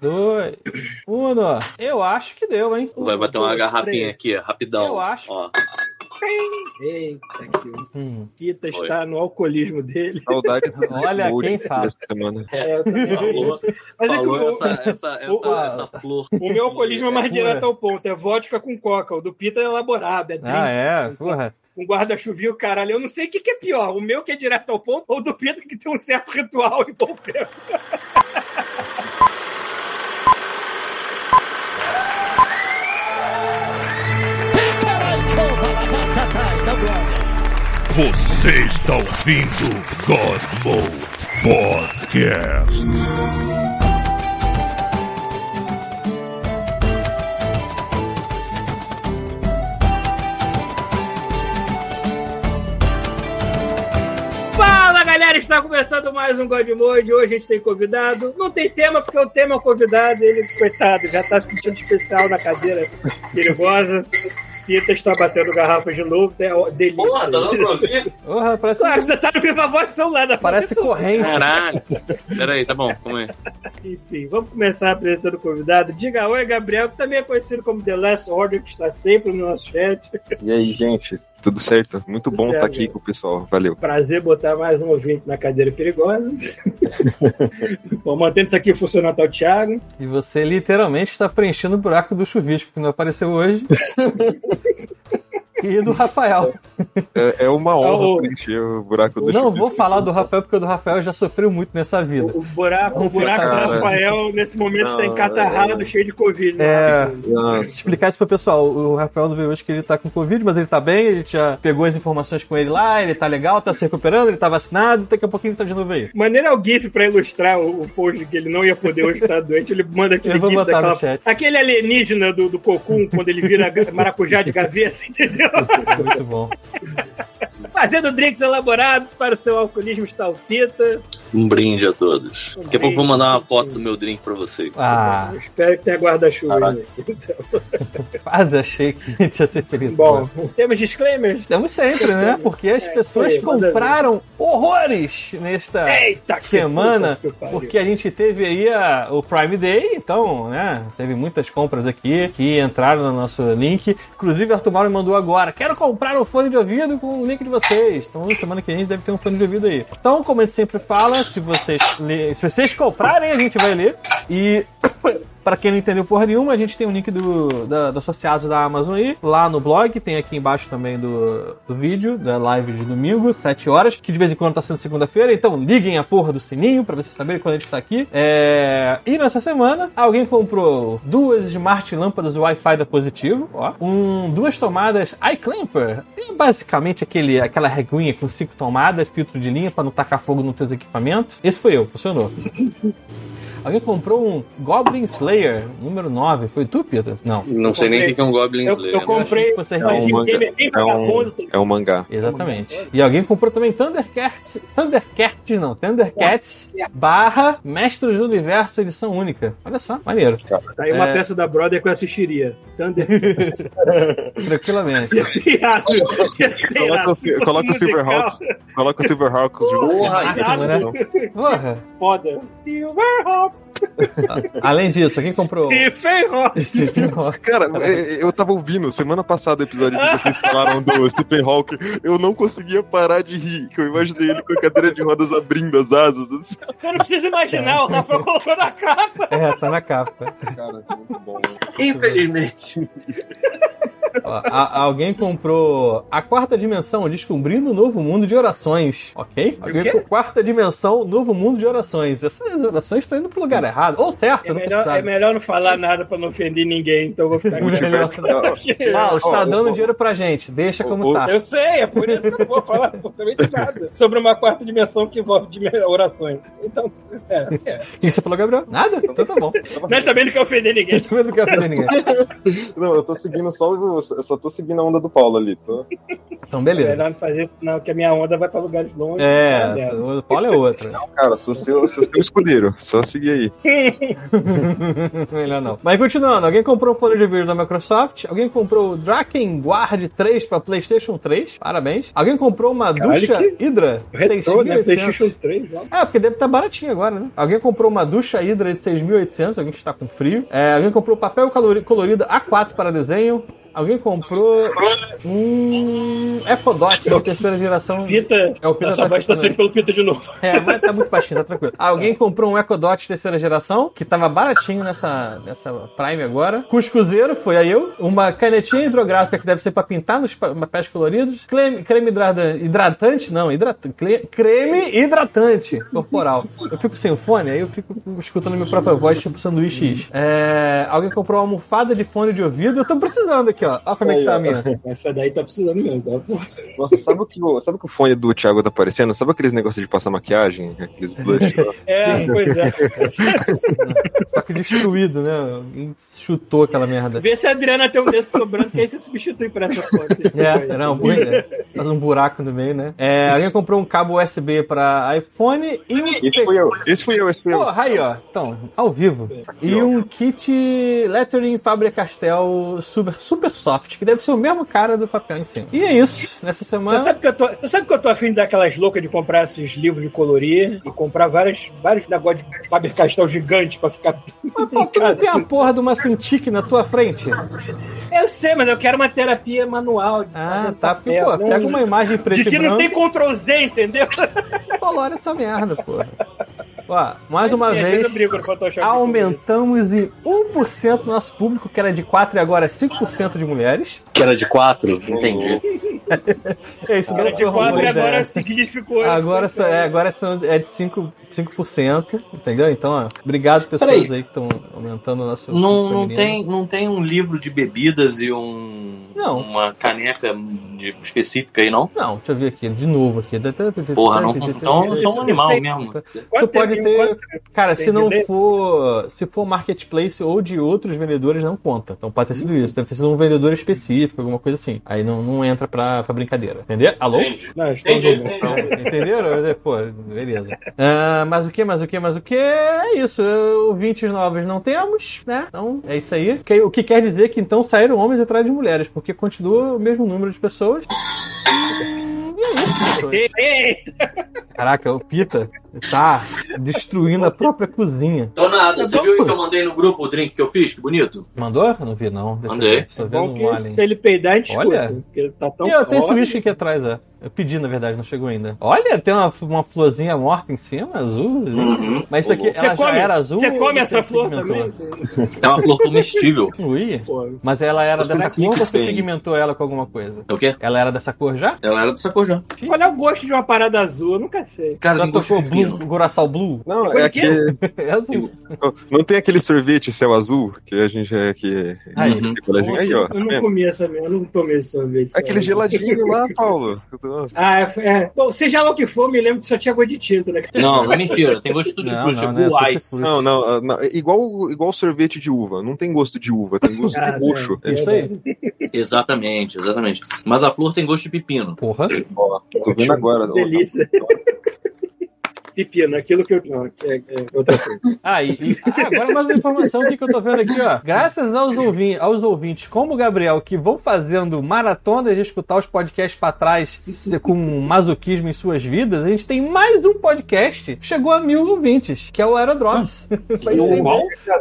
dois, um. Eu acho que deu, hein? Vai bater uma dois, garrafinha três. aqui, ó, rapidão. Eu acho. Ó. Eita, aqui. O Hum. Pita Foi. está no alcoolismo dele. Saudade. Olha quem fala. essa. É. Falou, Mas é que o, essa, essa, essa, o- essa flor. o meu alcoolismo é mais direto ao ponto. É vodka com coca. O do Pita é elaborado. É drink. Ah, é? Porra. um guarda-chuvinho, caralho. Eu não sei o que, que é pior, o meu que é direto ao ponto ou o do Pedro que tem um certo ritual envolvendo. Você está ouvindo Godmo Podcast. Fala galera, está começando mais um God Mode. Hoje a gente tem convidado. Não tem tema, porque o tema é o convidado. Ele, coitado, já tá se sentindo especial na cadeira perigosa. Está batendo garrafa de novo. É delícia. Porra, tá dando pra ouvir? Porra, parece, Claro, você tá no viva voz do celular da parece corrente. Caralho. Peraí, tá bom, calma aí. Enfim, vamos começar apresentando o convidado. Diga oi, Gabriel, que também é conhecido como The Last Order, que está sempre no nosso chat. E aí, gente? Tudo certo? Muito Tudo bom estar certo, aqui com o pessoal. Valeu. Prazer botar mais um ouvinte na cadeira perigosa. Bom, mantendo isso aqui funcionando até o Thiago. E você literalmente está preenchendo o buraco do chuvisco que não apareceu hoje. e do Rafael. É, é uma honra Ô, ô. preencher o buraco do Não vou falar do Rafael, porque o do Rafael já sofreu muito nessa vida. O, o buraco, o buraco do ficar- Rafael, nesse momento, está encatarrado, é- cheio de Covid. né? É. Nossa, Explicar isso pro pessoal. O Rafael não veio hoje que ele tá com Covid, mas ele tá bem, a gente já pegou as informações com ele lá, ele tá legal, tá se recuperando, ele tá vacinado, daqui a pouquinho ele tá de novo aí. Maneira é o GIF pra ilustrar o, o post que ele não ia poder hoje estar doente. Ele manda aquele Eu vou GIF botar no daquela. chat. Aquele alienígena do, do Cocum, quando ele vira maracujá de gaveta, entendeu? Muito bom. Fazendo drinks elaborados para o seu alcoolismo estalpita. Um brinde a todos. Daqui a pouco eu vou mandar uma foto do meu drink pra vocês. Ah, Eu espero que tenha guarda-chuva aí. Então, quase achei que a gente ia ser feliz. bom, temos disclaimers? Temos sempre, né? Porque as É, pessoas compraram horrores nesta Eita, semana, puta porque a gente teve aí a- o Prime Day, então, né? Teve muitas compras aqui que entraram no nosso link. Inclusive, o Arthur Mauro me mandou agora: quero comprar um fone de ouvido com o link de vocês. Então, semana que vem a gente deve ter um fone de ouvido aí. Então, como a gente sempre fala, se vocês, se vocês comprarem, a gente vai ler. E. Pra quem não entendeu porra nenhuma, a gente tem o link do, da, dos associados da Amazon aí, lá no blog, tem aqui embaixo também do, do vídeo, da live de domingo, 7 horas, que de vez em quando tá sendo segunda-feira, então liguem a porra do sininho pra vocês saberem quando a gente tá aqui. É... E nessa semana, alguém comprou duas Smart Lâmpadas Wi-Fi da Positivo, ó, um, duas tomadas iClamper, e basicamente aquele, aquela reguinha com cinco tomadas, filtro de linha pra não tacar fogo nos teus equipamentos. Esse foi eu, funcionou. Alguém comprou um Goblin Slayer número 9. Foi tu, Peter? Não. Não sei nem o que é um Goblin Eu, Slayer. eu comprei. Eu que você É um bem É um, é um mangá. Exatamente. E alguém comprou também Thundercats. Thundercats, não. Thundercats barra Mestres do Universo edição única. Olha só, maneiro. Tá aí uma É. peça da Brother que eu assistiria. Thunder. Tranquilamente. Coloca o, coloca o. Silverhawks. Coloca o Silverhawks. Porra, Máximo, né? Porra. Foda. Silverhawks. Além disso, alguém comprou. Stephen Hawking. Stephen Hawking. Cara, é, eu tava ouvindo semana passada o episódio que vocês falaram do Stephen Hawking. Eu não conseguia parar de rir, que eu imaginei ele com a cadeira de rodas abrindo as asas. assim. Você não precisa imaginar, o Rafael colocou na capa. É, tá na capa. Cara, muito bom. Infelizmente. Ó, a- alguém comprou a quarta dimensão, descobrindo o novo mundo de orações, ok? Alguém comprou quarta dimensão, novo mundo de orações. Essas orações estão indo pro lugar errado. Ou certo, É não melhor, sabe. é melhor não falar nada pra não ofender ninguém, então eu vou ficar Melhor. Ah, está dando dinheiro pra gente, deixa como ó, tá. Eu sei, é por isso que eu não vou falar absolutamente nada sobre uma quarta dimensão que envolve orações. Então, é, é. Que você falou, Gabriel? Nada? Então tá bom. Mas também não quer ofender ninguém. Eu também não quero ofender ninguém. Não, eu tô seguindo só o tô, eu só tô seguindo a onda do Paulo ali. Tô... Então, beleza. Melhor não fazer isso, não, que a minha onda vai pra lugares longe. É, Dela. o Paulo é outra. Cara, sou seu, sou seu escudeiro. Só seguir aí. Melhor não. Mas continuando, alguém comprou o fone de vídeo da Microsoft, alguém comprou o Draken Guard 3 pra PlayStation 3, parabéns. Alguém comprou uma Caralho, ducha que Hydra Retrô, né? 6.800. PlayStation 3, ó. É, porque deve estar baratinho agora, né? Alguém comprou uma ducha Hydra de 6.800, alguém que está com frio. É, alguém comprou papel colorido A4 para desenho. Alguém comprou um Ecodot de terceira geração. Pita, É, o Pita essa tá voz tá sendo pelo Pita de novo. É, mas tá muito baixinho, tá tranquilo. Alguém comprou um Echo Dot terceira geração, que tava baratinho nessa, nessa Prime agora. Cuscuzeiro, foi aí eu. Uma canetinha hidrográfica que deve ser pra pintar nos pa- papéis coloridos. Creme, creme hidratante, não, hidratante. Creme hidratante corporal. Eu fico sem fone, aí eu fico escutando minha própria voz, tipo sanduíche. X. É, alguém comprou uma almofada de fone de ouvido. Eu tô precisando aqui, ó. Olha como é que tá a minha. Essa daí tá precisando mesmo, tá? Nossa, sabe o que o, sabe o que o fone do Thiago tá parecendo? Sabe aqueles negócios de passar maquiagem? Aqueles blush lá? É, pois é. Só que destruído, né? Alguém chutou aquela merda. Vê se a Adriana tem um desse sobrando, que aí você substitui por essa foto. Você É, era uma boa ideia. Faz um buraco no meio, né? É, alguém comprou um cabo USB pra iPhone e um. Esse fui eu, esse fui eu, esse fui eu. Porra, aí, ó. Então, ao vivo. E um kit Lettering Faber-Castell super, super soft, que deve ser o mesmo cara do papel em cima. E é isso. Nessa Você semana. sabe, que eu tô, você sabe que eu tô afim de dar aquelas loucas de comprar esses livros de colorir e comprar várias, vários negócios de Faber Castell gigante pra ficar. Mas, pô, tu não tem a porra de uma Cintiq na tua frente? Eu sei, mas eu quero uma terapia manual. Ah, tá. Porque, papel, pô, não pega uma imagem preto De que não tem Ctrl Z, entendeu? colora essa merda, porra. Ó, mais uma vezes vez. Aumentamos em 1% nosso público, que era de 4 e agora é 5% de mulheres. Que era de quatro, entendi. É isso, Era não de foi uma 4 boa e agora ideia. significou. Agora, é, agora são, é de 5%, 5%, entendeu? Então, ó, obrigado pessoas Peraí. aí que estão aumentando o nosso Não, não, tem, não tem um livro de bebidas e um. Não. Uma caneca de, específica aí, não? Não, deixa eu ver aqui, de novo aqui. Porra, não. Então eu sou um animal mesmo. Tu pode ter. Cara, se não for. Se for marketplace ou de outros vendedores, não conta. Então pode ter sido isso. Deve ter sido um vendedor específico, alguma coisa assim. Aí não, não entra pra, pra brincadeira. Entendeu? Alô? Não, estou Entendi, jogando. entendi. Entenderam? Pô, beleza. Ah, mas o que, mas o que, mas o que? É isso. Ouvintes novos não temos, né? Então, é isso aí. O que quer dizer que então saíram homens atrás de mulheres, porque continua o mesmo número de pessoas. É. Eita! Caraca, o Pita tá destruindo a própria cozinha. Então nada, É você viu que eu mandei no grupo o drink que eu fiz? Que bonito. Mandou? Não vi, não. Deixa Mandei. eu ver. É vendo bom um alien. se ele peidar, a gente Olha. escuta. Ele tá tão E eu tenho esse bicho aqui atrás, ó. Eu pedi, na verdade, não chegou ainda. Olha, tem uma, uma florzinha morta em cima, azul. Uhum. Mas isso aqui, Você ela já come, era azul? você come essa flor pigmentou? também? É uma flor comestível. Ui. Mas ela era Você dessa cor ou você pigmentou ela com alguma coisa? É o quê? Ela era dessa cor já? Ela era dessa cor já. Qual é o gosto de uma parada azul? Eu nunca sei. Cara, Já tocou Blue. Guraçal Blue? Não, é quê? aquele. É azul. Não, não tem aquele sorvete céu azul que a gente é que. Aí. Uhum. Aí, ó. eu não é. comi essa merda, eu não tomei esse sorvete. Aquele geladinho lá, Paulo. Ah, é, é. Bom, seja lá o que for, me lembro que só tinha gosto de tinta, né? Não, não é mentira. Tem gosto de tudo de Não, fruta. não, Tipo não é tutti ice. Não, não, ah, não, é igual, igual sorvete de uva. Não tem gosto de uva, tem gosto Ah, de roxo. é. Isso aí. Exatamente, exatamente. Mas a flor tem gosto de pepino. Porra. Ó, tô vendo agora. ó. Delícia. Pepino, aquilo que eu. Não, é, é outra coisa. Ah, e, e- ah, agora mais uma informação aqui que eu tô vendo aqui, ó. Graças aos, ouvin aos ouvintes como o Gabriel, que vão fazendo maratonas de escutar os podcasts pra trás com masoquismo em suas vidas, a gente tem mais um podcast que chegou a mil ouvintes, que é o Aerodrops. Eu-? Eu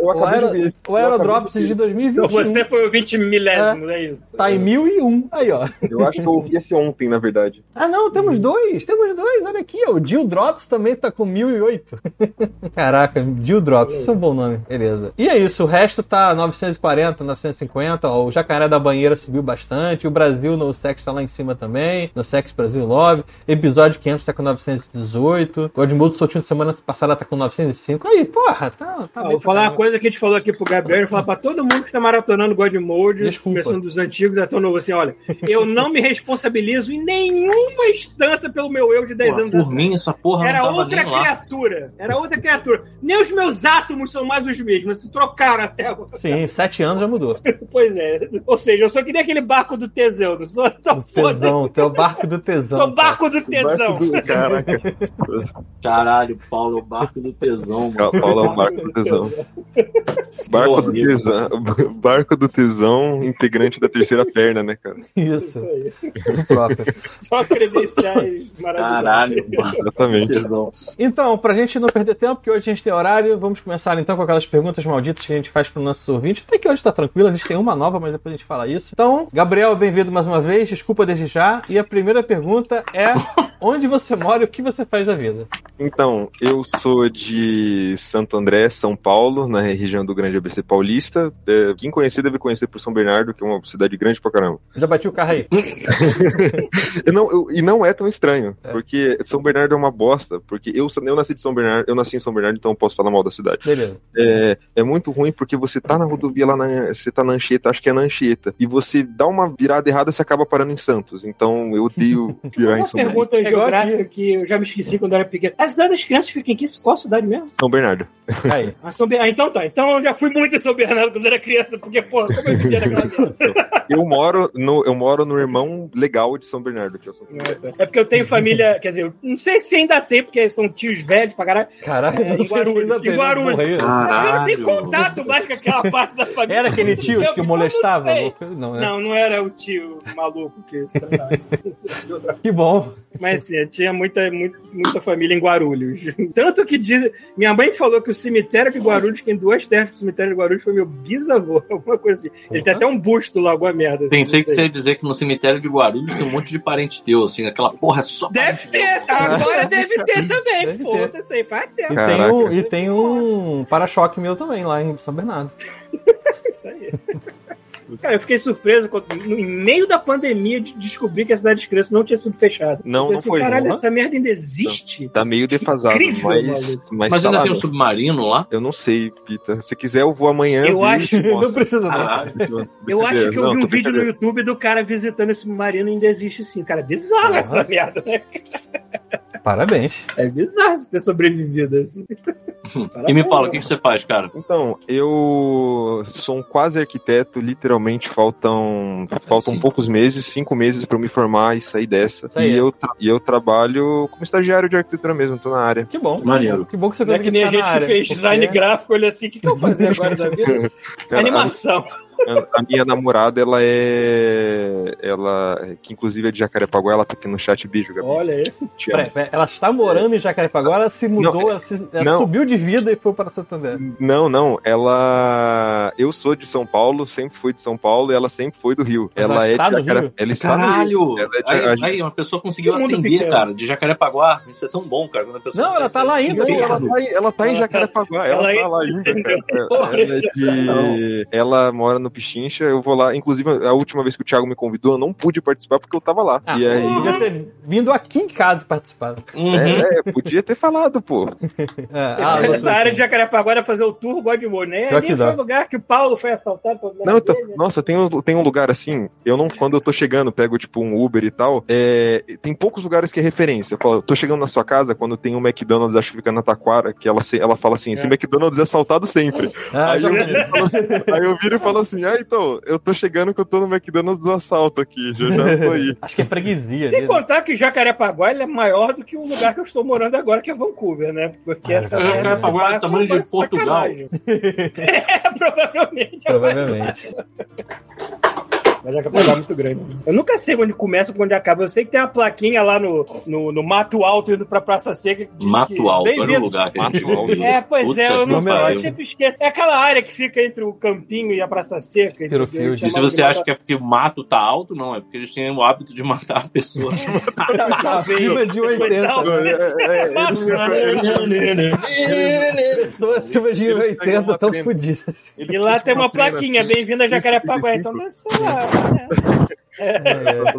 O, Aero, Aerodrops de 2021 Então você foi o 20 milésimo, é isso. tá em 1001. Aí, ó. Eu acho que eu ouvi esse ontem, na verdade. Ah, não, temos dois. Temos dois. Olha aqui, ó. O Jill Drops também tá com 1008. Caraca, Jill Drops. Isso é um bom nome. Beleza. E é isso. O resto tá 940, 950. Ó, o Jacaré da Banheira subiu bastante. O Brasil no Sex tá lá em cima também. No Sex Brasil 9. Episódio 500 tá com 918. Godmode Soltinho de semana passada tá com 905. Aí, porra, tá, tá Ah, bem vou falar uma coisa que a gente falou aqui pro Gabriel, falar pra todo mundo que tá maratonando God Mode, Desculpa. começando dos antigos até o novo, assim, olha, eu não me responsabilizo em nenhuma instância pelo meu eu de 10 Porra, anos por atrás. mim, essa porra Era não tava outra desenho lá. criatura. Era outra criatura. Nem os meus átomos são mais os mesmos. Se trocaram até agora. Sim, sete anos já mudou. Pois é. Ou seja, eu só queria aquele barco do Teseu. Não sou tão O foda. tesão, teu barco do tesão. Sou barco do Tesão. Barco do- Caraca, Caralho, Paulo, é o barco do tesão, mano. Paulo é o barco do tesão. Barco do tesão, barco do tesão, integrante da terceira perna, né, cara? Isso, Isso aí. próprio. Só credenciais maravilhosos. Caralho, barco do Exatamente. tesão. Então, pra gente não perder tempo, porque hoje a gente tem horário, vamos começar então com aquelas perguntas malditas que a gente faz pro nosso ouvinte. Até que hoje tá tranquilo, a gente tem uma nova, mas depois a gente fala isso. Então, Gabriel, bem-vindo mais uma vez, desculpa desde já. E a primeira pergunta é: onde você mora e o que você faz da vida? Então, eu sou de Santo André, São Paulo, na região do Grande ABC Paulista. É, quem conhecer deve conhecer por São Bernardo, que é uma cidade grande pra caramba. Já bati o carro aí. E não, eu- e não é tão estranho, porque São Bernardo é uma bosta, porque eu, eu nasci de São Bernardo, eu nasci em São Bernardo, então eu posso falar mal da cidade. Beleza. É, é muito ruim porque você tá na rodovia lá na. Você tá na Anchieta, acho que é na Anchieta. E você dá uma virada errada você acaba parando em Santos. Então eu odeio virar em Uma São Bernardo. pergunta É geográfica que eu já me esqueci quando eu era pequeno. A cidade das crianças fica em que? Qual cidade mesmo? São Bernardo. Aí. Ah, São Ber- ah, então tá. Então eu já fui muito em São Bernardo quando eu era criança, porque, pô, como eu vivia naquela merda? Eu moro no, eu moro no irmão legal de São Bernardo, que é o São Bernardo. É porque eu tenho família, quer dizer, eu não sei se ainda tem, porque são tios velhos pra caralho. Caralho, É, em Guarulhos, tem, em? Guarulhos. Morreu. Eu não tenho contato mais com aquela parte da família. Era aquele tio Eu- que molestava? não né? Não, não era o tio maluco que se outra Que bom. Mas sim, eu tinha muita, muita, muita família em Guarulhos. Tanto que diz. Minha mãe falou que o cemitério de Guarulhos, quem duas terras pro cemitério de Guarulhos foi meu bisavô, alguma coisa assim. Ele tem até um busto lá, alguma merda. assim, Pensei que você ia dizer que no cemitério de Guarulhos tem um monte de parente teu, assim, aquela porra é só. Deve ter, agora deve ter também. Foda-se faz E tempo. tem, Caraca. um, e tem um para-choque meu também, lá em São Bernardo. Isso aí. Cara, eu fiquei surpreso quando, no em meio da pandemia de descobrir que a cidade de crianças não tinha sido fechada. Não, eu pensei, não foi, Caralho, não. essa merda ainda existe? Tá meio defasado, Incrível, mas, mas, Mas tá ainda lá, tem um né? submarino lá? Eu não sei, Pita. Se quiser, eu vou amanhã. Eu acho- Não precisa, não. Caralho. Eu acho que eu Não, vi um vídeo no. YouTube do cara visitando esse submarino e ainda existe sim. Cara, é bizarro essa merda, né? Parabéns. É bizarro você ter sobrevivido assim. E me fala, o que, que você faz, cara? Então, eu sou um quase arquiteto, literalmente faltam faltam Sim. poucos meses, cinco meses pra eu me formar e sair dessa. Isso. E eu, tra- e eu trabalho como estagiário de arquitetura mesmo, tô na área. Que bom. Maneiro. Que bom que você Não é que nem a gente que na fez área, design porque- gráfico, olha assim, o que, que eu vou fazer agora da vida? Cara, Animação. A, a minha namorada, ela é. Ela. Que inclusive é de Jacarepaguá, ela tá aqui no chat beijo, Gabi. Olha aí. Peraí, ela está morando em Jacarepaguá, ela se mudou, Não, ela, se- ela não. subiu de vida e foi para Santander. Não, não. Ela. Eu sou de São Paulo, sempre fui de São Paulo e ela sempre foi do Rio. Mas ela, é está de no Jacare... Rio? Ela está no Rio. Caralho! Ela é de- Aí, aí, uma pessoa conseguiu ascender, pequeno. cara, de Jacarepaguá. Isso é tão bom, cara. Quando a pessoa Não, ela tá lá ainda, Não, ela, tá, em- ela tá em tá- Jacarepaguá, ela, ela tá lá ainda- ainda, cara. Ela, é de... ela mora no Pichincha, eu vou lá. Inclusive, a última vez que o Thiago me convidou, eu não pude participar porque eu tava lá. Ah, e aí. podia ter vindo aqui em casa participar. Uhum. É, é, podia ter falado, pô. É, ah, essa, área de Jacarepaguá era fazer o tour Godmode, né? Ali foi o lugar que o Paulo foi assaltado Não, né? nossa, tem um, tem um lugar assim, eu não, quando eu tô chegando, pego tipo um Uber e tal, é, tem poucos lugares que é referência. Eu falo, eu tô chegando na sua casa, quando tem um McDonald's, acho que fica na Taquara, que ela, ela fala assim, esse É. McDonald's é assaltado sempre. Ah, aí, eu vi. viro e falo assim- aí eu viro e falo assim, ah, então, eu tô chegando que eu tô no McDonald's do assalto aqui, já já tô aí. Acho que é freguesia. Sem né? contar que Jacarepaguá ele é maior do que o lugar que eu estou morando agora, que é Vancouver, né? Porque Ah, essa Jacarepaguá merda, esse é barco tamanho de Portugal. é, provavelmente. Provavelmente. Mas Jacarepaguá é muito grande. Eu nunca sei onde começa e onde acaba. Eu sei que tem uma plaquinha lá no, no, no Mato Alto indo pra Praça Seca. que diz que Mato Alto, era o lugar que a gente Mato. É, pois Puta é, eu não sei, eu sempre esqueço. É aquela área que fica entre o Campinho e a Praça Seca. entendeu? Field. E se você acha que é porque o mato tá alto, não, é porque eles têm o hábito de matar a pessoa. Mata- talvez. Acima de Foi 80. tal- É, é, é, Pessoas acima de Eles pegam 80 uma tão trena. fodidas. E lá tem uma plaquinha, bem-vindo a Jacarepaguá. Então deve ser lá.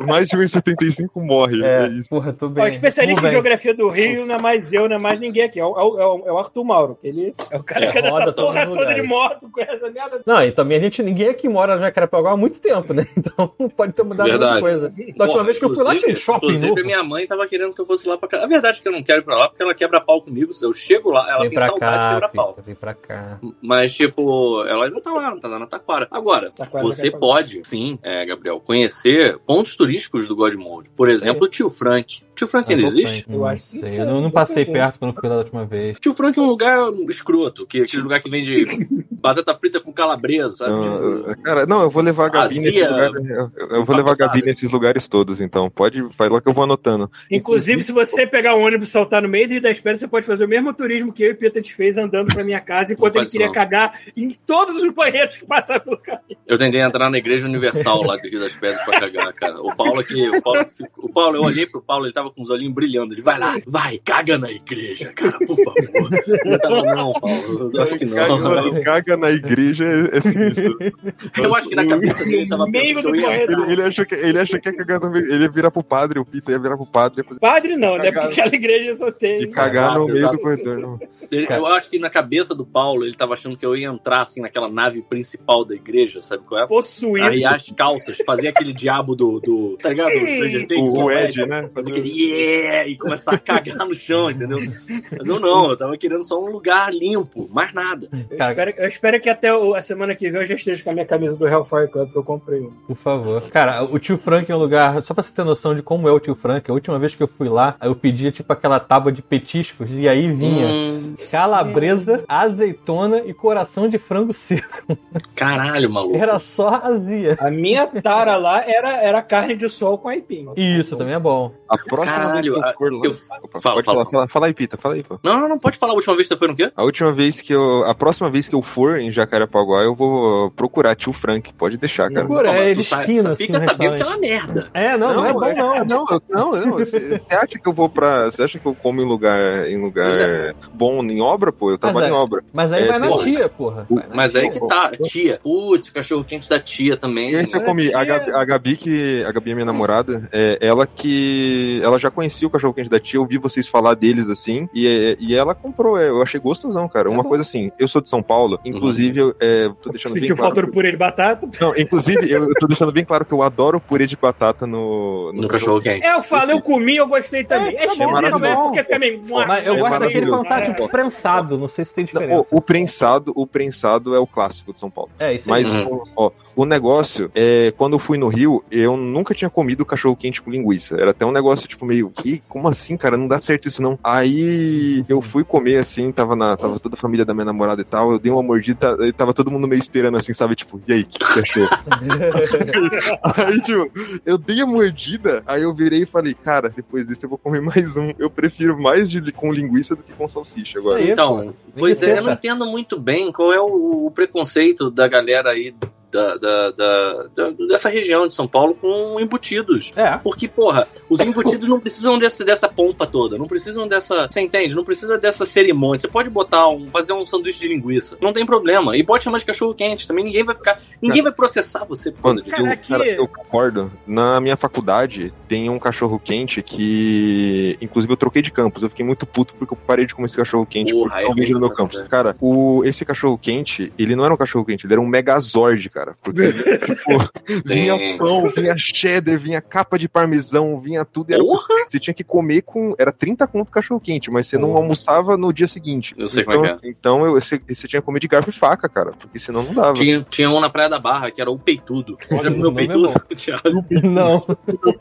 Mais de 1,75 morre. É, É isso. porra, tô bem. o especialista em geografia do Rio não é mais eu, não é mais ninguém aqui. É o, é o- é o Arthur Mauro. Ele é o cara É, que é dessa porra toda de moto, conhece a merda. Não, e também a gente, ninguém aqui mora no Jacarepaguá há muito tempo, né? Então não pode ter mudado muita Verdade. coisa. Da última vez que eu fui lá tinha um shopping Inclusive, novo. a minha mãe tava querendo que eu fosse lá pra cá. A verdade é que eu não quero ir pra lá, porque ela quebra pau comigo. Eu chego lá, ela Vem tem pra saudade de cá, quebrar pau. Vem pra cá. Mas, tipo, ela ainda tá lá, não tá lá na Taquara. Agora, Taquara, você pode, sim, é, Gabriel, conhecer pontos turísticos do God Mode. Por exemplo, o Tio Frank. Tio Frank ainda Ah, existe? Eu Eu não acho que sei. sim, Eu não, não passei sei. perto quando fui lá da última vez. Tio Frank é um lugar escroto, que aquele lugar que vende batata frita com calabresa, sabe? Não, Tipo, eu- cara, não, eu vou levar a Gabi Azia, nesses lugares. Eu, eu vou levar a Gabi nesses lugares todos, então. Pode, vai lá que eu vou anotando. Inclusive, se você pegar um ônibus e saltar no meio do Rio da Espera, você pode fazer o mesmo turismo que eu e o Peter gente fez andando pra minha casa enquanto ele queria não. cagar em todos os banheiros que passaram pelo caminho. Eu tentei entrar na igreja universal lá do Rio das Pedras pra cagar, cara. O Paulo aqui, o Paulo, o Paulo, eu olhei pro Paulo, ele tava com os olhinhos brilhando. Ele, vai lá, vai, caga na igreja, cara, por favor. Eu tava, não, Paulo, eu acho que não. Caga, caga na igreja é, é sinistro. Eu acho que na cabeça dele ele tava Meio do corredor. Ele, ele achou que, ele achou que ia cagar no meio, ele ia virar pro padre, o Peter ia virar pro padre ia Padre não, né? Cagar. Porque aquela igreja só e tem. cagar no Exato, meio exato. do corredor. Não. Ele- Eu acho que na cabeça do Paulo, ele tava achando que eu ia entrar assim naquela nave principal da igreja, sabe qual é? Possuído. Arriar as calças, fazer aquele diabo do. do tá ligado? Things, O, o? Ed, né? Fazer aquele yeah! E começar a cagar no chão, entendeu? Mas eu não, eu tava querendo só um lugar limpo, mais nada. Eu, Cara- espero, eu espero que até o- a semana que vem eu já esteja com a minha camisa do Hellfire Club que eu comprei. um. Por favor. Cara, o tio Frank é um lugar. Só pra você ter noção de como é o tio Frank, a última vez que eu fui lá, eu pedia tipo aquela tábua de petiscos e aí vinha Hum, calabresa, azeitona e coração de frango seco. caralho, maluco. Era só azia. A minha tara lá era, era carne de sol com aipim. Isso também é bom. A próxima Caralho, vez que a- eu for lá. eu- Opa, fala, fala. falar, fala, fala aí, Pita, fala aí, pô. Não, não, não pode falar a última vez que você foi no quê? A última vez que eu. A próxima vez que eu for em Jacarepaguá, eu vou procurar tio Frank. Pode deixar, cara. Procura, Não, é, ele esquina assim Fica sabendo que é uma merda. É, não, não, é bom não. Não, eu- não, não. Você você acha que eu vou pra. Você acha que eu como em lugar, em lugar é. bom em obra, pô? Eu Mas trabalho é. em obra. Mas aí É, vai na porra. tia, porra. Mas tia. aí que tá, tia. Putz, cachorro quente da tia também. E aí, eu Mas comi, a Gabi, a Gabi que. A Gabi é minha namorada, é, ela que. Ela já conhecia o cachorro quente da tia, eu ouvi vocês falar deles assim, e, e ela comprou, é, eu achei gostosão, cara. É Uma bom. coisa assim, eu sou de São Paulo, inclusive eu é, tô deixando bem Sentiu claro. falta do purê de batata? Não, inclusive, eu, eu tô deixando bem claro que eu adoro purê de batata no, No cachorro quente. É, eu falo, eu comi, eu gostei também. É, É, fica bom, né? Porque fica meio... Mas eu É gosto daquele tipo, É. prensado. Não sei se tem Não, diferença. o, o prensado, o prensado é o clássico de São Paulo. É, isso aí. Mas, Uhum. ó, o negócio é, quando eu fui no Rio, eu nunca tinha comido cachorro quente com linguiça. Era até um negócio, tipo, meio, que, como assim, cara? Não dá certo isso, não. Aí eu fui comer, assim, tava, na, tava toda a família da minha namorada e tal, eu dei uma mordida e tava todo mundo meio esperando, assim, sabe? Tipo, e aí, o que, achou? aí, tipo, eu dei a mordida, aí eu virei e falei, cara, depois desse eu vou comer mais um. Eu prefiro mais de, com linguiça do que com salsicha agora. Aí. Então, pois é, eu não entendo muito bem qual é o, o preconceito da galera aí da, da- da- da- dessa região de São Paulo com embutidos. É. Porque, porra, os embutidos não precisam desse, dessa pompa toda, não precisam dessa. Você entende? Não precisa dessa cerimônia. Você pode botar um. fazer um sanduíche de linguiça. Não tem problema. E pode chamar de cachorro quente também. Ninguém vai ficar. Ninguém vai processar você por Mano. Cara, eu, aqui- cara, eu concordo. Na minha faculdade tem um cachorro quente que. Inclusive eu troquei de campus. Eu fiquei muito puto porque eu parei de comer esse cachorro quente Porra, porque é no meu campus. ideia. Cara, o, esse cachorro quente, ele não era um cachorro quente, ele era um megazord, cara. Porque, tipo, vinha pão, vinha cheddar, vinha capa de parmesão, vinha tudo. e Era, Porra! você tinha que comer com. Era 30 conto cachorro quente, mas você não Porra. almoçava no dia seguinte. Eu sei então, como é que Então eu, você, você tinha que comer de garfo e faca, cara. Porque senão não dava. Tinha, tinha um na Praia da Barra, que era o peitudo. Olha, é peitudo? Não.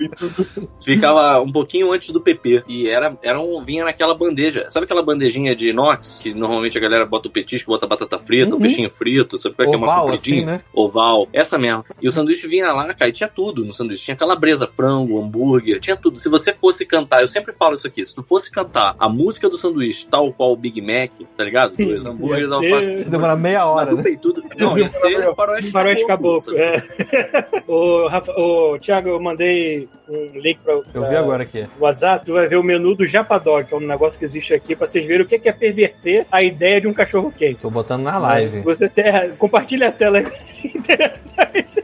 Ficava um pouquinho antes do PP. E era, era um, vinha naquela bandeja. Sabe aquela bandejinha de inox? Que normalmente a galera bota o petisco, bota batata frita, Uhum. o peixinho frito, sabe qual é que é uma Oval, compridinha? assim, né? Oval. Essa mesmo. E o sanduíche vinha lá, cara, e tinha tudo no sanduíche. Tinha calabresa, frango, hambúrguer, tinha tudo. Se você fosse cantar, eu sempre falo isso aqui, se tu fosse cantar a música do sanduíche, tal qual o Big Mac, tá ligado? Dois hambúrgueres, alface. ser- Se demorar meia hora, Mas né? do peitudo- Não, ia ser faroeste Faroeste caboclo, Caboclo. É. o, Rafa, o Thiago, eu mandei um link para Eu vi agora aqui. o WhatsApp, tu vai ver o menu do Japadog, que é um negócio que existe aqui, pra vocês verem o que que é perverter a ideia de um cachorro quente. Tô botando na Se live. você ter, compartilha a tela aí, ser interessante.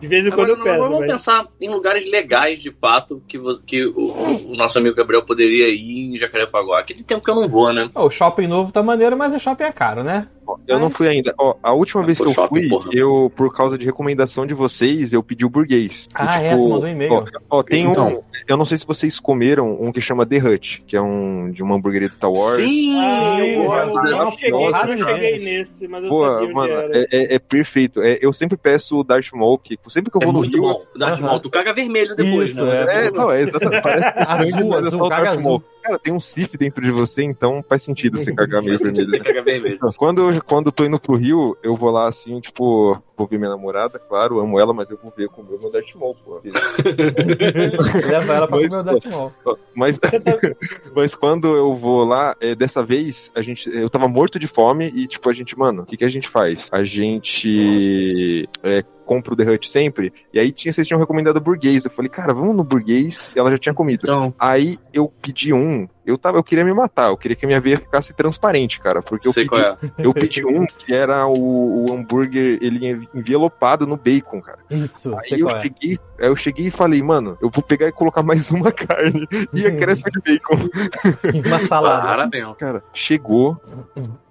De vez em quando Agora, eu peso. vamos mas- pensar em lugares legais, de fato, que, que o, o nosso amigo Gabriel poderia ir em Jacarepaguá. Que tem tempo que eu não vou, né? O shopping novo tá maneiro, mas o shopping é caro, né? Eu não fui ainda. Ó, a última vez Foi que eu shopping, fui, porra. eu, por causa de recomendação de vocês, eu pedi o burguês. Ah, E, é, tu mandou um e-mail. Ó, ó, tem Então. um. Eu não sei se vocês comeram um que chama The Hut, que é um de uma hamburgueria de Star Wars. Sim, Ah, eu gosto. já- Eu não cheguei, eu várias não cheguei nesse, mas eu Pô, sabia onde mano, era. é, é- é perfeito. É, eu sempre peço o Darth Maul, que sempre que eu É vou no muito Rio. bom. Darth Aham. Maul, tu caga vermelho depois, Isso, né? é. É, não, é exatamente. Parece que Azul, é azul, só o caga Darth azul. Cara, tem um Sith dentro de você, então faz sentido você cagar meio vermelho. Você caga vermelho. Quando, eu- quando eu tô indo pro Rio, eu vou lá assim, tipo, vou ver minha namorada, claro, amo ela, mas eu vou ver comer o meu Darth Maul, pô. Leva ela pra Mas, comer o Darth Maul. Mas, mas quando eu vou lá, é, dessa vez, a gente, eu tava morto de fome e, tipo, a gente, mano, o que, que a gente faz? A gente é, compra o The Hut sempre, e aí tinha, vocês tinham recomendado burguês. Eu falei, cara, vamos no burguês, e ela já tinha comido. Então, Aí eu pedi um, eu tava, eu queria me matar, eu queria que a minha veia ficasse transparente, cara, porque eu sei pedi, qual é. eu pedi um que era o, o hambúrguer, ele envelopado no bacon, cara. Isso, Aí eu qual é. cheguei, aí eu cheguei e falei, mano, eu vou pegar e colocar mais uma carne e acresce de bacon. Uma salada. Parabéns. Cara, chegou.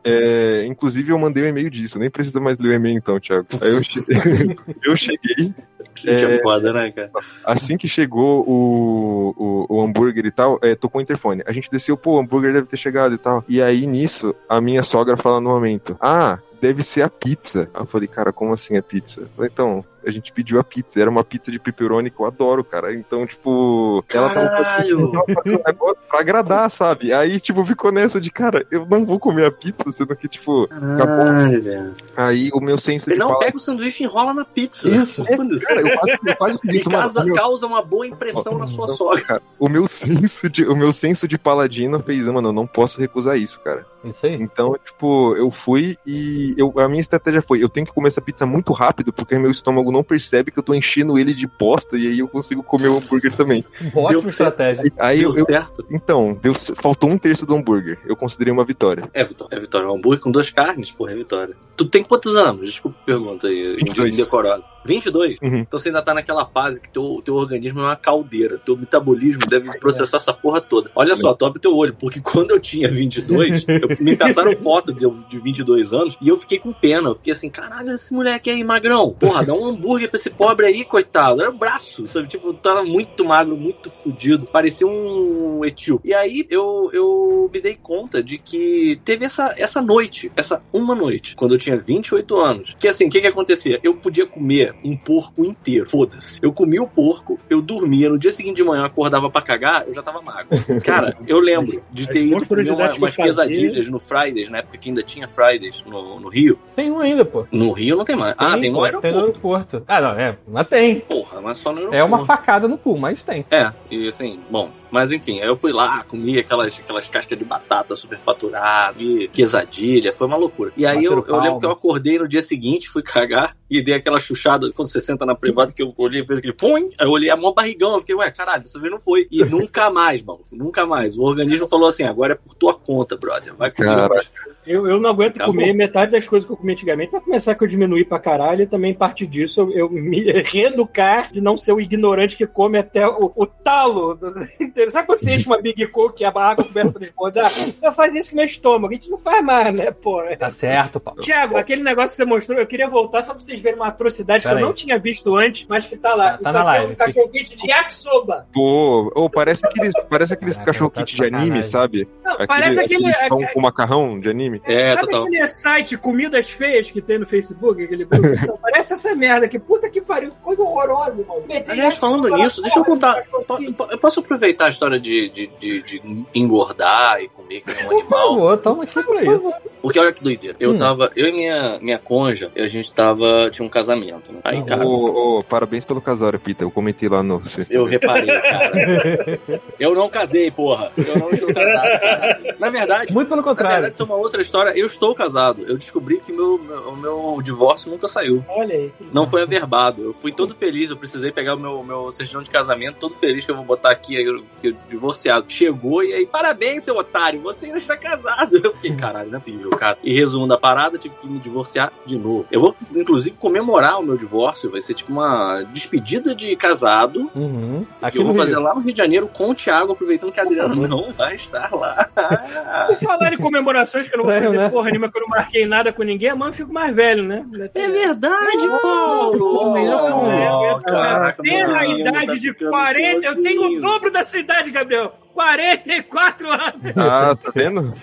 é, inclusive eu mandei um e-mail disso, nem precisa mais ler o e-mail então, Thiago. Aí eu cheguei, eu cheguei Gente, é foda, né, cara? assim que chegou o, o, o hambúrguer e tal, é, tocou o interfone. A gente desceu, pô, o hambúrguer deve ter chegado e tal. E aí nisso, a minha sogra fala no momento: Ah, deve ser a pizza. Eu falei, cara, como assim a pizza? Eu falei, então, a gente pediu a pizza. Era uma pizza de pepperoni que eu adoro, cara. Então, tipo, ela tava Caralho! ela fazendo um negócio pra agradar, sabe? Aí, tipo, ficou nessa de, cara, eu não vou comer a pizza, sendo que, tipo, velho. aí o meu senso de Ele não pega o sanduíche e enrola na pizza. Isso. Foda-se. Cara, eu quase, eu E isso, mano. causa, O meu- causa uma boa impressão na sua Então, sogra. cara, o meu senso de, o meu senso de paladino fez, mano, eu não posso recusar isso, cara. Isso aí. Então, tipo, eu fui e eu, a minha estratégia foi, eu tenho que comer essa pizza muito rápido, porque meu estômago não percebe que eu tô enchendo ele de bosta e aí eu consigo comer o hambúrguer também. Ótima certo. estratégia. Aí Deu eu, eu- certo. então, deu, faltou um terço do hambúrguer. Eu considerei uma vitória. É vitória. É vitória. Um hambúrguer com duas carnes, porra, é vitória. Tu tem quantos anos? Desculpa a pergunta aí, 22. indecorosa. 22? Uhum. Então você ainda tá naquela fase que teu, teu organismo é uma caldeira. Teu metabolismo deve processar essa porra toda. Olha só, tu abre teu olho, porque quando eu tinha 22, eu, me passaram foto de, eu de 22 anos e eu fiquei com pena. Eu fiquei assim, caralho, esse moleque aí, magrão. Porra, dá um hambúrguer pra esse pobre aí, coitado. Era o braço, sabe? Tipo, tava muito magro, muito fudido. Parecia um etíope. E aí eu, eu me dei conta de que teve essa, essa noite, essa uma noite, quando eu tinha 28 anos. Que assim, o que que acontecia? Eu podia comer um porco inteiro. Foda-se. Eu comia o porco, eu dormia, no dia seguinte de manhã eu acordava pra cagar, eu já tava magro. Cara, eu lembro de ter ido comer uma, umas quesadilhas no Fridays, na época que ainda tinha Fridays no, no Rio. Tem um ainda, pô. No Rio não tem mais. ah, tem no pô, aeroporto. Tem no aeroporto. Ah, não, é. Mas tem. Porra, mas só no aeroporto. É uma facada no cu, mas tem. É, e assim, bom, mas enfim, aí eu fui lá, comi aquelas, aquelas cascas de batata superfaturada, e quesadilha, foi uma loucura. E aí eu, eu lembro que eu acordei no dia seguinte, fui cagar e dei aquela chuchada quando você senta na privada, que eu olhei e fez aquele fum, aí eu olhei a mão barrigão, eu fiquei, ué, caralho, dessa vez não foi. E nunca mais, mano, nunca mais. O organismo falou assim, agora é por tua conta, brother, vai comer. Eu, eu não aguento Acabou. comer metade das coisas que eu comi antigamente. Pra começar que eu diminuí pra caralho, e também parte disso eu, eu me reeducar de não ser o ignorante que come até o, o talo inteiro. Sabe quando você enche uma Big Coke e a água começa a transbordar? Eu fazia isso com meu estômago. A gente não faz mais, né, pô? Tá certo, Paulo. Tiago, aquele negócio que você mostrou, eu queria voltar só pra vocês verem uma atrocidade Pera que eu aí. não tinha visto antes, mas que tá lá. Tá- tá Isso na aqui live. É um cachorro quente de yakisoba. Pô, ô, parece aqueles, parece aqueles Caraca, cachorro tá de kit de anime, sabe? Não, parece aquele. pão com macarrão de anime. É, Sabe total. aquele site Comidas Feias que tem no Facebook? Aquele grupo? Então, parece essa merda que puta que pariu, que coisa horrorosa, mano. Aliás, falando nisso, deixa eu contar. Eu posso aproveitar a história de, de, de, de engordar e comer que nem um Por animal? favor, tamo aqui pra isso. Porque olha que doideira. Eu Hum. tava, eu e minha, minha conja, a gente tava, tinha um casamento, né? Aí, cara, Ô, ô, parabéns pelo casório, Pita. Eu comentei lá no. eu reparei, cara. Eu não casei, porra. Eu não estou casado, cara. Na verdade, Muito pelo na contrário. verdade, isso é uma outra história. Eu estou casado. Eu descobri que meu, meu, o meu divórcio nunca saiu. Olha aí. Não foi averbado. Eu fui todo feliz. Eu precisei pegar o meu, meu certidão de casamento, todo feliz que eu vou botar aqui, eu, eu, divorciado. Chegou e aí, parabéns, seu otário, você ainda está casado. Eu fiquei, caralho, não é possível, cara. E resumo da parada, tive que me divorciar de novo. Eu vou, inclusive, comemorar o meu divórcio. Vai ser tipo uma despedida de casado. Uhum. que Aqui eu no vou fazer Rio. lá no Rio de Janeiro com o Thiago, aproveitando que a Adriana não vai estar lá. Por falar em comemorações que eu não vou Estranho, fazer né? porra nenhuma, que eu não marquei nada com ninguém, amanhã eu fico mais velho, né? É verdade, Paulo! É, Oh, eu caraca, tenho a mano, idade tá de ficando 40, eu tenho o dobro da sua idade, Gabriel. 44 anos. Ah, tá vendo?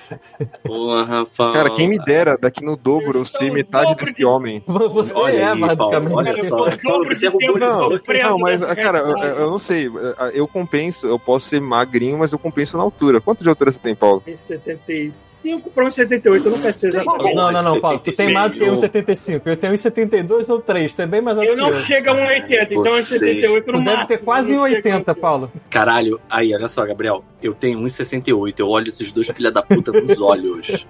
Porra, Paulo. Cara, quem me dera daqui no dobro eu Eu metade dobro desse de- homem. Você Olha é, aí, Paulo, basicamente. olha Cara, eu só. o dobro de tempo sofrendo Não, mas, cara, eu, eu não sei. Eu compenso, eu posso ser magrinho, mas eu compenso na altura. Quanto de altura você tem, Paulo? Em 75 para 78, eu não sei exatamente. Não, não, não, Paulo. Tu tem mais do que 1,75. Eu tenho 1,72 ou 3. Tu é bem mais alto Eu não chego a 1,80, então em Vocês- 78 no Tu deve máximo. ter quase Eu não chego 1,80, a- Paulo. Caralho, aí, olha só, Gabriel. Eu tenho 1,68. Eu olho esses dois filha da puta nos olhos.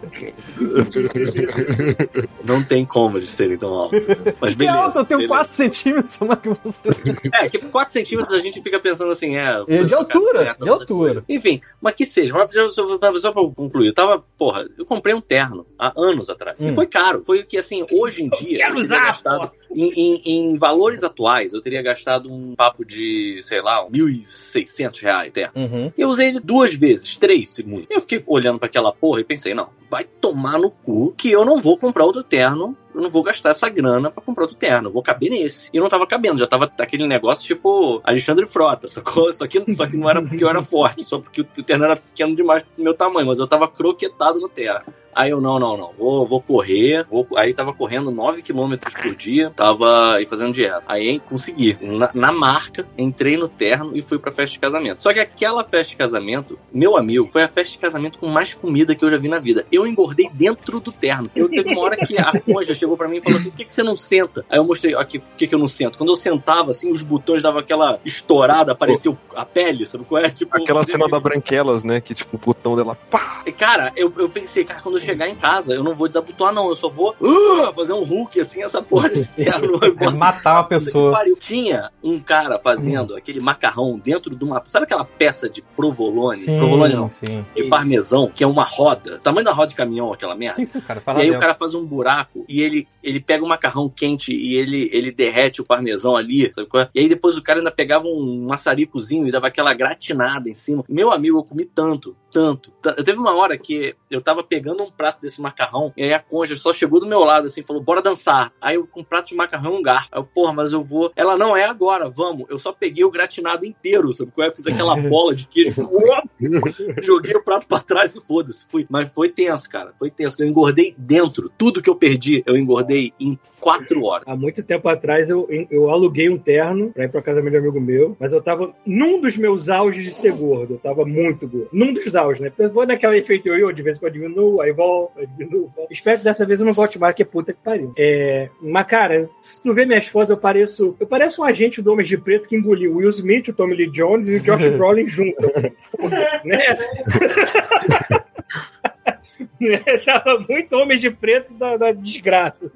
Não tem como eles serem tão altos. Mas Que beleza. alto, eu tenho beleza. 4 centímetros mais que você. É, que por 4 centímetros a gente fica pensando assim, é. É de altura, de altura. Enfim, mas que seja, mas só, só pra concluir, eu tava, porra, eu comprei um terno há anos atrás. Hum. E foi caro. Foi o que, assim, hoje em dia. quero eu teria usar, gastado, em, em- em valores atuais, eu teria gastado um papo de, sei lá, um 1.600 reais terno. Uhum. Eu usei ele duas vezes, três segundos. Eu fiquei olhando pra aquela porra e pensei, não, vai tomar no cu que eu não vou comprar outro terno. Eu não vou gastar essa grana pra comprar outro terno. Eu vou caber nesse. E não tava cabendo, já tava aquele negócio tipo Alexandre Frota, sacou? Só que, só que não era porque eu era forte, só porque o terno era pequeno demais pro meu tamanho, mas eu tava croquetado no terno. Aí eu, não, não, não, vou, vou correr. Vou, aí tava correndo 9 km por dia, tava e fazendo dieta. Aí hein, consegui. Na, na marca, entrei no terno e fui pra festa de casamento. Só que aquela festa de casamento, meu amigo, foi a festa de casamento com mais comida que eu já vi na vida. Eu engordei dentro do terno. Eu teve uma hora que a conja chegou pra mim e falou assim: por que, que você não senta? Aí eu mostrei aqui, por que, que eu não sento? Quando eu sentava, assim, os botões davam aquela estourada, apareceu a pele, sabe qual é? Tipo, Aquela cena da Branquelas, né? Que tipo, o botão dela. Pá! Cara, eu, eu pensei, cara, quando eu chegar em casa, eu não vou desabotoar, não. Eu só vou uh, fazer um Hulk, assim, essa porra desse terno. É matar uma pessoa. Tinha um cara fazendo aquele macarrão dentro de uma. Sabe aquela peça de provolone? provolone não. Sim, sim. De parmesão, que é uma roda. Tamanho da roda de caminhão, aquela merda. Sim, sim, cara. E Fala aí dentro. o cara faz um buraco e ele, ele pega o macarrão quente e ele, ele derrete o parmesão ali, sabe qual é? E aí depois o cara ainda pegava um maçaricozinho e dava aquela gratinada em cima. Meu amigo, eu comi tanto, tanto. tanto. Teve uma hora que eu tava pegando um prato desse macarrão e aí a conja só chegou do meu lado assim, falou, bora dançar. Aí eu com um prato de macarrão e um garfo. Aí eu, porra, mas eu vou... Ela, não, é agora, vamos. Eu só peguei o gratinado inteiro, sabe qual é? Fiz aquela bola de queijo, joguei o prato pra trás e foda-se. Fui. Mas foi tenso, cara. Foi tenso. Eu engordei dentro. Tudo que eu perdi, eu engordei em quatro horas. Há muito tempo atrás eu, eu aluguei um terno pra ir pra casamento de um amigo meu, mas eu tava num dos meus auges de ser gordo. Eu tava muito gordo. Num dos auges, né? Eu vou naquela efeito eu, de vez em quando diminuo, aí volto, aí diminuo. volto. Espero que dessa vez eu não volte mais, que é puta que pariu. É, mas, cara, se tu ver minhas fotos, eu pareço. Eu pareço um agente do Homem de Preto que engoliu o Will Smith, o Tommy Lee Jones e o Josh Brolin junto. Foda-se, né? Tava muito Homem de Preto da, da desgraça.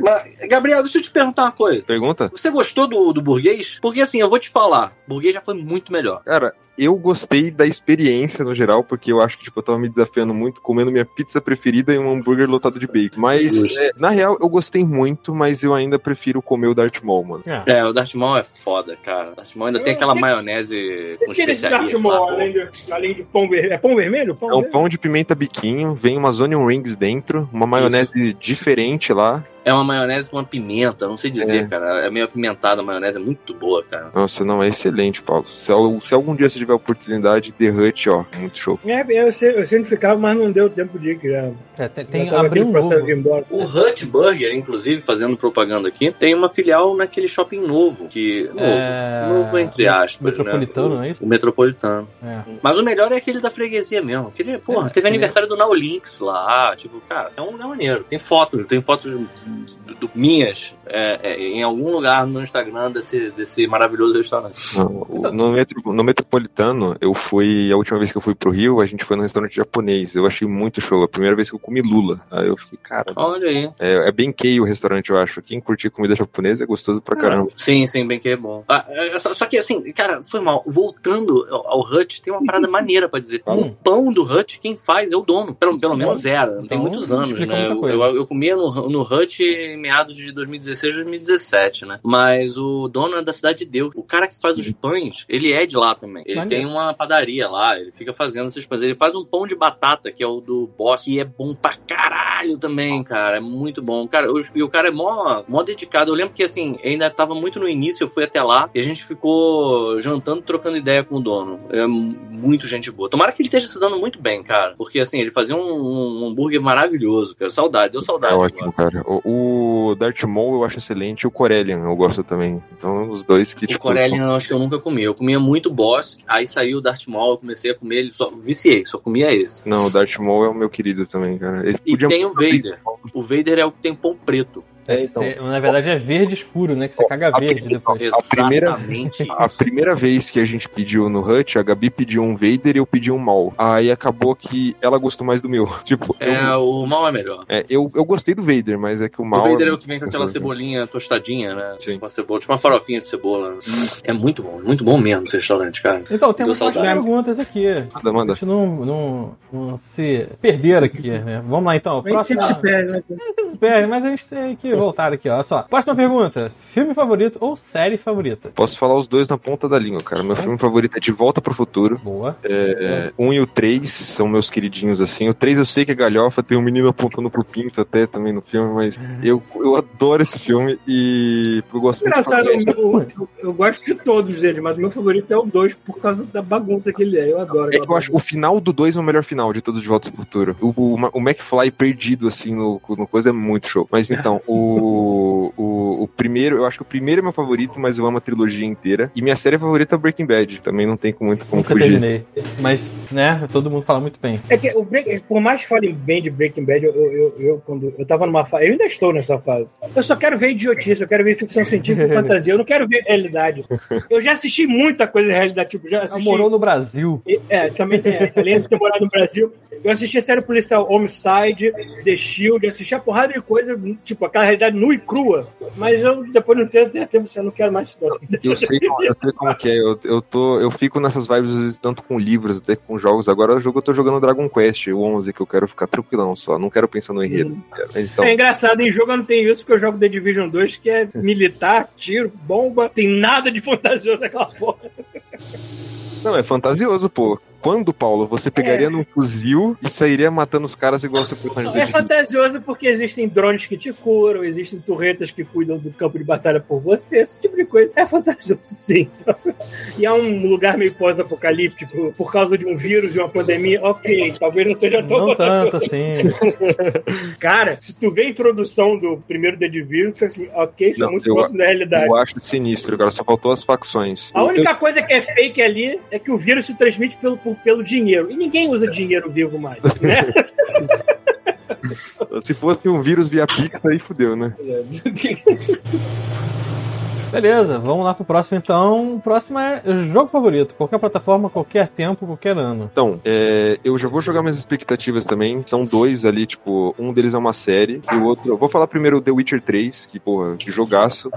Mas, Gabriel, deixa eu te perguntar uma coisa. Pergunta? Você gostou do, do burguês? Porque assim, eu vou te falar, o burguês já foi muito melhor. Cara, eu gostei da experiência no geral, porque eu acho que tipo, eu tava me desafiando muito comendo minha pizza preferida e um hambúrguer lotado de bacon. Mas, é, na real, eu gostei muito, mas eu ainda prefiro comer o Darth Maul, mano. É. É, o Darth Maul é foda, cara. O Darth Maul ainda tem aquela maionese com que eles especiarias Darth Maul, além de, além de pão vermelho. É pão vermelho? Pão É um vermelho? pão de pimenta biquinho, vem umas onion rings dentro, uma maionese diferente lá. É uma maionese com uma pimenta, não sei dizer, É. cara. É meio apimentada a maionese, é muito boa, cara. Nossa, não, é excelente, Paulo. Se, se algum dia você tiver a oportunidade, The Hut, ó, muito show. É, eu, eu sempre ficava, mas não deu tempo de ir, que já, É, tem, tem abrir aquele um processo novo. de ir embora. O Hut Burger, inclusive, fazendo propaganda aqui, tem uma filial naquele shopping novo, que. Novo, É, novo entre aspas. Metropolitano, né? não é isso? O Metropolitano. É. Mas o melhor é aquele da freguesia mesmo. Aquele, porra, É, teve é aniversário do Now Links lá. Tipo, cara, é um é maneiro. Tem fotos, tem fotos do- minhas é, é, em algum lugar no Instagram desse, desse maravilhoso restaurante. Não, Então- no, metro, no Metropolitano, eu fui. A última vez que eu fui pro Rio, a gente foi num restaurante japonês. Eu achei muito show. A primeira vez que eu comi lula. Aí eu fiquei, cara. Olha aí. É, é bem o restaurante, eu acho. Quem curtir comida japonesa é gostoso pra caramba. Sim, sim, bem que é bom. Ah, é, só, só que assim, cara, foi mal. Voltando ao, ao Hut, tem uma parada maneira pra dizer. Hum. O pão do Hut, quem faz é o dono. Pelo, pelo menos era. Tem Então, muitos anos, né? Eu, eu, eu comia no, no Hut em meados de 2016, 2017, né? Mas o dono é da Cidade de Deus. O cara que faz os pães, ele é de lá também. Ele Maneiro. tem uma padaria lá, ele fica fazendo esses pães. Ele faz um pão de batata, que é o do Boss, que é bom pra caralho também, cara. É muito bom. Cara, o- e o cara é mó, mó dedicado. Eu lembro que, assim, ainda tava muito no início, eu fui até lá e a gente ficou jantando, trocando ideia com o dono. É muito gente boa. Tomara que ele esteja se dando muito bem, cara. Porque, assim, ele fazia um, um hambúrguer maravilhoso, cara. Saudade, deu saudade. É agora. ótimo, cara. O, o Darth Maul eu acho excelente e o Corellian eu gosto também. Então, os dois que, O tipo. Corellian eu acho que eu nunca comi. Eu comia muito Boss, aí saiu o Darth Maul, eu comecei a comer ele, só viciei, só comia esse. Não, o Darth Maul é o meu querido também, cara. Ele E tem o bem- Vader. O Vader é o que tem pão preto. É, então. ser- na verdade é verde escuro, né? Que você caga a- verde depois. A primeira- Exatamente A primeira vez que a gente pediu no Hut, a Gabi pediu um Vader e eu pedi um Maul. Aí acabou que ela gostou mais do meu. Tipo, É, eu, o mal é melhor. é, eu, eu gostei do Vader, mas é que o O Maul. Vader é o que vem com aquela cebolinha tostadinha, né? Sim. Com a cebola, tipo uma farofinha de cebola. É muito bom, muito bom mesmo esse restaurante, cara. Então, temos mais perguntas aqui. Manda, manda. A gente não, não, não se perder aqui, né? Vamos lá então. A gente sempre Próxima. se perde, né? Perde, mas a gente tem que voltar aqui, ó. Olha só. Próxima pergunta: filme favorito ou série favorita? Posso falar os dois na ponta da língua, cara. Meu filme favorito é De Volta pro Futuro. Boa. É, um e o três são meus queridinhos, assim. O três eu sei que é galhofa, tem um menino apontando pro pinto até também no filme, mas eu, eu adoro esse filme e eu gosto muito de Engraçado, eu, eu- gosto de todos eles, mas o meu favorito é o 2 por causa da bagunça que ele é. Eu adoro. É que eu acho o final do 2 é o melhor final de todos de Volta pro Futuro. O, o, o McFly perdido, assim, no, no coisa é muito show. Mas então, o, o, o primeiro, eu acho que o primeiro é meu favorito, mas eu amo a trilogia inteira. E minha série favorita é Breaking Bad. Também não tem muito como Nunca fugir. terminei. Mas, né, todo mundo fala muito bem. É que o Break- por mais que falem bem de Breaking Bad, eu, eu, eu, eu, quando eu tava numa fase, eu ainda estou nessa fase. Eu só quero ver idiotice, eu quero ver ficção científica e fantasia, eu não quero ver realidade. Eu já assisti muita coisa de realidade, tipo, já assisti. morou no Brasil. É, também tem essa, além de ter morado no Brasil. Eu assisti a série policial Homicide, The Shield, assisti a porrada de coisa, tipo, aquela realidade nua e crua. Mas eu depois não tenho tempo, eu não quero mais isso. não. Eu sei, eu sei como que é. Eu, eu, tô, eu fico nessas vibes, tanto com livros, até com jogos. Agora o jogo eu tô jogando Dragon Quest, o 11, que eu quero ficar tranquilão só. Não quero pensar no enredo. Então, É engraçado, em jogo eu não tenho isso, porque eu jogo The Division 2, que é militar, tiro, bomba, tem nada de fantasioso naquela porra. Não, é fantasioso, pô. Quando, Paulo, você pegaria É. num fuzil e sairia matando os caras igual você foi É fantasioso porque existem drones que te curam, existem torretas que cuidam do campo de batalha por você, esse tipo de coisa. É fantasioso, sim. Então, E é um lugar meio pós-apocalíptico por causa de um vírus, de uma pandemia. Ok, talvez não seja tão Não tanto assim. Cara, se tu vê a introdução do primeiro The Division, tu fica assim, ok, isso é muito eu- próximo da realidade. Eu acho sinistro, cara. Só faltou as facções. A única coisa que é fake ali é que o vírus se transmite pelo, pelo dinheiro. E ninguém usa dinheiro vivo mais, né? Se fosse um vírus via Pix, aí fudeu, né? Beleza, vamos lá pro próximo então. O próximo é jogo favorito. Qualquer plataforma, qualquer tempo, qualquer ano. Então, é, eu já vou jogar minhas expectativas também. São dois ali, tipo, um deles é uma série e o outro. Eu vou falar primeiro o The Witcher 3, que, porra, que jogaço.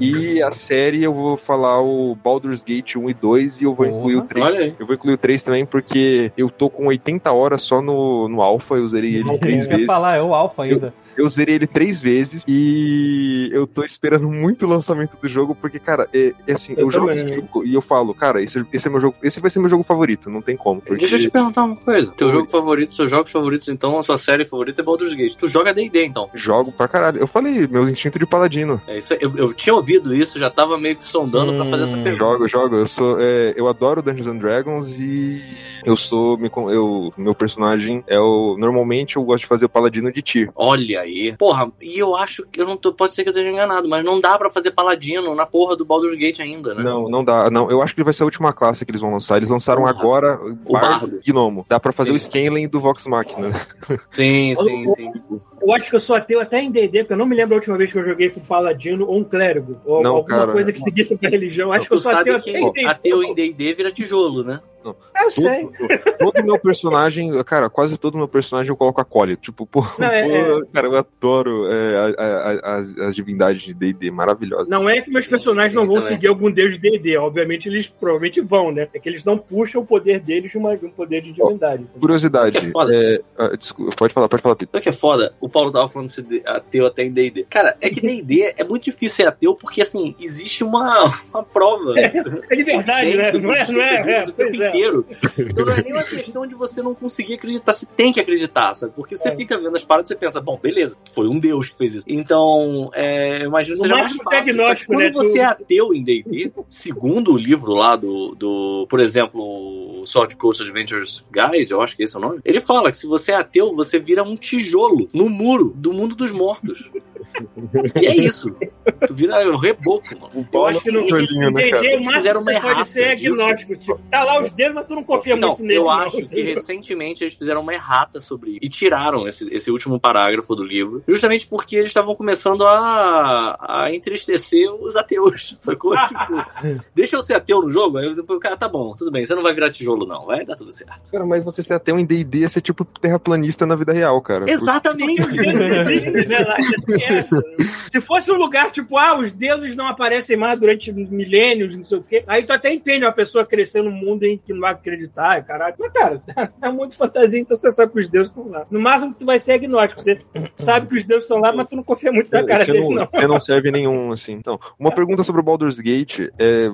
E a série eu vou falar o Baldur's Gate 1 e 2 e eu vou Porra. incluir o 3. Olha aí. Eu vou incluir o 3 também porque eu tô com 80 horas só no, no Alpha, eu zerei ele três que eu ia vezes. falar, é o Alpha ainda. Eu zerei ele três vezes e eu tô esperando muito o lançamento do jogo, porque, cara, é, é assim, Eu eu, jogo esse jogo e eu falo, cara, esse, esse é meu jogo, esse vai ser meu jogo favorito, não tem como. Porque Deixa eu te perguntar uma coisa. Teu Oi. jogo favorito, seus jogos favoritos, então, a sua série favorita é Baldur's Gate. Tu joga D&D, então. jogo pra caralho. Eu falei, meu instinto de paladino. É isso aí. eu, eu tinha ouvido isso, já tava meio que sondando pra fazer essa Hum. pergunta. Jogo, jogo. Eu sou, é, eu adoro Dungeons and Dragons e eu sou, me eu, meu personagem é o, normalmente eu gosto de fazer o paladino de Tyr. Olha aí. Porra, e eu acho que eu não tô. Pode ser que eu esteja enganado, mas não dá pra fazer paladino na porra do Baldur's Gate ainda, né? Não, não dá. Não, eu acho que vai ser a última classe que eles vão lançar. Eles lançaram Porra. agora O Bardo Bardo. Gnomo. Dá pra fazer Sim. o Scanlan do Vox Machina. Sim, sim, sim. Eu acho que eu sou ateu até em D&D, porque eu não me lembro a última vez que eu joguei com um paladino ou um clérigo. Ou Não, alguma cara. coisa que seguisse pra religião. Acho que eu sou ateu até em D&D. ateu em D&D vira tijolo, né? Ah, eu sei. Todo, todo meu personagem, cara, quase todo meu personagem eu coloco acólito. Tipo, pô, Não, é- pô, cara, eu adoro é, a- a- a- as, divindades de D&D, maravilhosas. Não é que meus personagens não vão também. seguir algum deus de D&D. Obviamente eles provavelmente vão, né? É que eles não puxam o poder deles de, uma- de um poder de divindade. Curiosidade, Que é foda. é, ah, desculpa, pode falar, pode falar. Sabe o que é foda? O Paulo tava falando de ser ateu até em D&D. Cara, é que D&D é muito difícil ser ateu porque, assim, existe uma, uma prova. É de verdade, né? Não é, não é? é o tempo é. inteiro. Então não é nem uma questão de você não conseguir acreditar, você tem que acreditar, sabe? Porque você É. fica vendo as paradas e você pensa, bom, beleza, foi um deus que fez isso. Então, é, imagino que seja mais fácil. Só que né, Quando você é ateu em D&D, segundo o livro lá do, do por exemplo, o Sword Coast Adventures Guide, eu acho que é esse o nome, ele fala que se você é ateu, você vira um tijolo no muro do mundo dos mortos. E é isso. Tu vira o reboco, mano. Eu acho que né, D&D cara? o eles máximo uma pode errata ser é disso. agnóstico. Tipo, tá lá os dedos, mas tu não confia Então, muito neles. eu não. acho que recentemente eles fizeram uma errata sobre isso e tiraram esse, esse último parágrafo do livro, justamente porque eles estavam começando a, a entristecer os ateus, sacou? tipo, deixa eu ser ateu no jogo, aí o cara, tá bom, tudo bem, você não vai virar tijolo não, vai dar tudo certo. Cara, mas você ser ateu em D&D é ser tipo terraplanista na vida real, cara. Exatamente! Os Se fosse um lugar tipo, ah, os deuses não aparecem mais durante milênios, não sei o quê, aí tu até entende uma pessoa crescer num mundo em que não vai acreditar, caralho. Mas, cara, é de fantasia, então você sabe que os deuses estão lá. No máximo, tu vai ser agnóstico. Você sabe que os deuses estão lá, mas tu não confia muito na cara você, deles, não, não. você não serve nenhum, assim. Então, uma pergunta sobre o Baldur's Gate. É,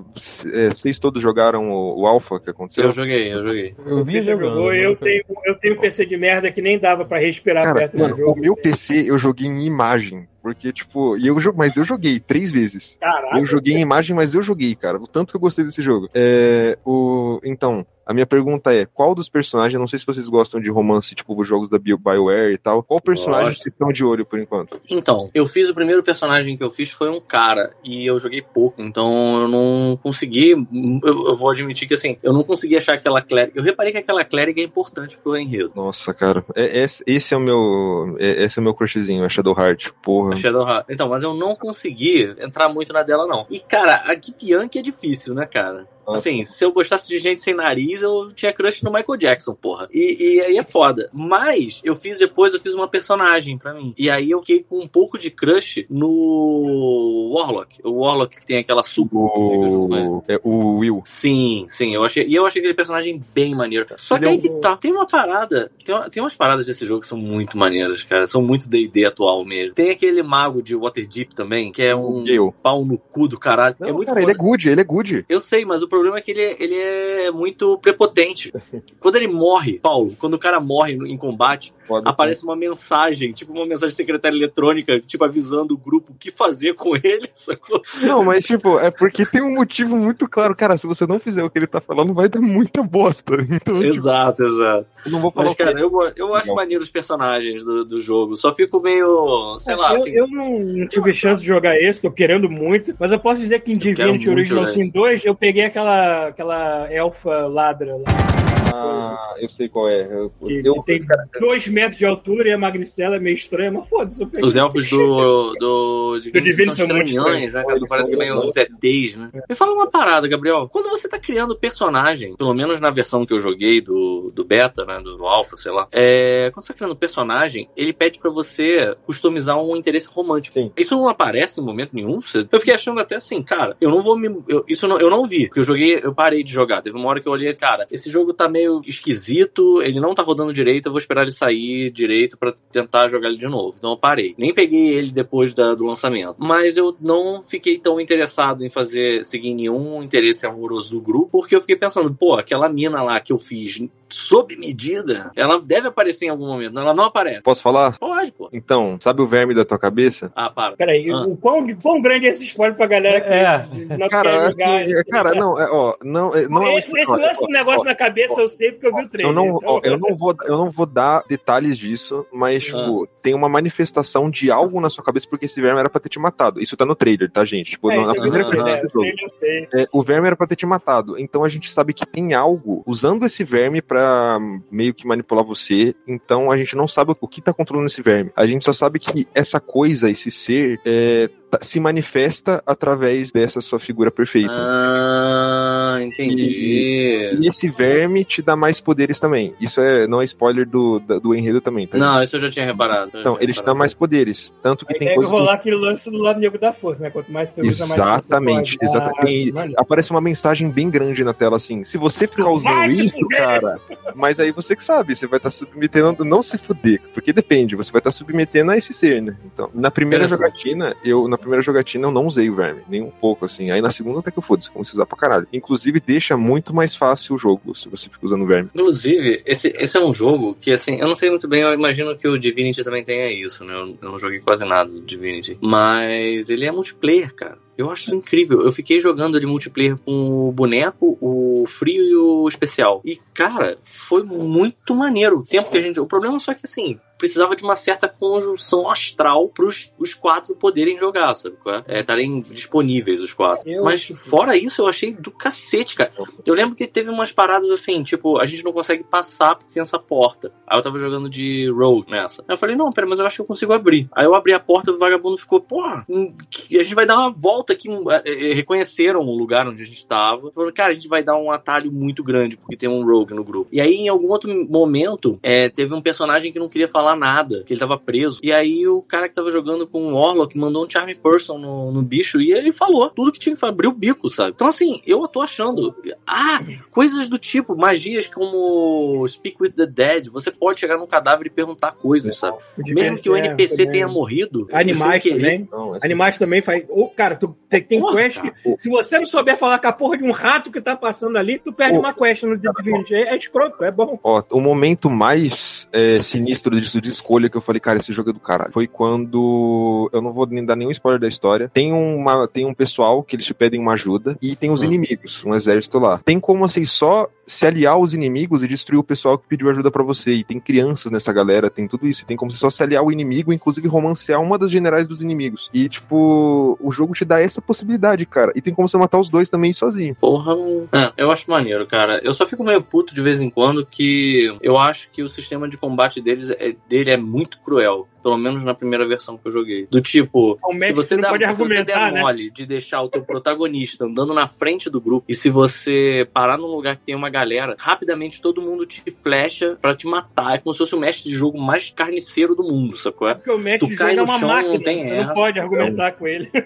é, vocês todos jogaram o, o Alpha que aconteceu? Eu joguei, eu joguei. Eu vi jogando. jogou, eu tenho, eu tenho PC de merda que nem dava pra respirar Cara, perto mano, do jogo. o meu PC eu joguei em imagem. Porque, tipo, e eu, mas eu joguei três vezes. Caralho. Eu joguei em imagem, mas eu joguei, cara. O tanto que eu gostei desse jogo. É, o, então, a minha pergunta é: qual dos personagens, não sei se vocês gostam de romance, tipo os jogos da Bio- BioWare e tal, qual personagem Gosto. vocês estão de olho por enquanto? Então, eu fiz o primeiro personagem que eu fiz foi um cara e eu joguei pouco, então eu não consegui. Eu, eu vou admitir que assim, eu não consegui achar aquela clériga. Eu reparei que aquela clériga é importante pro enredo. Nossa, cara. É, esse, esse é o meu. é- esse é o meu crushzinho, a Shadowheart. Porra. A Shadowheart. Então, mas eu não consegui entrar muito na dela, não. E, cara, a Githyank é difícil, né, cara? Assim, se eu gostasse de gente sem nariz, eu tinha crush no Michael Jackson, porra. E, e aí é foda. Mas eu fiz depois, eu fiz uma personagem pra mim. E aí eu fiquei com um pouco de crush no Warlock. O Warlock que tem aquela suco que fica junto com ele. O, é, o Will. Sim, sim, eu achei. E eu achei aquele personagem bem maneiro. Só que é aí que um- tá. Tem uma parada. Tem, uma- tem umas paradas desse jogo que são muito maneiras, cara. São muito DD atual mesmo. Tem aquele mago de Waterdeep também, que é um Gale. pau no cu do caralho. Não, é muito cara, foda. ele é good, ele é good. Eu sei, mas o problema é que ele, é- ele é muito prepotente. quando ele morre, Paulo, quando o cara morre em combate, Foda. aparece uma mensagem, tipo uma mensagem secretária eletrônica, tipo avisando o grupo o que fazer com ele, sacou? Não, mas tipo, é porque tem um motivo muito claro. Cara, se você não fizer o que ele tá falando, vai dar muita bosta. Então, tipo, Exato, exato. eu não vou falar Mas, cara, eu, eu acho Legal. maneiro os personagens do, do jogo. Só fico meio, sei lá, eu, assim. eu não, não tive chance de jogar esse, tô querendo muito, mas eu posso dizer que em Divinity Original Sin 2 eu peguei aquela, aquela elfa ladra lá, Ah, eu sei qual é. Eu, que, eu- que tem dois metros de altura e a magricela é meio estranha, mas foda-se. Os elfos do, do Divinity Divinity são são muito estranhões, né? cara? Parecem são meio uns ETs, né? Me fala uma parada, Gabriel. Quando você tá criando personagem, pelo menos na versão que eu joguei do, do beta, né? Do, do alpha, sei lá. É, quando você tá criando personagem, ele pede pra você customizar um interesse romântico. Sim. Isso não aparece em momento nenhum. Eu fiquei achando até assim, cara, eu não vou me. eu- isso não, eu não vi, porque eu joguei, eu parei de jogar. Teve uma hora que eu olhei e cara, esse jogo tá meio esquisito, ele não tá rodando direito, eu vou esperar ele sair direito pra tentar jogar ele de novo. Então eu parei. Nem peguei ele depois da- do lançamento. Mas eu não fiquei tão interessado em fazer, seguir nenhum interesse amoroso do grupo, porque eu fiquei pensando, pô, aquela mina lá que eu fiz sob medida, ela deve aparecer em algum momento. Ela não aparece. Posso falar? Pode, pô. Então, sabe o verme da tua cabeça? Ah, para. Peraí, Ah. o quão, quão grande é esse spoiler pra galera que É. não Cara, quer assim, jogar? é, cara, não, é, ó, não, é, não é esse, esse spoiler, lance ó, do negócio ó, na cabeça, eu sei porque eu vi o trailer. Eu não, então- ó, eu, não vou, eu não vou dar detalhes disso, mas, tipo, tem uma manifestação de algo na sua cabeça porque esse verme era pra ter te matado. Isso tá no trailer, tá, gente? Tipo, É, na, primeira coisa trailer, do o jogo. trailer eu sei. É, o verme era pra ter te matado. Então a gente sabe que tem algo usando esse verme pra hum, meio que manipular você. Então a gente não sabe o que tá controlando esse verme. A gente só sabe que essa coisa, esse ser, é, se manifesta através dessa sua figura perfeita. Ah, entendi. E esse verme te dá mais poderes também. Isso é, não é spoiler do, do enredo também, tá? Não, isso eu já tinha reparado. já Então, tinha ele te dá reparado. mais poderes. Tanto que Aí tem deve coisas que rolar aquele lance do lado negro da força, né? Quanto mais você usa, mais você Exatamente, pode. exatamente. Ah. Aparece uma mensagem bem grande na tela assim. Se você ficar usando Vai isso, cara, mas aí você que sabe, você vai estar submetendo, não se fuder, porque depende, você vai estar submetendo a esse ser, né? Então, na primeira jogatina, eu na primeira jogatina eu não usei o verme, nem um pouco assim. Aí na segunda até que eu foda-se, comecei a usar pra caralho. Inclusive deixa muito mais fácil o jogo se você fica usando o verme. Inclusive, esse, esse é um jogo que, assim, eu não sei muito bem, eu imagino que o Divinity também tenha isso, né? Eu, eu não joguei quase nada do Divinity. Mas ele é multiplayer, cara. Eu acho isso incrível. Eu fiquei jogando ele multiplayer com o boneco, o frio e o especial. E, cara, foi muito maneiro. O tempo que a gente. O problema só que, assim, precisava de uma certa conjunção astral pros os quatro poderem jogar, sabe? é? É, Estarem disponíveis os quatro. Eu- Mas fora isso, eu achei do cacete, cara. Eu lembro que teve umas paradas assim, tipo, a gente não consegue passar porque tem essa porta. Aí eu tava jogando de rogue nessa. Aí eu falei, não, pera, mas eu acho que eu consigo abrir. Aí eu abri a porta o vagabundo ficou, porra, a gente vai dar uma volta aqui. hum, é, é, Reconheceram o lugar onde a gente tava. Falaram, cara, a gente vai dar um atalho muito grande porque tem um rogue no grupo. E aí, em algum outro momento, é, teve um personagem que não queria falar nada, que ele tava preso. E aí o cara que tava jogando com o Orlok mandou um Charm Person no, no bicho e ele falou tudo que tinha que falar, abriu o bico, sabe? Então, assim, eu tô achando. Ah, coisas do tipo, magias como Speak with the Dead, você pode chegar num cadáver e perguntar coisas, sabe? Mesmo que o É, NPC também. tenha morrido. Animais também. Assim, Animais também faz. Ô, cara, tu tem, tem Porra, quest que. Se você não souber falar com a porra de um rato que tá passando ali, tu perde Ô. uma quest no Divinity. É, é escroto, é bom. Ó, o momento mais é, sinistro disso de escolha que eu falei, cara, esse jogo é do caralho. Foi quando. Eu não vou nem dar nenhum spoiler da história. Tem, uma, tem um pessoal que eles te pedem uma ajuda e tem os Hum. inimigos, um exército lá. Tem como assim só se aliar aos inimigos e destruir o pessoal que pediu ajuda pra você. E tem crianças nessa galera, tem tudo isso. E tem como você só se aliar ao inimigo, inclusive romancear uma das generais dos inimigos. E, tipo, o jogo te dá essa possibilidade, cara. E tem como você matar os dois também sozinho. Porra. É, eu acho maneiro, cara. Eu só fico meio puto de vez em quando que eu acho que o sistema de combate deles é, dele é muito cruel. Pelo menos na primeira versão que eu joguei. Do tipo, O se você, não dá, pode se você argumentar, der né? mole de deixar o teu protagonista andando na frente do grupo, e se você parar num lugar que tem uma galera, rapidamente todo mundo te flecha pra te matar. É como se fosse o mestre de jogo mais carniceiro do mundo, sacou? Porque o mestre Tu de cai jogo é no uma chão, máquina. não tem você essa. não pode argumentar com ele.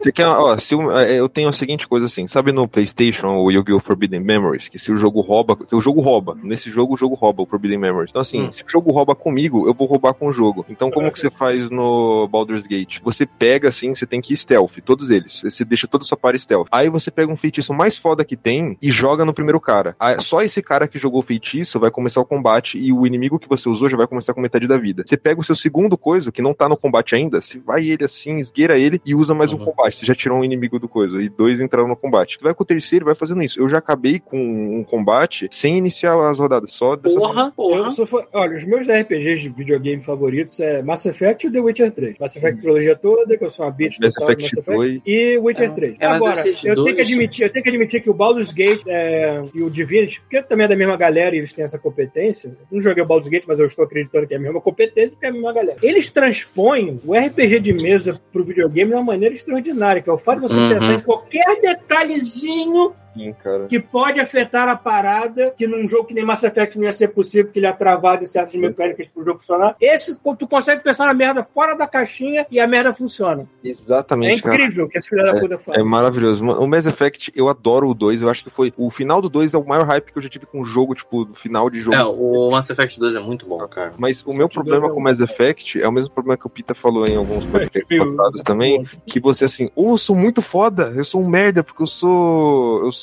Você quer, ó, se o- é, eu tenho a seguinte coisa assim, sabe no PlayStation, o Yu-Gi-Oh! Forbidden Memories, que se o jogo rouba, que o jogo rouba, nesse jogo o jogo rouba o Forbidden Memories. Então assim, Hum. se o jogo rouba comigo, eu vou roubar com o jogo. Então como que você faz no Baldur's Gate? Você pega assim, você tem que ir stealth, todos eles. Você deixa toda a sua party stealth. Aí você pega um feitiço mais foda que tem e joga no primeiro cara. Só esse cara que jogou feitiço vai começar o combate e o inimigo que você usou já vai começar com metade da vida. Você pega o seu segundo coisa, que não tá no combate ainda, você vai ele assim, esgueira ele e usa mais um Uhum. combate. Você já tirou um inimigo do coisa e dois entraram no combate. Você vai com o terceiro e vai fazendo isso. Eu já acabei com um combate sem iniciar as rodadas, só dessa forma. Porra, porra. Fã- Olha, os meus RPGs de videogame favoritos é Mass Effect e The Witcher 3. Mass Effect trilogia toda, que eu sou uma bitch Mass total Effect Mass Effect. 2. E Witcher 3. É, Agora, eu tenho dois- que admitir, eu tenho que admitir que o Baldur's Gate é, e o Divinity, porque também é da mesma galera e eles têm essa competência. Não joguei o Baldur's Gate, mas eu estou acreditando que é a mesma competência porque é a mesma galera. Eles transpõem o RPG de mesa pro videogame de uma maneira extraordinária, que é o fato de você Uhum. pensar em qualquer detalhezinho Sim, cara. que pode afetar a parada, que num jogo que nem Mass Effect não ia ser possível, porque ele é travado em certas mecânicas pro jogo funcionar. Esse, tu consegue pensar na merda fora da caixinha e a merda funciona. É Exatamente, cara. incrível o que esse filho da puta faz. É maravilhoso. O Mass Effect, eu adoro o 2. Eu acho que foi. O final do 2 é o maior hype que eu já tive com o jogo, tipo, do final de jogo. É, o Mass Effect 2 é muito bom, cara. Mas o meu que problema é com um- Mass Effect é o mesmo problema que o Pita falou em alguns podcasts passados também. Que você assim, ô, eu sou muito foda, eu sou um merda, porque eu sou. Eu sou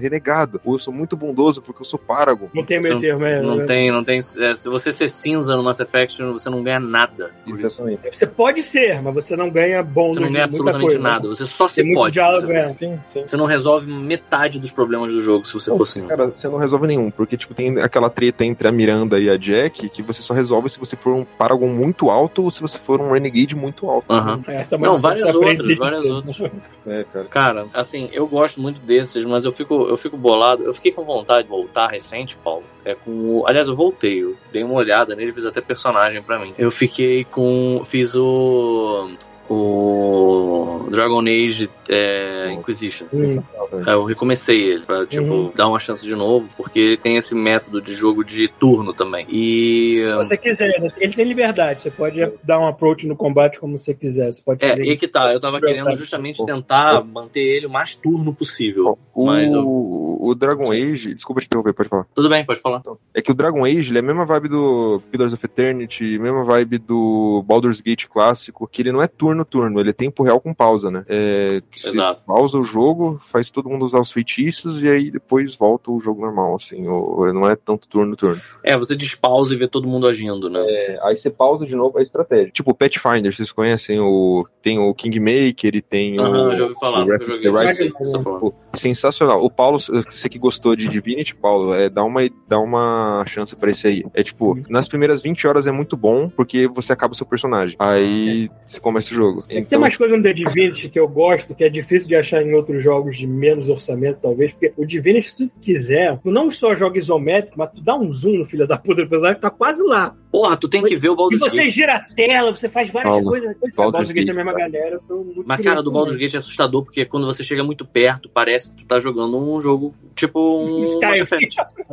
renegado, ou eu sou muito bondoso porque eu sou Paragon. Não tem meio termo, é. Não tem, não tem. é, se você ser cinza no Mass Effect, você não ganha nada. Exatamente. Você pode ser, mas você não ganha bom Você não ganha absolutamente coisa. nada. Você só se pode. diálogo, Você, é. Sim, sim. você não resolve metade dos problemas do jogo se você for cinza. Cara, você não resolve nenhum, porque tipo, tem aquela treta entre a Miranda e a Jack que você só resolve se você for um Paragon muito alto ou se você for um Renegade muito alto. É, Essa é Não, maldição que várias outras, várias outras. É, cara. Cara, assim, eu gosto muito desses, mas eu fico, eu fico bolado. Eu fiquei com vontade de voltar recente, Paulo. É com. Aliás, eu voltei, eu dei uma olhada nele, fiz até personagem pra mim. Eu fiquei com. Fiz o. O Dragon Age é, Inquisition. Hum. Eu recomecei ele pra, tipo, Uhum. dar uma chance de novo, porque ele tem esse método de jogo de turno também. E. Se você quiser, né? ele tem liberdade. Você pode dar um approach no combate como você quiser. Você pode É, fazer e que tá, eu tava querendo justamente tentar manter ele o mais turno possível. O, Mas eu- o Dragon Age, desculpa te interromper, pode falar. Tudo bem, pode falar. É que o Dragon Age ele é a mesma vibe do Pillars of Eternity, mesma vibe do Baldur's Gate clássico, que ele não é turno-turno, ele é tempo real com pausa, né? É, Exato. pausa o jogo, faz todo mundo usar os feitiços e aí depois volta o jogo normal, assim, o, não é tanto turno-turno. É, você despausa e vê todo mundo agindo, né? É, aí você pausa de novo a estratégia. Tipo o Pathfinder, vocês conhecem o. Tem o Kingmaker e tem Aham, o. já ouvi falar, o porque eu joguei The Sensacional. O Paulo, você que gostou de Divinity, Paulo, é, dá, uma, dá uma chance pra esse aí. É tipo, Uhum. nas primeiras 20 horas é muito bom, porque você acaba o seu personagem. Aí você começa o jogo. É que tem umas coisas no The Divinity que eu gosto, que é difícil de achar em outros jogos de menos orçamento, talvez, porque o Divinity, se tu quiser, tu não só joga isométrico, mas tu dá um zoom no filho da puta do personagem, tá quase lá. Porra, tu tem que ver o E Baldur's você Gate. gira a tela, você faz várias Paulo, coisas. Pois é, Baldur's Baldur's Gate é a Gate, mesma galera, eu tô muito Mas, cara, do. Baldur's Gate é assustador, porque quando você chega muito perto, parece que tu tá jogando um jogo, tipo um Skyrim.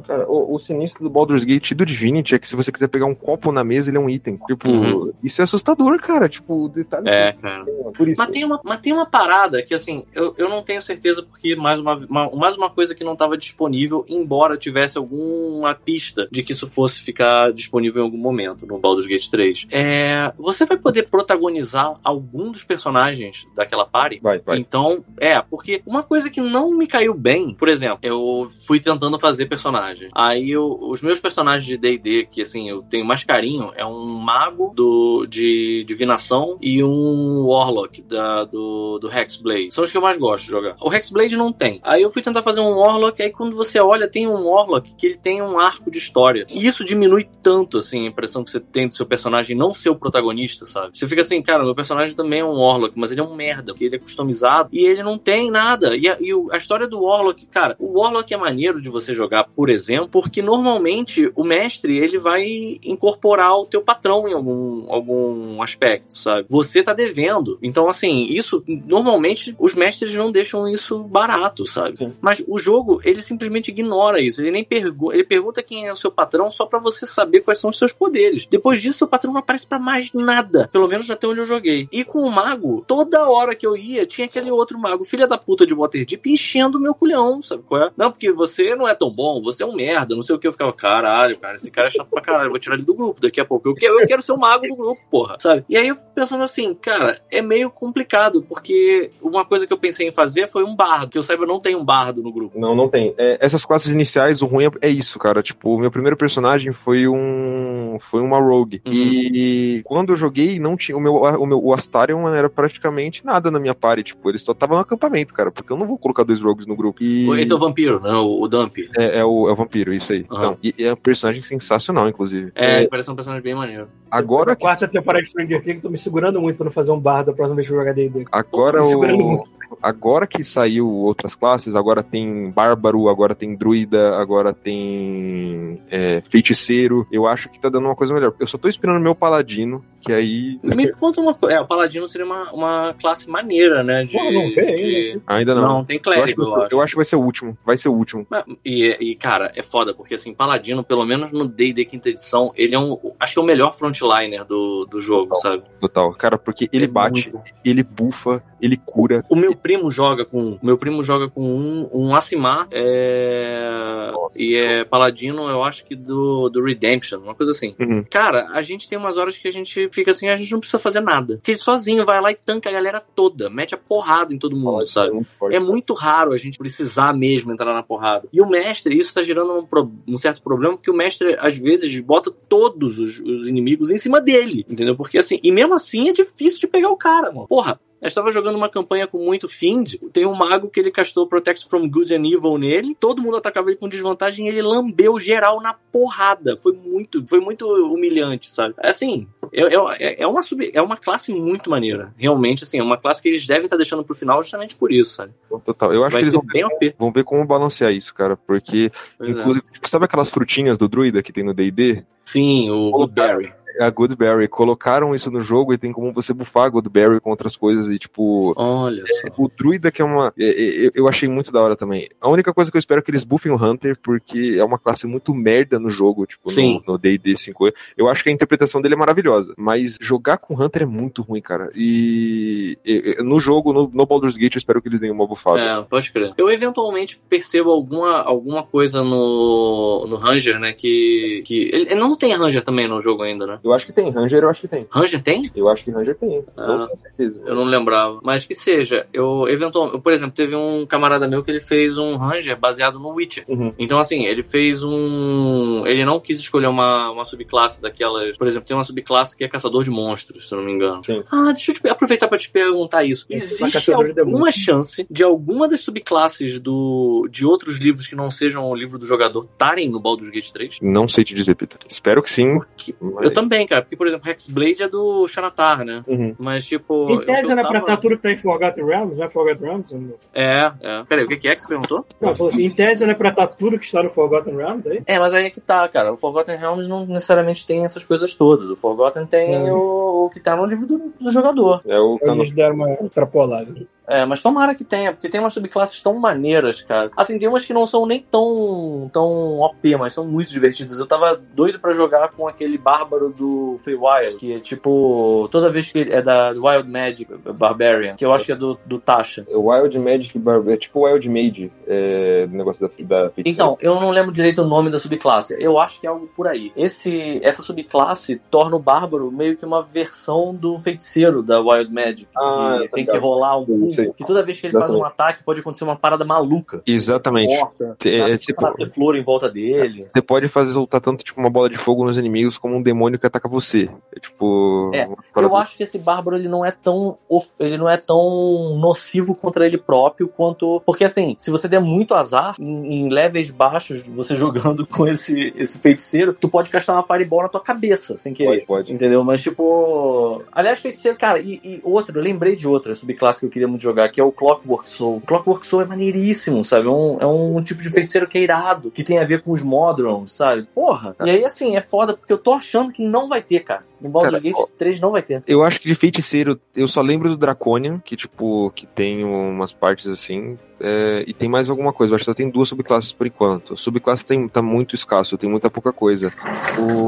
Cara, o, o sinistro do Baldur's Gate e do Divinity é que se você quiser pegar um copo na mesa, ele é um item. Tipo, Uhum. isso é assustador, cara. Tipo, o detalhe. É, cara. Por isso. Mas tem, uma, mas tem uma parada que, assim, eu, eu não tenho certeza porque mais uma, uma- mais uma coisa que não estava disponível, embora tivesse alguma pista de que isso fosse ficar disponível em algum momento no Baldur's Gate 3. É, você vai poder protagonizar algum dos personagens daquela party? Vai, vai. Então, é, porque uma coisa que não me caiu bem, por exemplo, eu fui tentando fazer personagens. Aí eu- os meus personagens de D&D, que assim, eu tenho mais carinho, é um mago do, de divinação e um warlock da, do, do Hexblade. São os que eu mais gosto de jogar. O Hexblade não tem. Aí eu fui tentar fazer um warlock, aí quando você olha, tem um warlock que ele tem um arco de história. E isso diminui tanto, assim, impressão que você tem do seu personagem não ser o protagonista, sabe? Você fica assim, cara, meu personagem também é um warlock, mas ele é um merda, porque ele é customizado e ele não tem nada. E a, e a história do warlock, cara, o warlock é maneiro de você jogar, por exemplo, porque normalmente o mestre, ele vai incorporar o teu patrão em algum, algum aspecto, sabe? Você tá devendo. Então, assim, isso, normalmente, os mestres não deixam isso barato, sabe? Sim. Mas o jogo, ele simplesmente ignora isso. Ele nem pergunta, ele pergunta quem é o seu patrão só pra você saber quais são os seus poderes. Depois disso, o patrão não aparece pra mais nada. Pelo menos até onde eu joguei. E com o mago, toda hora que eu ia, tinha aquele outro mago, filha da puta de Waterdeep, enchendo meu culhão, sabe qual é? Não, porque você não é tão bom, você é um merda, não sei o que. Eu ficava, caralho, cara, esse cara é chato pra caralho, vou tirar ele do grupo daqui a pouco. Eu quero, eu quero ser o mago do grupo, porra, sabe? E aí eu pensando assim, cara, é meio complicado, porque uma coisa que eu pensei em fazer foi um bardo, que eu saiba, não tenho um bardo no grupo. Não, não tem. É, essas classes iniciais, o ruim é, é isso, cara. Tipo, o meu primeiro personagem foi um. Foi uma Rogue. Uhum. E quando eu joguei, não tinha. O meu, o meu o Astarion era praticamente nada na minha party. Tipo, ele só tava no acampamento, cara. Porque eu não vou colocar dois Rogues no grupo. E Esse é o vampiro, né? O, o Dump. é, é o, é o vampiro, isso aí. Uhum. Então, e, e é um personagem sensacional, inclusive. É, É, ele parece um personagem bem maneiro. agora que. quarta temporada de Stranger Things, tô me segurando muito pra não fazer um bar da próxima vez que eu jogar D&D. Agora Tô me segurando o. muito. Agora que saiu outras classes, agora tem bárbaro, agora tem druida, agora tem é, feiticeiro. Eu acho que tá dando uma coisa melhor. Eu só tô esperando o meu paladino, que aí Me conta uma coisa. É, o Paladino seria uma, uma classe maneira, né? De, Pô, não vem, de- ainda não. Não, tem eu, acho clérigo, que, eu acho. eu acho que vai ser o último. Vai ser o último. Mas- E, e, cara, é foda, porque assim, Paladino, pelo menos no D&D quinta edição, ele é um. Acho que é o melhor frontliner do, do jogo, sabe? Total. Cara, porque ele É bate, muito- ele bufa, ele cura. O meu primo joga com. O meu primo joga com um, um Asimar é, e é paladino, eu acho que do, do Redemption, uma coisa assim. Uhum. Cara, a gente tem umas horas que a gente fica assim, a gente não precisa fazer nada. Porque sozinho vai lá e tanca a galera toda, mete a porrada em todo mundo, sabe? muito forte. É muito raro a gente precisar mesmo entrar na porrada. E o mestre, isso tá gerando um, pro- um certo problema, porque o mestre, às vezes, bota todos os, os inimigos em cima dele, entendeu? Porque assim, e mesmo assim é difícil de pegar o cara, mano. Porra. Eu estava jogando uma campanha com muito Fiend. Tem um mago que ele castou Protect from Good and Evil nele. Todo mundo atacava ele com desvantagem e ele lambeu geral na porrada. Foi muito, foi muito humilhante, sabe? Assim, é, é, é uma, sub, é uma classe muito maneira. Realmente, assim, é uma classe que eles devem estar deixando pro final justamente por isso, sabe? Total. Eu acho Vai que eles vão, bem OP. vão ver como balancear isso, cara. Porque, Pois é. inclusive, tipo, sabe aquelas frutinhas do druida que tem no DD? Sim, o. É a Goodberry. Colocaram isso no jogo e tem como você bufar a Goodberry com outras coisas e, tipo. Olha só. O druida que é uma. é, é, Eu achei muito da hora também. A única coisa que eu espero é que eles buffem o Hunter, porque é uma classe muito merda no jogo, tipo, Sim. no D&D 5. Eu acho que a interpretação dele é maravilhosa, mas jogar com o Hunter é muito ruim, cara. E, e- e no jogo, no, no Baldur's Gate, eu espero que eles deem uma bufada. É, pode crer. Eu eventualmente percebo alguma, alguma coisa no, no Ranger, né? Que. que ele, ele não tem Ranger também no jogo ainda, né? Eu acho que tem, Ranger eu acho que tem. Ranger tem? Eu acho que Ranger tem. Ah. Não certeza. Eu não lembrava. Mas que seja, eu eventualmente. Por exemplo, teve um camarada meu que ele fez um Ranger baseado no Witcher. Uhum. Então, assim, ele fez um. Ele não quis escolher uma, uma subclasse daquelas. Por exemplo, tem uma subclasse que é caçador de monstros, se eu não me engano. Sim. Ah, deixa eu te aproveitar pra te perguntar isso. Esse Existe de alguma demônios. chance de alguma das subclasses do, de outros livros que não sejam o livro do jogador estarem no Baldur's Gate 3? Não sei te dizer, Peter. Espero que sim. Porque- mas- Eu também, cara, porque, por exemplo, Hexblade é do Xanatar, né? Uhum. Mas, tipo. Em tese, não é pra tava- estar tudo que tá em Forgotten Realms, não é Forgotten Realms? Não, É, é. Peraí, o que que é que você perguntou? falou assim, em tese, não é pra estar tudo que está no Forgotten Realms aí? É, mas aí é que tá, cara. O Forgotten Realms não necessariamente tem essas coisas todas. O Forgotten tem É. o, o que tá no livro do, do jogador. É o cano- Eles deram uma extrapolada. É, mas tomara que tenha, porque tem umas subclasses tão maneiras, cara. Assim, tem umas que não são nem tão, tão OP, mas são muito divertidas. Eu tava doido pra jogar com aquele bárbaro do Feywild, que é tipo. Toda vez que ele é da Wild Magic Barbarian, que eu acho que é do, do Tasha. Wild Magic Bar... É tipo Wild Mage, é, do negócio da, da. Então, eu não lembro direito o nome da subclasse. Eu acho que é algo por aí. Esse, essa subclasse torna o bárbaro meio que uma versão do feiticeiro da Wild Magic. Ah, que tá tem que rolar um sim. Que toda vez que ele faz um Exatamente. ataque pode acontecer uma parada maluca. Exatamente. Morta. É, é nasce, tipo- flor em volta dele. Você pode fazer soltar tanto tipo uma bola de fogo nos inimigos como um demônio que ataca você. É tipo. É, Eu acho que esse bárbaro ele não é tão ele não é tão nocivo contra ele próprio quanto porque assim, se você der muito azar em, em levels baixos, você jogando com esse esse feiticeiro, tu pode castar uma fireball na tua cabeça sem querer. Pode, pode. Entendeu? Mas, tipo. Aliás, feiticeiro, cara, e, e outro, eu lembrei de outra subclasse que eu queria muito jogar, que é o Clockwork Soul. O Clockwork Soul é maneiríssimo, sabe? É um, é um tipo de feiticeiro que é irado, que tem a ver com os Modrons, sabe? Porra! E aí, assim, é foda, porque eu tô achando que não vai ter, cara. No Baldur's Gate ó. 3 não vai ter. Eu acho que de feiticeiro, eu só lembro do Draconian, que tipo, que tem umas partes assim. é, e tem mais alguma coisa. Eu acho que só tem duas subclasses por enquanto. Subclasse tem, tá muito escasso, tem muita pouca coisa.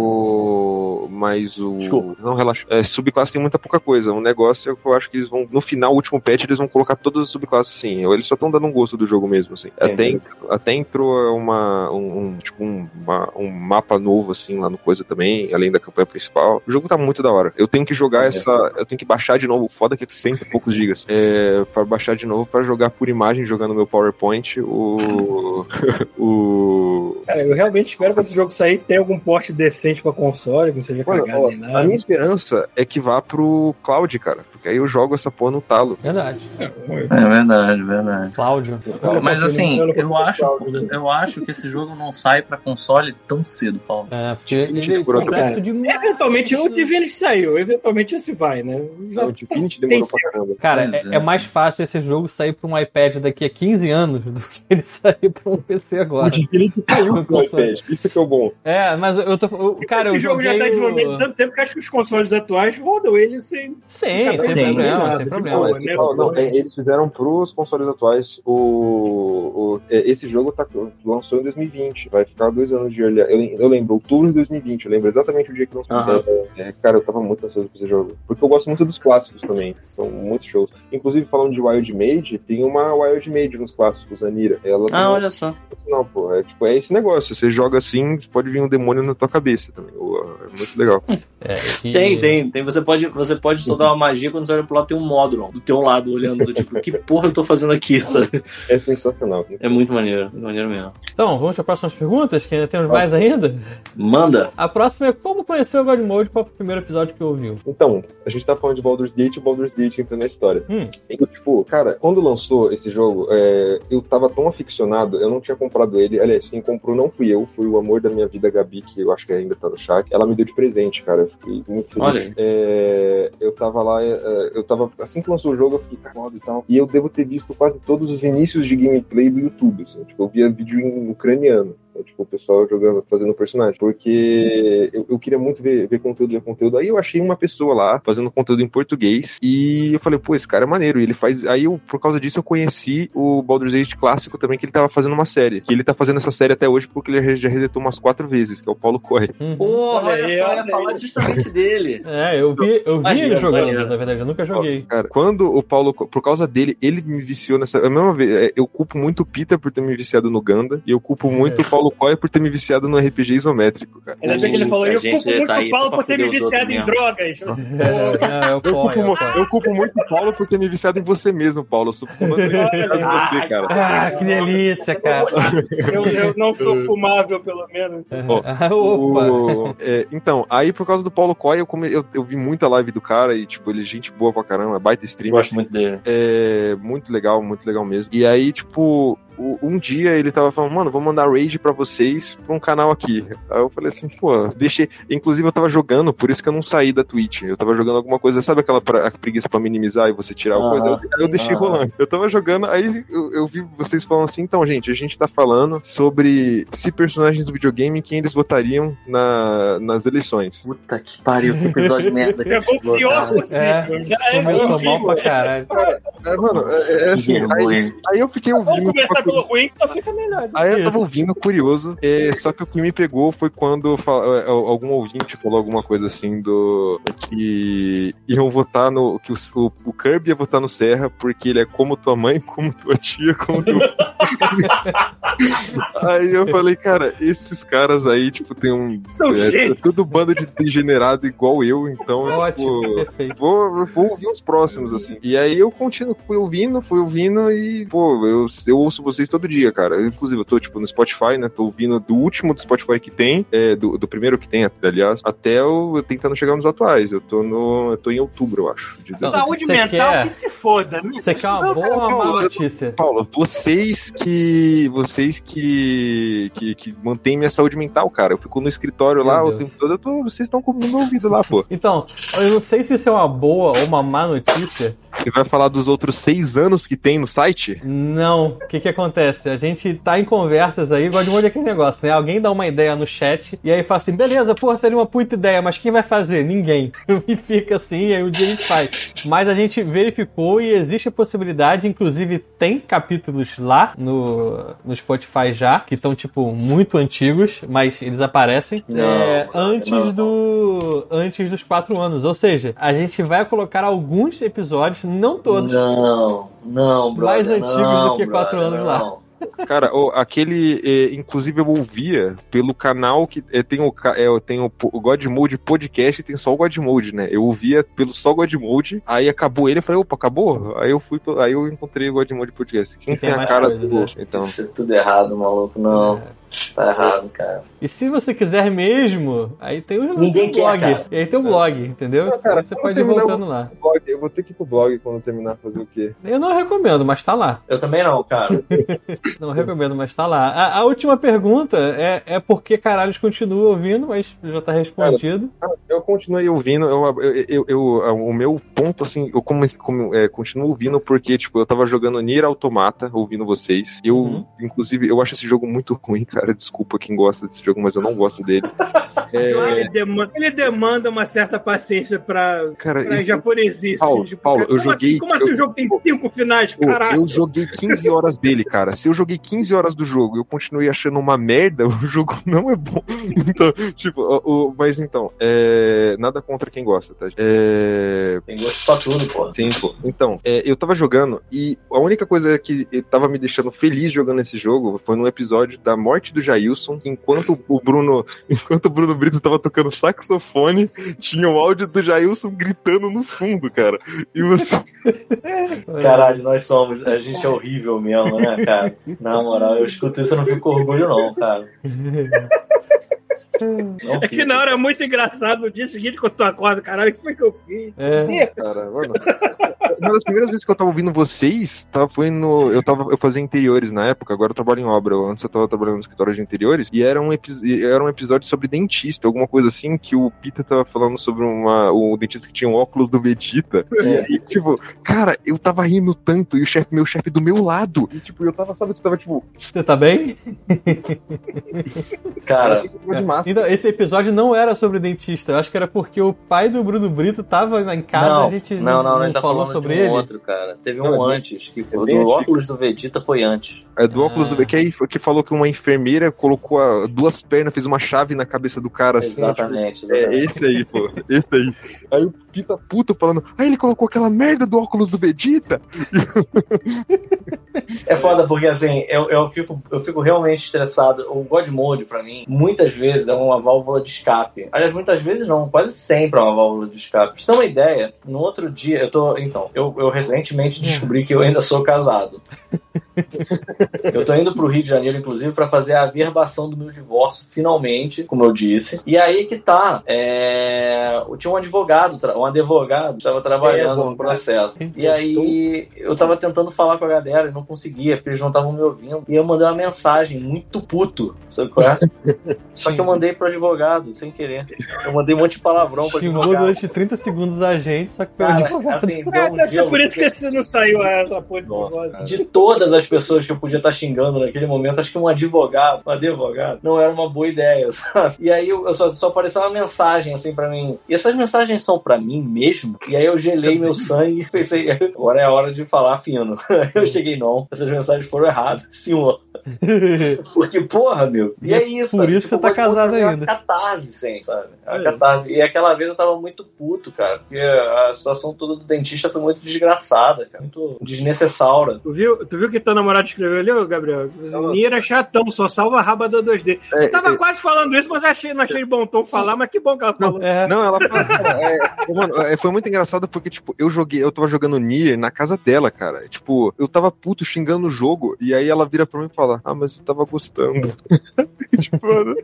O. Mas o. Desculpa. Não, relaxa. É, subclasse tem muita pouca coisa. Um negócio é que eu acho que eles vão. No final, o último patch, eles vão colocar todas as subclasses assim. Ou Eles só estão dando um gosto do jogo mesmo, assim. Até, Entendi. até entrou uma, um, um, tipo, um, uma- um mapa novo, assim, lá no coisa também, além da campanha principal. O jogo tá muito da hora. Eu tenho que jogar É. essa. Eu tenho que baixar de novo. Foda que é cento e poucos gigas. É, pra baixar de novo pra jogar por imagem, jogando meu PowerPoint, o. o. Cara, eu realmente espero que o jogo sair tenha algum porte decente pra console, que não seja Mano, cagado ó, nem nada. a minha esperança é que vá pro cloud, cara. Porque aí eu jogo essa porra no talo. Verdade. É verdade, verdade. Cláudio. Mas assim, eu acho, Cláudio. eu acho que esse jogo não sai pra console tão cedo, Paulo. É, porque ele é complexo demais. Eventualmente o Divinity saiu, eventualmente esse vai, né? Já O Divinity demorou pra caramba. Cara, é, é. é mais fácil esse jogo sair pra um iPad daqui a 15 anos do que ele sair pra um PC O agora. Divinity caiu No no console. iPad. Isso que é o bom. É, mas eu tô. eu- cara, Esse eu jogo já tá desenvolvendo o... tanto tempo que acho que os consoles atuais rodam ele sem. Sim, sem Sim, problema, Nada, sem problema. Não, não, não, é, eles fizeram pros consoles atuais. O, o- é, esse jogo tá, lançou em 2020. Vai ficar dois anos de early. Eu, eu lembro, outubro de 2020. Eu lembro exatamente o dia que lançou. Aham. É, cara, eu tava muito ansioso pra esse jogo. Porque eu gosto muito dos clássicos também. São muitos shows. Inclusive, falando de Wild Mage, tem uma Wild Mage nos clássicos, a Nira. Ela Ah, também- olha só. Não, pô, é tipo, é esse negócio. Você joga assim, pode vir um demônio na tua cabeça também. É muito legal. É, e- Tem, tem, tem. Você pode, você pode soltar uma magia quando você olha pro lado, tem um Modron do teu lado olhando, do tipo, que porra eu tô fazendo aqui, sabe? É sensacional. É muito maneiro, muito maneiro mesmo. Então, vamos para as próximas perguntas, que ainda temos mais ainda. Manda. A próxima é como conhecer o God Mode, qual foi o primeiro episódio que ouviu? Então, a gente tá falando de Baldur's Gate e o Baldur's Gate entra na história. Hum. Eu, tipo, cara, quando lançou esse jogo, é, eu tava tão aficionado, eu não tinha comprado ele. Aliás, quem comprou não fui eu, foi o amor da minha vida, Gabi, que eu acho que ainda tá no chat. Ela me deu de presente, cara. Eu fiquei muito feliz. Olha. É, eu tava lá, é, eu tava. Assim que lançou o jogo, eu fiquei caralho e tal. E eu devo ter visto quase todos os inícios de gameplay do YouTube. Assim, tipo, eu via vídeo em ucraniano. Então, Tipo, o pessoal jogando, fazendo personagem. Porque eu, eu queria muito ver, ver conteúdo, ver conteúdo. Aí eu achei uma pessoa lá fazendo conteúdo em português. E eu falei, pô, esse cara é maneiro. E ele faz. Aí eu, por causa disso, eu conheci o Baldur's Gate clássico também, que ele tava fazendo uma série. Que ele tá fazendo essa série até hoje porque ele já resetou umas quatro vezes, que é o Paulo Corre. Uhum. Porra, Olha olha só, eu ia falar justamente dele. É, eu vi, eu vi Maneiro, ele jogando, maneiro. na verdade, eu nunca joguei. Cara, quando o Paulo, por causa dele, ele me viciou nessa. A mesma vez, é, eu culpo muito o Peter por ter me viciado no Ganda, e eu culpo muito o Paulo Coy por ter me viciado no RPG isométrico, cara. Ainda bem que ele falou, eu culpo muito tá aí o Paulo por ter me viciado em drogas. É, é Eu culpo, é muito o Paulo por ter me viciado em você mesmo, Paulo. Eu sou viciado em você, cara. Ah, que delícia, cara. Eu, não sou fumável, pelo menos. Ah, Opa! É, então, aí por causa do Paulo Coy, eu, come- eu, eu vi muita live do cara e, tipo, ele é gente boa pra caramba, baita streamer. Gosto muito dele. É muito legal, muito legal mesmo. E aí, tipo, um dia ele tava falando, mano, vou mandar raid pra vocês pra um canal aqui. Aí eu falei assim, pô, deixei. Inclusive eu tava jogando, por isso que eu não saí da Twitch. Eu tava jogando alguma coisa, sabe aquela pra- preguiça pra minimizar e você tirar alguma coisa? Aí eu deixei Aham. rolando. Eu tava jogando, aí eu, eu vi vocês falando assim, então, gente, a gente tá falando sobre se personagens do videogame quem eles votariam na, nas eleições. Puta que pariu, que episódio merda que Pegou gente o pior possível. É, Já é Começou horrível. mal pra caralho. É, mano, é, é assim, aí, aí eu fiquei Vamos ouvindo. começar pelo ruim, só fica melhor. Aí eu tava ouvindo, curioso, é, só que o que me pegou foi quando fa- é, algum ouvinte falou alguma coisa assim do que iam votar no. que o, o, o Kirby ia votar no Serra porque ele é como tua mãe, como tua tia, como teu. aí eu falei, cara, esses caras aí, tipo, tem um. São é, gente. tudo bando de degenerado igual eu, então. Ótimo, tipo, perfeito. Vou, vou ouvir os próximos, assim. E aí eu continuo, fui ouvindo, fui ouvindo e, pô, eu, eu ouço vocês todo dia, cara. Eu, inclusive, eu tô, tipo, no Spotify, né? Tô ouvindo do último do Spotify que tem, é, do, do primeiro que tem, aliás, até eu tentando chegar nos atuais. Eu tô no. Eu tô em outubro, eu acho. de Não, Saúde mental quer- que se foda. Você quer uma boa ou uma má notícia? Paulo, vocês que. Vocês que. que, que mantêm minha saúde mental, cara. Eu fico no escritório Meu lá o Deus. tempo todo, eu tô, vocês estão com o meu ouvido lá, pô. Então, eu não sei se isso é uma boa ou uma má notícia. Você vai falar dos outros seis anos que tem no site? Não, o que que acontece? A gente tá em conversas aí, gosta de um monte daquele negócio, né? Alguém dá uma ideia no chat e aí fala assim, beleza, porra, seria uma puta ideia, mas quem vai fazer? Ninguém. E fica assim, e aí o dia a gente faz. Mas a gente verificou e existe a possibilidade, inclusive tem capítulos lá no, no Spotify já, que estão, tipo, muito antigos, mas eles aparecem Não, é, antes não. do antes dos quatro anos. Ou seja, a gente vai colocar alguns episódios, não todos, Não, não, brother. Mais antigos não, do que quatro brother, anos lá. Não. Cara, o- aquele, é, inclusive eu ouvia pelo canal que é, tem o é, tem o, po- o God Mode podcast e tem só o God Mode, né? Eu ouvia pelo só God Mode, aí acabou ele, eu falei, opa, acabou? Aí eu fui, aí eu encontrei o God Mode podcast. Quem Que tem, tem a cara coisa, do né? então. Isso é tudo errado, maluco. Não. Tá errado, cara. E se você quiser mesmo, aí tem o, Ninguém quer, blog. cara. E aí tem o blog, entendeu? Não, cara, Aí você pode ir voltando lá. blog, eu vou ter que ir pro blog quando terminar fazer o quê? Eu não recomendo, mas tá lá. Eu também não, cara. Não recomendo, mas tá lá. A, a última pergunta é, é por que caralhos continua ouvindo, mas já tá respondido. Ah, Eu continuei ouvindo, eu, eu, eu- eu- o meu ponto, assim, eu como, como, é, continuo ouvindo porque, tipo, eu tava jogando Nier Automata, ouvindo vocês. Eu, Uhum. inclusive, eu acho esse jogo muito ruim, cara. Desculpa quem gosta desse jogo, mas eu não gosto dele. É, Ele, demanda, ele demanda uma certa paciência pra, cara, pra japonesice. Paulo, Tipo, Paulo, cara, eu como joguei- Assim, como assim eu- o jogo tem cinco finais, Pô, caralho? eu joguei 15 horas dele, cara. Se eu joguei 15 horas do jogo e eu continuei achando uma merda, o jogo não é bom. Então, tipo, o, o- mas então, é, nada contra quem gosta, tá? É, Tem gosto pra tudo, pô. Sim, pô. Então, é, eu tava jogando e a única coisa que tava me deixando feliz jogando esse jogo foi num episódio da morte do Jailson, que enquanto o Bruno, enquanto o Bruno Brito tava tocando saxofone, tinha o áudio do Jailson gritando no fundo, cara. E você, Caralho, nós somos. A gente é horrível mesmo, né, cara? Na moral, eu escuto isso e não fico com orgulho, não, cara. É que na hora é muito engraçado. No dia seguinte, quando tu acorda, caralho, o que foi que eu fiz? É. cara, mano. Uma das primeiras vezes que eu tava ouvindo vocês, tava, foi no. Eu, tava, eu fazia interiores na época, agora eu trabalho em obra. eu- Antes eu tava trabalhando no escritório de interiores, e era um, era um episódio sobre dentista, alguma coisa assim, que o Pita tava falando sobre uma, o dentista que tinha um óculos do Vegeta. E aí, tipo, cara, eu tava rindo tanto, e o chefe, meu chefe do meu lado. E tipo, eu tava, sabe, você tava tipo. Você tá bem? Cara, tava de máscara. Então, esse episódio não era sobre dentista. Eu acho que era porque o pai do Bruno Brito tava lá em casa, não, a gente não, não, a gente tá falou sobre de um ele. outro, cara. Teve Não, um é antes, que é foi bem do óculos do Vegeta foi antes. É do óculos Ah. do que, aí foi que falou que uma enfermeira colocou a- duas pernas, fez uma chave na cabeça do cara assim. Exatamente, tipo, É, exatamente. esse aí, pô. Esse aí. Aí o Pita puto falando, ah, ele colocou aquela merda do óculos do Vegeta. É foda porque assim, eu, eu, fico, eu fico realmente estressado. O God Mode, pra mim, muitas vezes é uma válvula de escape. Aliás, muitas vezes não, quase sempre é uma válvula de escape. Pra você ter uma ideia, no outro dia, eu tô. Então, eu, eu recentemente descobri que eu ainda sou casado. Eu tô indo pro Rio de Janeiro, inclusive, pra fazer a averbação do meu divórcio, finalmente, como eu disse. E aí que tá. É... eu Tinha um advogado, um advogado, estava trabalhando no processo. E aí eu tava tentando falar com a galera e não conseguia, porque eles não estavam me ouvindo. E eu mandei uma mensagem muito puto, sabe qual é? Só que eu mandei pro advogado, sem querer. Eu mandei um monte de palavrão pro Xingou advogado. durante 30 segundos a gente, só que foi o Cara, advogado. assim, deu É, um deve ser gelo. por isso que esse não saiu essa porra negócio. De todas as pessoas que eu podia estar xingando naquele momento, acho que um advogado, um advogado, não era uma boa ideia, sabe? E aí eu, eu só, só apareceu uma mensagem assim pra mim. E essas mensagens são pra mim mesmo? E aí eu gelei meu sangue e pensei, agora é a hora de falar fino. Eu cheguei, não, essas mensagens foram erradas, senhor. Porque, porra, meu. E é isso. Por isso você tá casado uma ainda. catarse, sem, sabe? A É. catarse. E aquela vez eu tava muito puto, cara. Porque a situação toda do dentista foi muito desgraçada, cara. Muito desnecessária. Tu viu, tu viu que teu namorado escreveu ali, ô, Gabriel? O Nier é chatão, só salva a raba da 2D. É, Eu tava é, quase falando isso, mas achei, não achei bom tom falar, mas que bom que ela falou. É, Não, ela é, mano, é, foi muito engraçado porque, tipo, eu joguei, eu tava jogando Nier na casa dela, cara. Tipo, eu tava puto xingando o jogo, e aí ela vira pra mim e fala, ah, mas eu tava gostando. tipo, mano,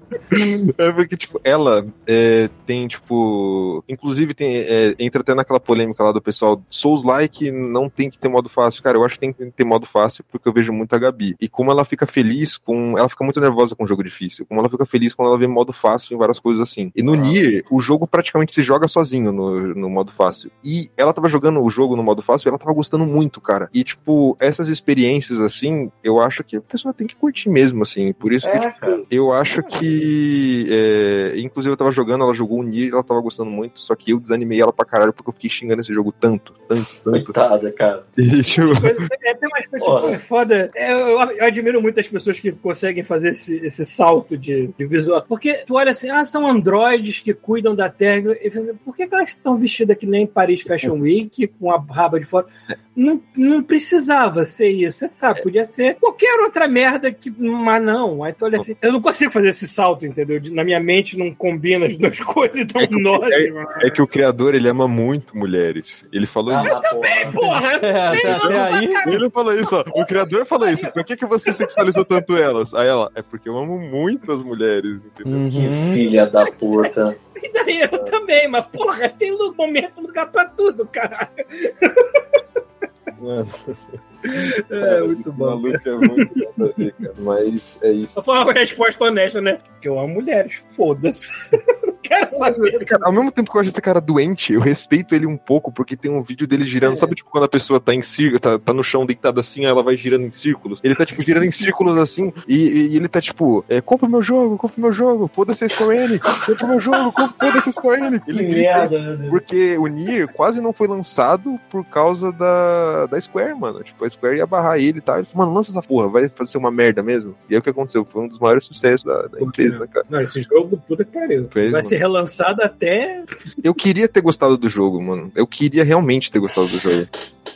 é porque, tipo, ela é, tem, tipo. Inclusive, tem, é, entra até naquela polêmica lá do pessoal. Souls-like não tem que ter modo fácil. Cara, eu acho que tem que ter modo fácil porque eu vejo muito a Gabi. E como ela fica feliz com. Ela fica muito nervosa com um jogo difícil. Como ela fica feliz quando ela vê modo fácil em várias coisas assim. E no Ah. Nier, o jogo praticamente se joga sozinho no, no modo fácil. E ela tava jogando o jogo no modo fácil e ela tava gostando muito, cara. E, tipo, essas experiências assim, eu acho que a pessoa tem que curtir mesmo, assim. Por isso que, É, cara. eu acho que. é, inclusive, eu tava jogando, ela jogou o Nier, ela tava gostando muito, só que eu desanimei ela pra caralho porque eu fiquei xingando esse jogo tanto, tanto, tanto. Coitada, cara. E, tipo, É, coisas Porra. tipo, é foda. É, eu, eu admiro muito as pessoas que conseguem fazer esse, esse salto de, de visual. Porque tu olha assim, ah, são androides que cuidam da Terra. E fica, Por que, que elas estão vestidas que nem Paris Fashion Week, com a raba de fora? Não, não precisava ser isso, você sabe, podia ser qualquer outra merda que. Mas não. Aí tu olha assim, eu não consigo fazer esse salto, entendeu? De- Na minha mente não combina as duas coisas, então nó. é que o criador, ele ama muito mulheres. Ele falou Ah, isso. porra. Porra! é, até aí. Ele falou isso, ó. O criador falou isso. Por que, que você sexualizou tanto elas? Aí ela, é porque eu amo muito as mulheres, entendeu? Que Uhum. filha da puta. E daí eu também, mas porra, tem momento, lugar pra tudo, caralho. Mano, É, muito o bom. maluco é muito nada a ver, cara. Mas é isso. Foi uma resposta honesta, né? Porque eu amo mulheres, foda-se. Quero saber. Cara, ao mesmo tempo que eu acho esse cara doente, eu respeito ele um pouco, porque tem um vídeo dele girando. É. Sabe, tipo, quando a pessoa tá em círculo, tá, tá no chão deitado assim, aí ela vai girando em círculos. Ele tá, tipo, girando em círculos assim, e, e ele tá, tipo, é, compra o meu jogo, compra o meu jogo, foda-se a Square Enix, compra o meu jogo, compra- foda-se a Square Enix. Ele grita meu Deus. porque o Nier quase não foi lançado por causa da, da Square, mano. Tipo, a Square ia barrar ele e tal. Ele falou, mano, lança essa porra, vai fazer uma merda mesmo. E aí o que aconteceu? Foi um dos maiores sucessos da, da empresa, né, cara. Não, esse jogo, puta que pariu. Fez, Vai mano. ser relançado até. Eu queria ter gostado do jogo, mano. Eu queria realmente ter gostado do jogo.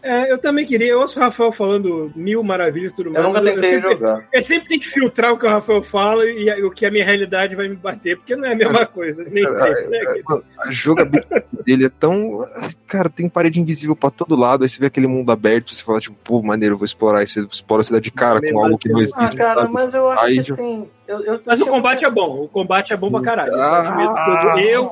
É, eu também queria. Eu ouço o Rafael falando mil maravilhas e tudo mais. Eu nunca tentei sempre, jogar. Eu sempre tenho que filtrar o que o Rafael fala e o que a minha realidade vai me bater, porque não é a mesma coisa, nem Cara, sempre, né? querido? Mano, a jogabilidade dele é tão. Cara, tem parede invisível pra todo lado. Aí você vê aquele mundo aberto, você fala, tipo, pô, maneiro, eu vou explorar. Aí você explora a cidade de cara com algo que não assim, existe. Ah, cara, sabe? mas eu acho Aí que assim. Eu, eu, Mas o combate é bom, o combate é bom pra caralho. admito Ah, tudo. Eu,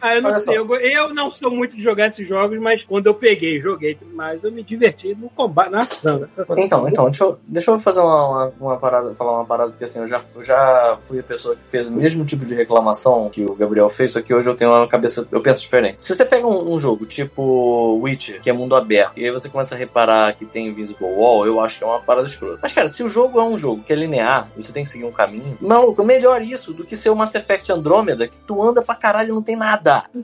ah, eu não sei, eu, eu não sou muito de jogar esses jogos, mas quando eu peguei, joguei, mas eu me diverti no combate, na ação. Então, então deixa, eu, deixa eu fazer uma, uma, uma parada, falar uma parada, porque assim, eu já, eu já fui a pessoa que fez o mesmo tipo de reclamação que o Gabriel fez, só que hoje eu tenho uma cabeça, eu penso diferente. Se você pega um, um jogo tipo Witcher, que é mundo aberto, e aí você começa a reparar que tem Invisible Wall, eu acho que é uma parada escrota. Mas, cara, se o jogo é um jogo que é linear, e você tem que seguir um caminho, maluco, melhor isso do que ser o Mass Effect Andromeda, que tu anda pra caralho e não tem nada. Né,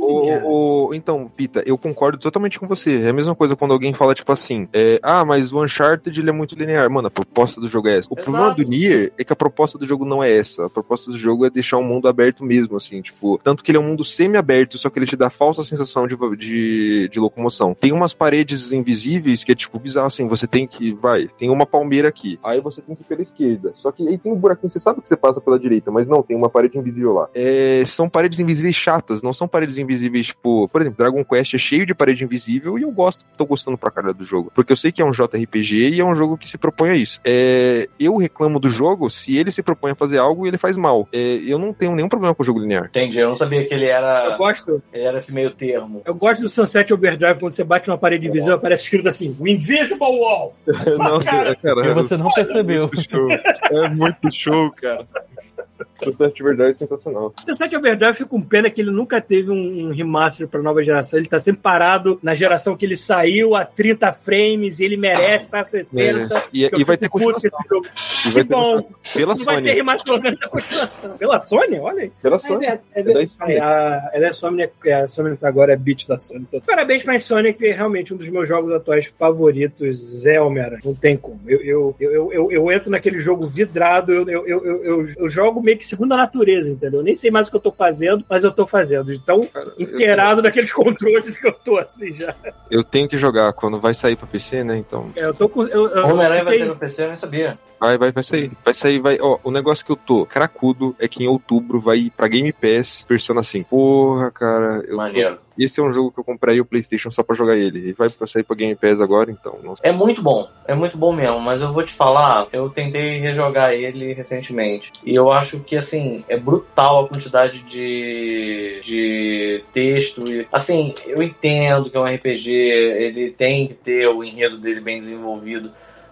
O- o- o- então, Pita, eu concordo totalmente com você. É a mesma coisa quando alguém fala, tipo assim, é, ah, mas o Uncharted ele é muito linear. Mano, a proposta do jogo é essa. O Exato. problema do Nier é que a proposta do jogo não é essa. A proposta do jogo é deixar o mundo aberto mesmo, assim, tipo, tanto que ele é um mundo semi-aberto, só que ele te dá a falsa sensação de, de, de locomoção. Tem umas paredes invisíveis que é, tipo, bizarro, assim, você tem que, vai, tem uma palmeira aqui, aí você tem que ir pela esquerda. Só que aí tem um buraquinho, você sabe que você passa pela direita, mas não, tem uma parede invisível lá. É, são paredes invisíveis chatas, não são paredes invisíveis, tipo, por exemplo, Dragon Quest é cheio de parede invisível e eu gosto, tô gostando pra caralho do jogo. Porque eu sei que é um JRPG e é um jogo que se propõe a isso. É, eu reclamo do jogo se ele se propõe a fazer algo e ele faz mal. É, eu não tenho nenhum problema com o jogo linear. Entendi, eu não sabia que ele era, Eu gosto, ele era esse meio termo. eu gosto do Sunset Overdrive quando você bate numa parede invisível, aparece escrito assim: o Invisible Wall. Nossa, cara. cara, E você não percebeu. É muito show. É muito show, cara. Sunset de verdade é sensacional. O Sunset Overdrive fica com pena que ele nunca teve um, um remaster pra nova geração. Ele tá sempre parado na geração que ele saiu a 30 frames e ele merece estar a 60. E, Eu e vai ter fico puto continuação. com esse jogo. E vai Que ter bom. pela Não vai ter Sony. remaster na continuação. Pela Sony? Olha aí. Pela É, Sony. é, é, É Sony. é, a, ela é Sony, é, a Sony agora é beat da Sony. Então, parabéns pra Sony, que é realmente um dos meus jogos atuais favoritos é Homem-Aranha. Não tem como. Eu, eu, eu, eu, eu, entro naquele jogo vidrado, eu, eu, eu, eu jogo meio que segundo a natureza, entendeu? Eu nem sei mais o que eu tô fazendo, mas eu tô fazendo. Então, Cara, inteirado naqueles controles que eu tô assim já. Eu tenho que jogar quando vai sair pra PC, né? Então. É, eu tô com. Eu, eu, Homem-Aranha vai ser no PC, eu nem sabia. Vai, vai, vai sair. Vai sair, vai. Ó, o negócio que eu tô cracudo é que em outubro vai ir pra Game Pass Persona 5. Porra, cara. Eu tô- Maneiro. Esse é um jogo que eu comprei o PlayStation só pra jogar ele. E vai pra sair pra Game Pass agora, então. Nossa. É muito bom, é muito bom mesmo, mas eu vou te falar, eu tentei rejogar ele recentemente. E eu acho que, assim, é brutal a quantidade de, de texto. E, assim, eu entendo que é um RPG, ele tem que ter o enredo dele bem desenvolvido.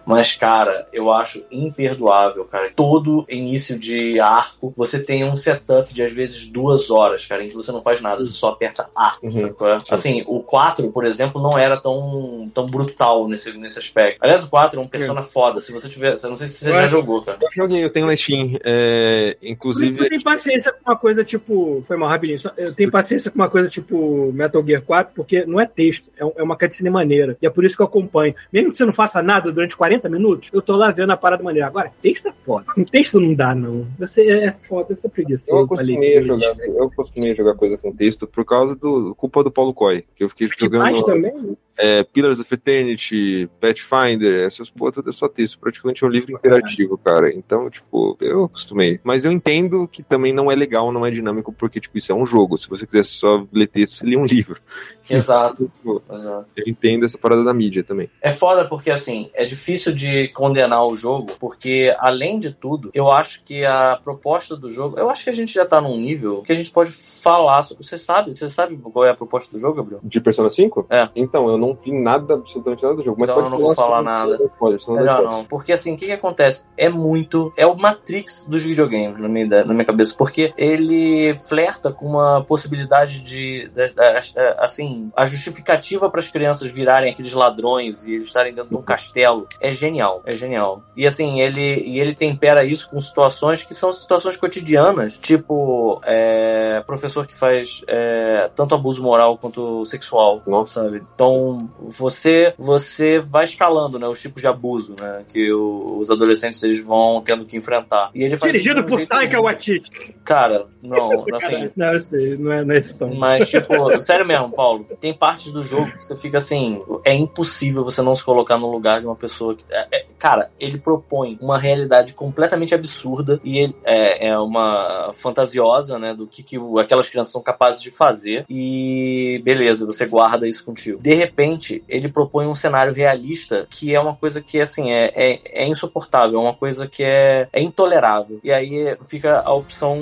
Mas, cara, eu acho imperdoável, cara. Todo início de arco, você tem um setup de às vezes duas horas, cara, em que você não faz nada, você só aperta A. Uhum. Assim, o 4, por exemplo, não era tão, tão brutal nesse, nesse aspecto. Aliás, o 4 é um persona foda. Se você tiver. Eu não sei se você Eu já acho- jogou, cara. Eu joguei, eu tenho na Steam. É, Por isso inclusive. que eu tenho paciência com uma coisa tipo. Foi mal rapidinho. só- Eu tenho paciência com uma coisa tipo Metal Gear 4, porque não é texto, é é uma cutscene maneira. E é por isso que eu acompanho. Mesmo que você não faça nada durante 40 minutos, eu tô lá vendo a parada maneira. Agora, texto é foda. Texto não dá, não. Você é foda, é Eu preguiçoso pra acostumei, a leitura. jogar, eu acostumei jogar coisa com texto por causa do culpa do Paulo Coy. Que eu fiquei Demais jogando também. é, Pillars of Eternity, Pathfinder, essas porra tudo é só texto. Praticamente é um livro interativo, cara. Então, tipo, eu acostumei. Mas eu entendo que também não é legal, não é dinâmico, porque, tipo, isso é um jogo. Se você quiser só ler texto, você lê um livro. Exato. Tipo, exato. Eu entendo essa parada da mídia também. É foda porque, assim, é difícil de condenar o jogo, porque, além de tudo, eu acho que a proposta do jogo. Eu acho que a gente já tá num nível que a gente pode falar. Você sabe? Você sabe qual é a proposta do jogo, Gabriel? De Persona 5? É. Então, eu não vi nada, absolutamente nada do jogo. Mas Então pode eu não vou falar nada. Spoiler, spoiler. não. Porque assim, o que, que acontece? É muito. É o Matrix dos videogames, na minha, ideia- na minha cabeça. Porque ele flerta com uma possibilidade de. de- de- assim, a justificativa para as crianças virarem aqueles ladrões e eles estarem dentro de um castelo é genial. É genial. E assim, ele, e ele tempera isso com situações que são situações cotidianas. Tipo, é, professor que faz é, tanto abuso moral quanto sexual. Nossa. Sabe? Então, você você vai escalando, né, os tipos de abuso, né, que o- os adolescentes eles vão tendo que enfrentar. E ele faz Dirigido por Taika Waititi. Cara, não, assim, Caralho. Não, eu sei, não é, não é tom. mas, tipo, sério mesmo, Paulo, tem partes do jogo que você fica assim, é impossível você não se colocar no lugar de uma pessoa que. é- é- cara, ele propõe uma realidade completamente absurda e ele é, é uma fantasiosa, né, do que, que aquelas crianças são capazes de fazer. E beleza, você guarda isso contigo. De repente, ele propõe um cenário realista que é uma coisa que, assim, é, é, é insuportável, é uma coisa que é, é intolerável. E aí fica a opção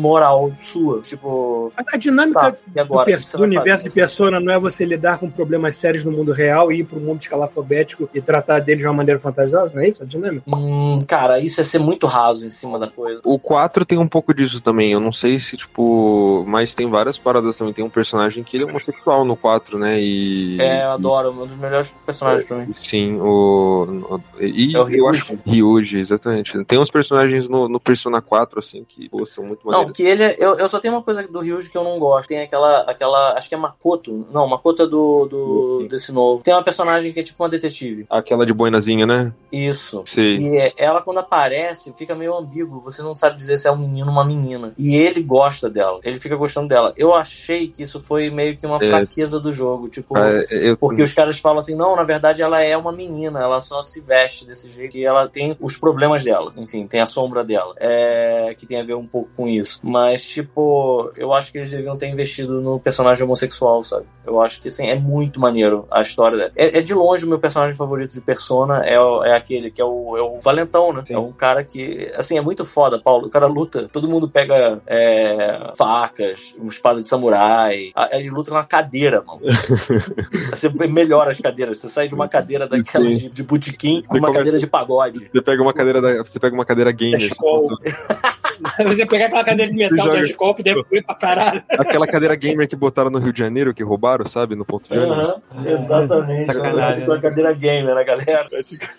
moral sua. Tipo, A dinâmica Tá, e do, agora? do vai universo de Persona não é você lidar com problemas sérios no mundo real e ir pro mundo escalafobético e tratar deles de uma maneira fantasiosa, não é isso a dinâmica? Hum, cara, isso é ser muito raso em cima da coisa. O 4 tem um pouco disso também. Eu não sei se, tipo. Mas tem várias paradas também. Tem um personagem que ele é homossexual no 4, né? E. É, eu adoro, um dos melhores personagens pra mim. Sim, o. E É o eu acho. Ryuji, exatamente. Tem uns personagens no, no Persona 4, assim, que pô, são muito Não, maneiros. que ele é, eu, eu só tenho uma coisa do Ryuji que eu não gosto. Tem aquela, aquela, acho que é Makoto. Não, Makoto é do, do Sim. desse novo. Tem uma personagem que é tipo uma detetive. Aquela de boinazinha, né? Isso. Sei. E é- ela, quando aparece, fica meio ambíguo. Você não sabe dizer se é um menino ou uma menina. E ele gosta dela. Ele fica gostando dela. Eu achei que isso foi meio que uma É. fraqueza do jogo. Tipo, Ah, eu, Porque os caras falam assim, não, na verdade ela é uma menina, ela só se veste desse jeito e ela tem os problemas dela. Enfim, tem a sombra dela. É, que tem a ver um pouco com isso. Mas, tipo, eu acho que eles deviam ter investido no personagem homossexual, sabe? Eu acho que, assim, é muito maneiro a história dela. É, é de longe o meu personagem favorito de Persona, é, é aquele que é o, é o Valentão, né? Sim. É um cara que, assim, é muito foda, Paulo. O cara luta, todo mundo pega é, facas, uma espada de samurai. A- Ele luta com uma cadeira, mano. Você melhora as cadeiras. Você sai de uma cadeira daquelas de, de botequim pra uma cadeira de pagode. Você pega uma cadeira da, você pega uma cadeira gamer, Escola. Você pegar aquela cadeira de metal da escola que deve pra caralho. aquela cadeira gamer que botaram no Rio de Janeiro, que roubaram, sabe, no ponto de ônibus. Exatamente. Sacanagem, a cadeira gamer, né, galera?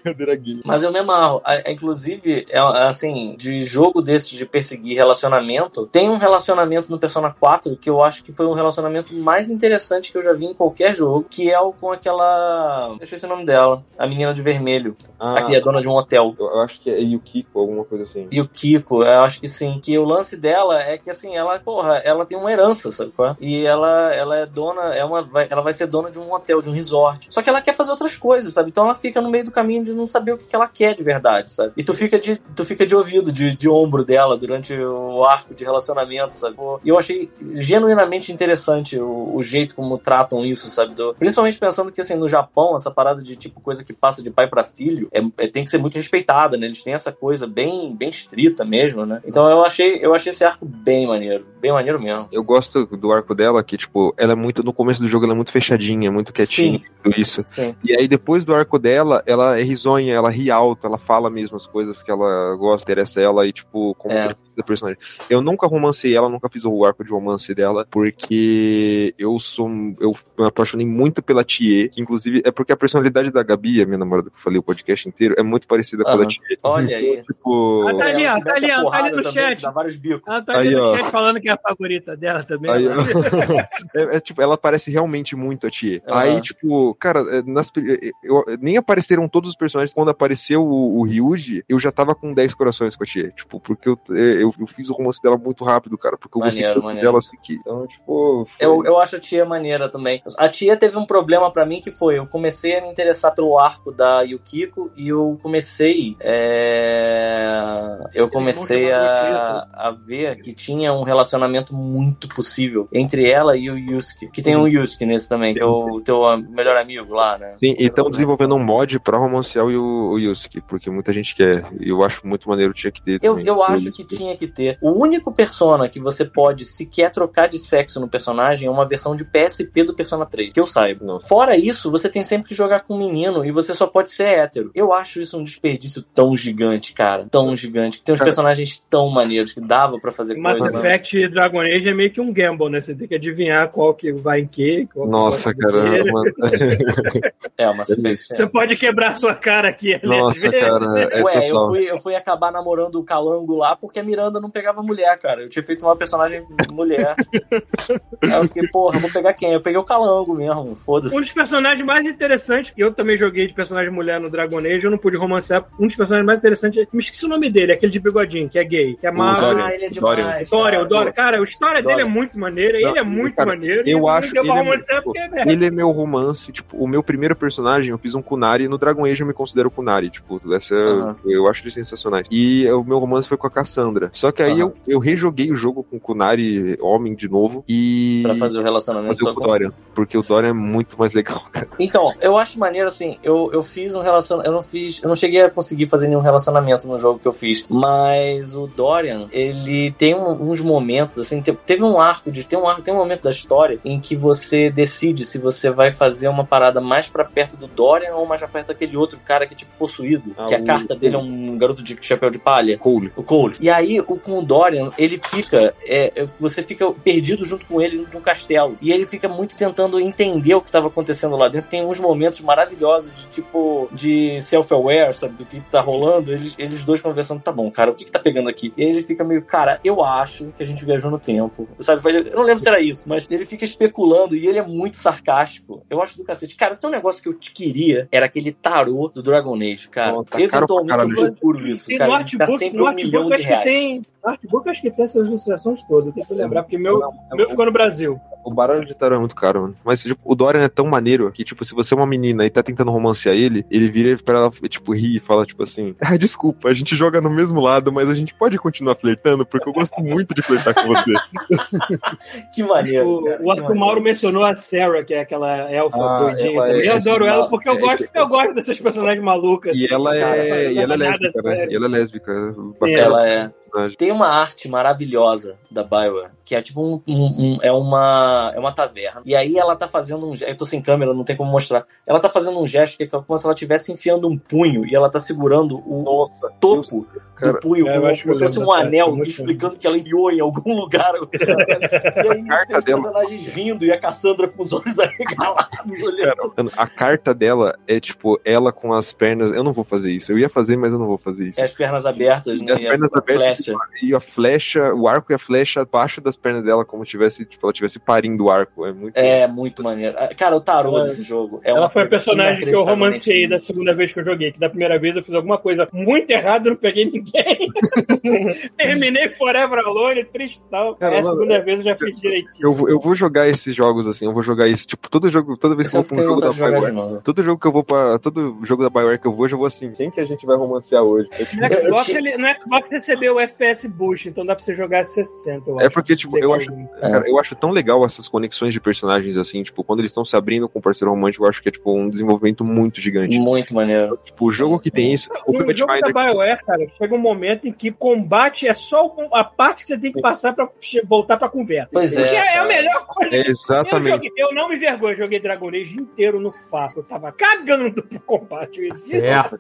Cadeira gamer. Mas eu me amarro. Inclusive, é, assim, de jogo desses de perseguir relacionamento, tem um relacionamento no Persona 4 que eu acho que foi um relacionamento mais interessante que eu já vi em qualquer jogo, que é o com aquela. Deixa eu ver o nome dela. A menina de vermelho. Ah, Aqui é dona de um hotel. eu acho que é Yukiko, alguma coisa assim. E o Kiko, eu acho que sim. Que o lance dela é que, assim, ela, porra, ela tem uma herança, sabe qual é? E ela, ela é dona, é uma, vai- ela vai ser dona de um hotel, de um resort. Só que ela quer fazer outras coisas, sabe? Então ela fica no meio do caminho de não saber o que que ela quer de verdade, sabe? E tu fica de, tu fica de ouvido, de, de ombro dela durante o arco de relacionamento, sabe? E eu achei genuinamente interessante o, o jeito como tratam isso, sabe? Do- principalmente pensando que, assim, no Japão, essa parada de, tipo, coisa que passa de pai pra filho, é, é- tem que ser muito respeitada, né? Eles têm essa coisa bem, bem estrita mesmo, né? Então eu achei, eu achei esse arco bem maneiro, bem maneiro mesmo. Eu gosto do arco dela, que, tipo, ela é muito, no começo do jogo, ela é muito fechadinha, muito quietinha, tudo isso. Sim. E aí, depois do arco dela, ela é risonha, ela ri alto, ela fala mesmo as coisas que ela gosta, interessa ela, e, tipo, como É. da personagem. Eu nunca romancei ela, nunca fiz o arco de romance dela, porque eu sou. Eu me apaixonei muito pela Tie, que inclusive é porque a personalidade da Gabi, a minha namorada que eu falei o podcast inteiro, é muito parecida com a da. Tie. Olha aí. Ah, Tipo. tá ali, ó, Ela tá ali, mete a ó, tá ali no também, chat. que Dá vários bicos. Ela tá ali Aí, no ó. chat falando que é a favorita dela também. Aí, é, é, tipo, ela parece realmente muito a Tia. Aham. Aí, tipo, cara, é, nas, pri- eu, nem apareceram todos os personagens. Quando apareceu o, o Ryuji, eu já tava com 10 corações com a Tia. Tipo, porque eu, é, eu eu, eu fiz o romance dela muito rápido, cara, porque eu gostei Maneiro, tanto maneiro. dela assim que. Então, tipo. foi- Eu, eu acho a tia maneira também. A tia teve um problema pra mim que foi, eu comecei a me interessar pelo arco da Yukiko e eu comecei é... eu comecei a, a ver que tinha um relacionamento muito possível entre ela e o Yusuke. Que tem um Yusuke nesse também, que é o teu melhor amigo lá, né? Sim, e estão desenvolvendo um mod pra romancear o, o Yusuke, porque muita gente quer. E eu acho muito maneiro, tinha que ter. Eu, também. eu acho que tinha que ter. O único Persona que você pode sequer trocar de sexo no personagem é uma versão de PSP do Persona 3, que eu saiba. Não. Fora isso, você tem sempre que jogar com um menino e você só pode ser hétero. Eu acho isso um desperdício tão gigante, cara. Tão gigante. Que tem uns Cara. personagens tão maneiros que dava pra fazer Mass coisa. né? Effect e Dragon Age é meio que um gamble, né? Você tem que adivinhar qual que vai em quê. qual que Nossa, vai em cara. quê. mano. É, o Mass Effect. Você É. pode quebrar sua cara aqui, né? Nossa, vezes. cara. É Ué, eu fui, eu fui acabar namorando o Calango lá porque a Miranda não pegava mulher, cara. Eu tinha feito uma personagem mulher. Aí eu fiquei, porra, vou pegar quem? Eu peguei o Calango mesmo, foda-se. Um dos personagens mais interessantes, eu também joguei de personagem mulher no Dragon Age, eu não pude romancear. Um dos personagens mais interessantes, me esqueci o nome dele, aquele de bigodinho, que é gay, que é mal. Dorian. Ah, ele é demais. Dorian, o cara. A história dele é muito maneira, Não, ele é muito cara, maneiro. eu acho que ele é muito- porque, né? Ele é meu romance, tipo, o meu primeiro personagem, eu fiz um Kunari, no Dragon Age eu me considero Kunari, tipo, essa, Aham. eu acho eles sensacionais. E o meu romance foi com a Cassandra. Só que aí Aham. eu, eu rejoguei o jogo com o Kunari homem de novo e Pra fazer o relacionamento fazer só o com Dorian, porque o Dorian é muito mais legal, cara. Então, eu acho maneiro assim, eu, eu fiz um relacionamento, eu não fiz, eu não cheguei a conseguir fazer nenhum relacionamento no jogo que eu fiz, mas o Dorian, ele tem um- uns momentos assim, te- teve um arco de tem um arco, tem um momento da história em que você decide se você vai fazer uma parada mais pra perto do Dorian ou mais pra perto daquele outro cara que é tipo possuído, Ah, que a o- carta dele é um garoto de chapéu de palha. Cole. O Cole. E aí, o, com o Dorian, ele fica. é, é, você fica perdido junto com ele dentro de um castelo. E ele fica muito tentando entender o que estava acontecendo lá dentro. Tem uns momentos maravilhosos de tipo. de self-aware, sabe? Do que tá rolando. Eles, eles dois conversando, tá bom, cara, o que, que tá pegando aqui? E ele fica meio, cara, eu acho que a gente viajou no tempo. Sabe? Eu não lembro se era isso, mas ele fica especulando e ele é muito sarcástico. Eu acho do cacete. Cara, se é um negócio que eu te queria, era aquele tarô do Dragon Age, cara. Nossa, tá Eventualmente eu procuro isso. Cara, no tá artbook, sempre no um milhão de reais. tem. No artbook acho que tem essas ilustrações todas, tem que lembrar, porque meu, meu ficou no Brasil. O baralho de tarô é muito caro, mano. Mas, tipo, o Dorian é tão maneiro que, tipo, se você é uma menina e tá tentando romancear ele, ele vira pra ela, tipo, rir e fala, tipo assim, ah, desculpa, a gente joga no mesmo lado, mas a gente pode continuar flertando, porque eu gosto muito de flertar com você. Que maneiro. O, cara, o Arthur. Mauro mencionou a Sarah, que é aquela elfa Ah, doidinha ela é- também. Eu adoro ela porque eu é- gosto, eu gosto dessas personagens malucas. E assim, ela cara, é, e ela é lésbica, né? E ela é lésbica. Sim. Ela é. Tem uma arte maravilhosa da Bioware, que é tipo um, um- um- é uma é uma taverna. E aí ela tá fazendo um gesto, eu tô sem câmera, não tem como mostrar. Ela tá fazendo um gesto que é como se ela estivesse enfiando um punho e ela tá segurando o Nossa, topo cara. do punho, É, eu como, acho que como se fosse um anel, muito explicando que ela enviou em algum lugar. e aí tem os dela. personagens rindo e a Cassandra com os olhos arregalados olhando. Mano, A carta dela é tipo ela com as pernas. Eu não vou fazer isso. Eu ia fazer, mas eu não vou fazer isso. E as pernas abertas, né? as E a pernas abertas flecha. e a flecha, o arco e a flecha abaixo das pernas dela, como tivesse, tipo, ela tivesse parindo o arco. É muito. É muito maneiro. Cara, o tarô desse jogo é Ela foi a personagem que eu romancei inacreditavelmente da segunda vez que eu joguei. Que da primeira vez eu fiz alguma coisa muito errada, não peguei ninguém. Terminei Forever Alone, tristão. Cara, Aí a mano, segunda vez eu já fiz direitinho. Eu, vou- eu vou jogar esses jogos assim, eu vou jogar isso, tipo, todo jogo, toda vez que eu vou pra um jogo da Bioware. Todo jogo que eu vou pra. Todo jogo da Bioware que eu vou, eu vou assim, quem que a gente vai romancear hoje? É, No Xbox, ele, no Xbox recebeu o FPS Boost, então dá pra você jogar 60, eu É acho. porque, tipo, eu acho. É. cara, eu acho tão legal essas conexões de personagens, assim, tipo, quando eles estão se abrindo com o parceiro romântico, eu acho que é, tipo, um desenvolvimento muito gigante. Muito maneiro. Tipo, o jogo que tem isso, o No jogo da BioWare, cara, chega um momento em que combate é só a parte que você tem que passar pra che- voltar pra conversa. Pois é, Porque é, a cara. melhor coisa. é Eu, exatamente. joguei, eu não me vergonho, eu joguei Dragon Age inteiro no fato. Eu tava cagando pro combate. Eu Certo.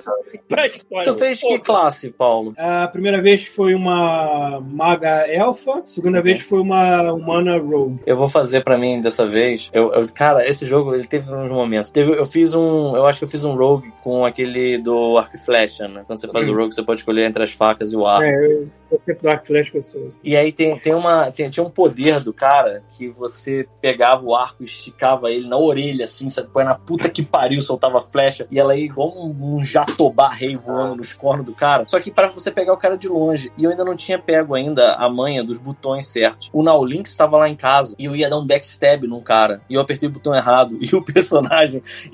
pra história. Tu fez que classe, Paulo? A primeira vez foi uma maga elfa, a segunda vez foi uma humana rogue. Eu vou fazer pra mim dessa vez. Eu, eu- cara, esse jogo ele teve uns momentos. Teve, eu fiz um. Eu acho que eu fiz um rogue com aquele do arco e flecha, né? Quando você faz o rogue, você pode escolher entre as facas e o arco. É, sempre do e eu sou. E aí tem, tem uma, tem, tinha um poder do cara que você pegava o arco e esticava ele na orelha, assim, sabe? Põe na puta que pariu, soltava flecha. E ela ia igual um, um jatobá rei voando nos cornos do cara. Só que para você pegar o cara de longe. E eu ainda não tinha pego ainda a manha dos botões certos. O Now Link estava lá em casa e eu ia dar um backstab num cara. E eu apertei o botão errado. E o personagem.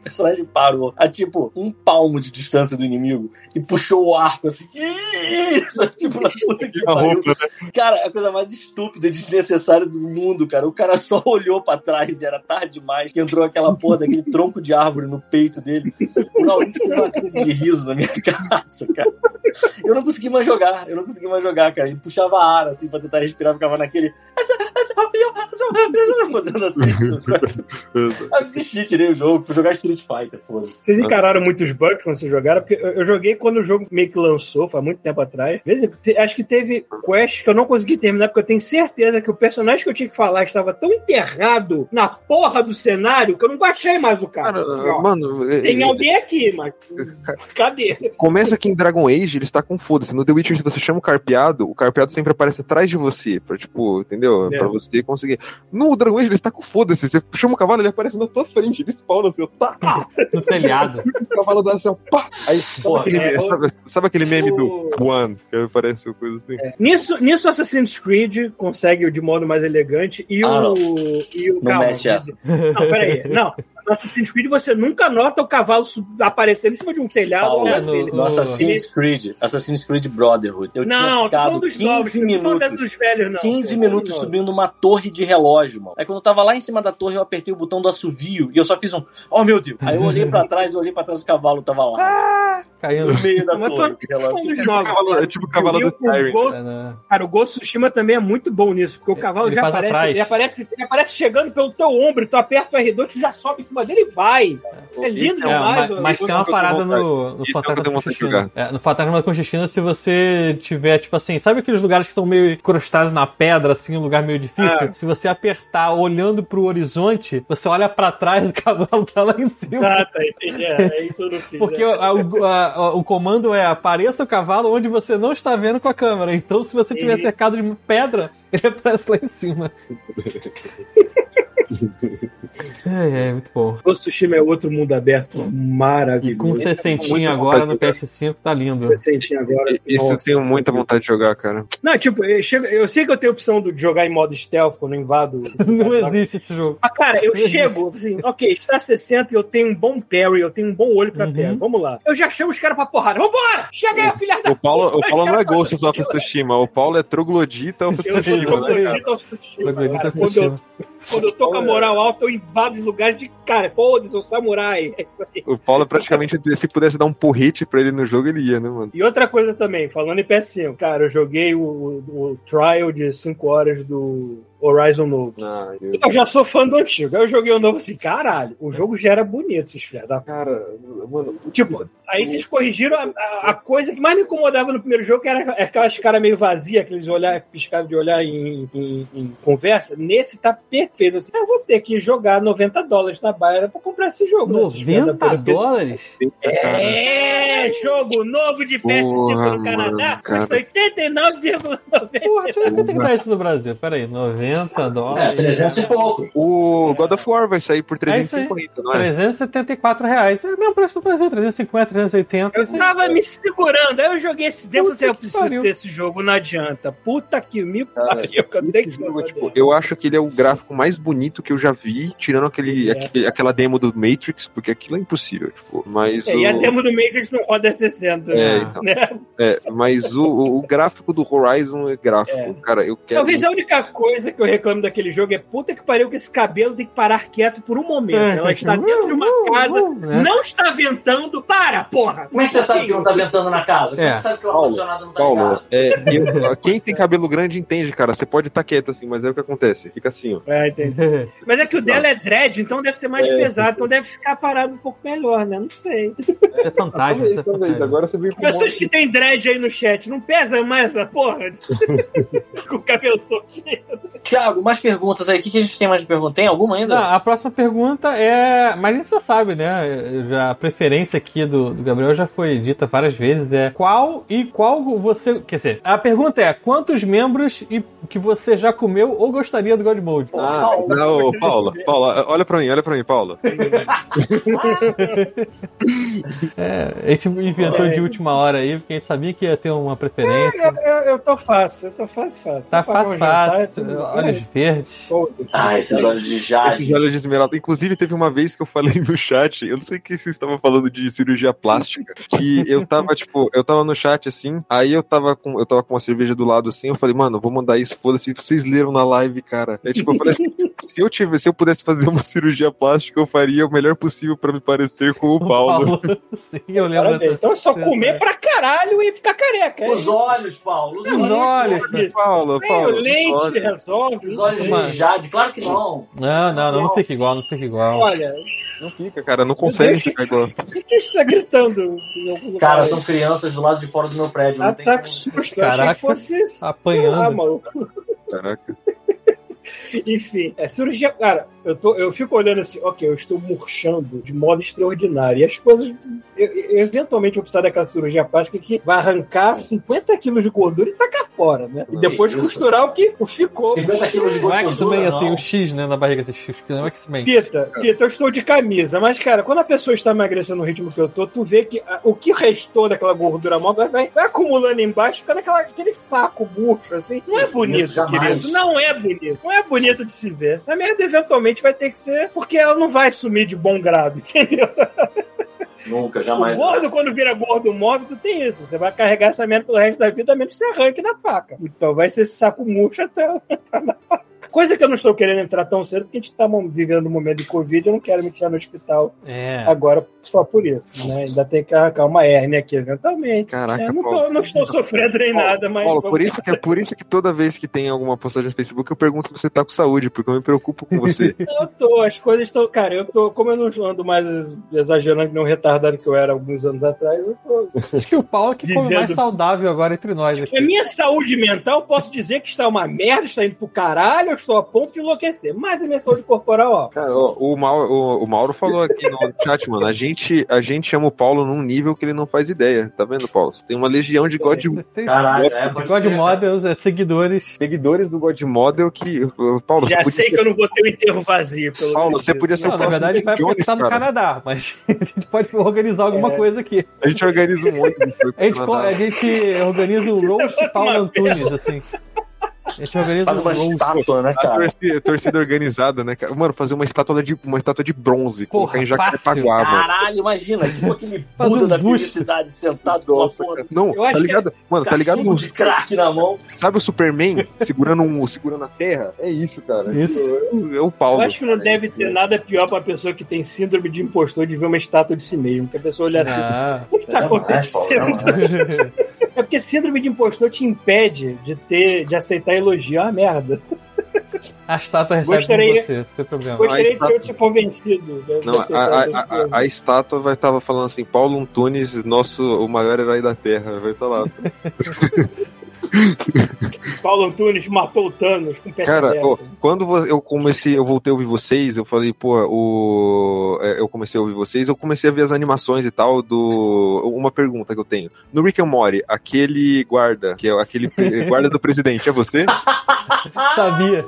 O personagem parou a tipo um palmo de distância do inimigo e puxou o arco assim. Isso! Tipo, na puta que pariu. né? Cara, é a coisa mais estúpida e desnecessária do mundo, cara. O cara só olhou pra trás e era tarde demais que entrou aquela porra daquele tronco de árvore no peito dele. O Naulinho teve uma crise de riso na minha casa, cara. Eu não consegui mais jogar, eu não consegui mais jogar, cara. Ele puxava ar, assim, pra tentar respirar, ficava naquele. Fazendo assim. Eu desisti, tirei o jogo, fui jogar Street Fighter, foda-se. Vocês encararam muitos bugs quando vocês jogaram? Porque eu, eu joguei quando o jogo meio que lançou, faz muito tempo atrás. Acho que teve quests que eu não consegui terminar, porque eu tenho certeza que o personagem que eu tinha que falar estava tão enterrado na porra do cenário que eu não achei mais o cara. Cara, Ó, mano, é- tem é- alguém aqui, mas cadê? começa aqui em Dragon Age, ele está com foda-se. No The Witcher, se você chama o carpeado, o carpeado sempre aparece atrás de você. Pra, tipo, entendeu? É. Pra você conseguir. No Dragon Age, ele está com foda-se. Você chama o cavalo, ele aparece na tua frente. Ele spawna assim, ó, tá. No telhado. O cavalo dá assim, ó, pá. Aí, sabe, Pô, aquele, é, o- sabe, sabe aquele meme do o- One? Que aparece uma coisa assim. Nisso, nisso Assassin's Creed consegue de modo mais elegante e Ah, o. não. E o Não calma, mete essa. Não, peraí. Não. No Assassin's Creed você nunca nota o cavalo aparecendo em cima de um telhado Paulo, ou é, assim. no- No Assassin's Creed, Assassin's Creed Brotherhood. Eu Não, tinha ficado dos 15 novos, não tô falando minutos. dos velhos, não. 15 Tô falando minutos subindo uma torre de relógio, mano. Aí quando eu tava lá em cima da torre, eu apertei o botão do assovio e eu só fiz um, oh meu Deus. Aí eu olhei pra trás, eu olhei pra trás, o cavalo tava lá. Caindo. No meio da Mas torre relógio. falando dos Tipo o novos. cavalo, é tipo o cavalo do. Ghost- É, né? Cara, o Ghost of Tsushima também é muito bom nisso, porque o cavalo Ele já aparece, ele aparece, ele aparece chegando pelo teu ombro, tu aperta o R2, tu já sobe em cima dele e vai. É lindo É, demais. mas, mas tem uma parada no, no é Fantasma da Conchestina. É, no Fantasma da Conchestina, se você tiver, tipo assim, sabe aqueles lugares que são meio incrustados na pedra, assim, um lugar meio difícil? Ah. Se você apertar olhando pro horizonte, você olha pra trás e o cavalo tá lá em cima. Ah, tá, entendi. É, é isso eu não fiz. Porque né? o, a- o- a- o comando é apareça o cavalo onde você não está vendo com a câmera. Então, se você tiver E- cercado de pedra, ele aparece lá em cima. é, é, muito bom. O Tsushima é outro mundo aberto maravilhoso. E com 60 muito agora no vontade de PS5 tá lindo. 60 agora. Isso eu nossa. tenho muita vontade de jogar, cara. Não, tipo, eu, chego- eu sei que eu tenho a opção de jogar em modo stealth quando eu invado. Não existe esse jogo. Mas, cara, eu Não chego, assim, ok, está 60 e eu tenho um bom parry, eu tenho um bom olho pra Uhum. pega. Vamos lá. Eu já chamo os caras pra porrada. Vambora! Chega aí, filha da O Paulo, o Paulo não é. Ghost of Tsushima, o Paulo é troglodita of Eu Tsushima. né, troglodita eu, Tsushima. quando eu tô com a moral alta, eu invado os lugares de cara. Foda-se, sou samurai. É isso aí. O Paulo praticamente, se pudesse dar um porrete pra ele no jogo, ele ia, né, mano? E outra coisa também, falando em PS5, cara, eu joguei o, o- o trial de 5 horas do Horizon novo. Ah, eu... Eu já sou fã do antigo. Aí eu joguei o novo assim, caralho, o jogo já era bonito, esses filhos da Cara, mano, Tipo, aí vocês corrigiram a, a- a coisa que mais me incomodava no primeiro jogo, que era aquelas caras meio vazias, aqueles olhar, piscados de olhar em, em- em conversa. Nesse tá perfeito. Assim, eu vou ter que jogar 90 dólares na Baia pra comprar esse jogo. né? Esses filhos da 90 puta, dólares? É, jogo novo de PS5 Porra, no Canadá, custa 89,90. Porra, deixa eu ver quanto é que tá isso no Brasil. Pera aí, 90 É, dólares. 300 e pouco. o God of War vai sair por É isso aí. 350, não é? 374 reais. É o mesmo preço do Brasil, 350, 380. Eu tava me segurando, aí eu joguei esse tempo e eu preciso pariu. desse jogo, não adianta. Puta que me pariu, que eu que jogo, tipo, eu acho que ele é o gráfico mais bonito que eu já vi, tirando aquele, aquele- aquela demo do Matrix, porque aquilo é impossível, tipo, mas É, o, e a demo do Matrix não roda 60, É, né? então. Né? é, mas o, o- o gráfico do Horizon é gráfico, É. cara, eu quero Talvez a única coisa que eu reclamo daquele jogo é puta que pariu que esse cabelo tem que parar quieto por um momento. É. Ela está dentro de uma Uh, casa, uh, né? não está ventando. Para, porra! Como é que você sabe que não tá ventando na casa? Como É. é. você sabe que o ar-condicionado não tá Paulo, ligado? é, eu- quem tem cabelo grande entende, cara. Você pode estar quieto assim, mas é o que acontece. Fica assim, ó. É, entendi. Mas é que o dela é dread, então deve ser mais É. pesado, então deve ficar parado um pouco melhor, né? Não sei. É fantástico. É. Agora você veio com Pessoas monte que tem dread aí no chat, não pesa mais essa porra? Com o cabelo soltinho. Tiago, mais perguntas aí. O que, que a gente tem mais de pergunta? Tem alguma ainda? Não, a próxima pergunta é. Mas a gente já sabe, né? Já, a preferência aqui do, do Gabriel já foi dita várias vezes. É qual e qual você. Quer dizer, a pergunta é: quantos membros e que você já comeu ou gostaria do God Mode? Ah, não, Paula, Paula, olha pra mim, olha pra mim, Paula. É, a gente inventou de última hora aí, porque a gente sabia que ia ter uma preferência. Eu, eu, eu tô fácil, eu tô fácil, fácil. Tá fácil, jantar, fácil. bem. Olhos verdes. Ah, esses olhos de Esses jade. olhos de esmeralda. Inclusive, teve uma vez que eu falei no chat, eu não sei o que vocês estavam falando de cirurgia plástica, que eu tava, tipo, eu tava no chat assim, aí eu tava com, eu tava com uma cerveja do lado assim, eu falei, mano, eu vou mandar isso, foda-se, vocês leram na live, cara. É tipo, eu falei assim, se eu tivesse, se eu pudesse fazer uma cirurgia plástica, eu faria o melhor possível pra me parecer com o Paulo. Sim, eu lembro. Parabéns. Então é só comer pra caralho e ficar careca. Os olhos, Paulo. Os Os olhos. olhos. Paulo, Nem Paulo. o leite Os olhos Mano. de jade. Claro que não. Não, não, não, não fica igual, não fica igual. Olha, Não fica, cara, não consegue ficar igual. por que, que você tá gritando? Cara, são crianças do lado de fora do meu prédio. Não tem Ataque como- susto. Eu achei Caraca, que fosse. apanhando. lá. Caraca. Enfim, é cirurgia. Cara, eu, tô, eu fico olhando assim, ok, eu estou murchando de modo extraordinário. E as coisas. Eu, eu, eventualmente vou precisar daquela cirurgia plástica que vai arrancar 50 quilos de gordura e tacar fora, né? E depois Isso. costurar o que ficou. 50 quilos de O gostosura, X-Men, assim, o X, né, na barriga, assim, X, que não é o X-Men. Pita, Pita, eu estou de camisa, mas, cara, quando a pessoa está emagrecendo no ritmo que eu tô, tu vê que a- o que restou daquela gordura mole vai, vai, acumulando embaixo, fica naquela, aquele saco murcho, assim. Não é bonito, Isso querido. Não é bonito. Não é bonito de se ver. Essa merda eventualmente vai ter que ser, porque ela não vai sumir de bom grado, entendeu? Nunca, O jamais. gordo, quando vira gordo móvel, tu tem isso. Você vai carregar essa merda pelo resto da vida, a menos que você arranque na faca. Então vai ser esse saco murcho até entrar na faca. Coisa que eu não estou querendo entrar tão cedo, porque a gente está vivendo um momento de Covid, eu não quero me tirar no hospital É. agora só por isso, né? Ainda tem que arrancar uma hérnia aqui eventualmente. Caraca, É, não, Paulo. tô- não estou sofrendo nem Paulo, nada, mas. Paulo, por isso, que, é por isso que toda vez que tem alguma postagem no Facebook eu pergunto se você tá com saúde, porque eu me preocupo com você. Eu tô, as coisas estão. Cara, eu tô. Como eu não ando mais exagerando um retardado que eu era alguns anos atrás, eu tô. Acho que o Paulo é que come mais saudável agora entre nós A aqui. minha saúde mental, posso dizer que está uma merda, está indo pro caralho, estou a ponto de enlouquecer. Mas a minha saúde corporal, ó. Cara, ó, o, Mauro, o, o Mauro falou aqui no chat, mano, a gente, a gente ama o Paulo num nível que ele não faz ideia. Tá vendo, Paulo? Você tem uma legião de God Você tem Caralho, é, de God Models, é, seguidores. seguidores do God Model que. Paulo, Já sei ser- que eu não vou ter o enterro vazio, pelo Paulo, você podia ser Não, o na verdade ele vai porque tá no cara. Canadá, mas a gente pode organizar alguma É. coisa aqui. A gente organiza um monte de coisa. A gente, co- a gente organiza um roast Paulo Antunes, assim. A gente organiza Faz um uma roast. estátua, né, cara? torcida, torcida organizada, né, cara? Mano, fazer uma estátua de, uma estátua de bronze, Porra, colocar em fácil. Jacarepaguá. Caralho, imagina, tipo aquele Faz Buda um da busto. felicidade sentado com uma porra. Não, Eu acho tá que ligado? Mano, tá ligado no. de crack na mão. Sabe o Superman segurando, um, segurando a terra? É isso, cara. Isso. É o, é o Paulo. Eu acho que não deve isso. ter nada pior pra pessoa que tem síndrome de impostor de ver uma estátua de si mesmo. Que a pessoa olha assim, Ah, o que tá acontecendo? É porque síndrome de impostor te impede de ter, de aceitar elogio. É uma merda. a estátua recebe Gostaria- você, não tem problema. Gostaria a de ser eu te convencido. de- de Não, a, a, a, a estátua vai estar falando assim, Paulo Antunes, nosso, o maior herói da Terra. Vai estar lá. Paulo Antunes matou o Thanos com o Cara, ó, quando eu comecei, eu voltei a ouvir vocês, eu falei, pô, o... é, eu comecei a ouvir vocês, eu comecei a ver as animações e tal do... Uma pergunta que eu tenho. No Rick and Morty, aquele guarda, que é aquele guarda do presidente, é você? Sabia.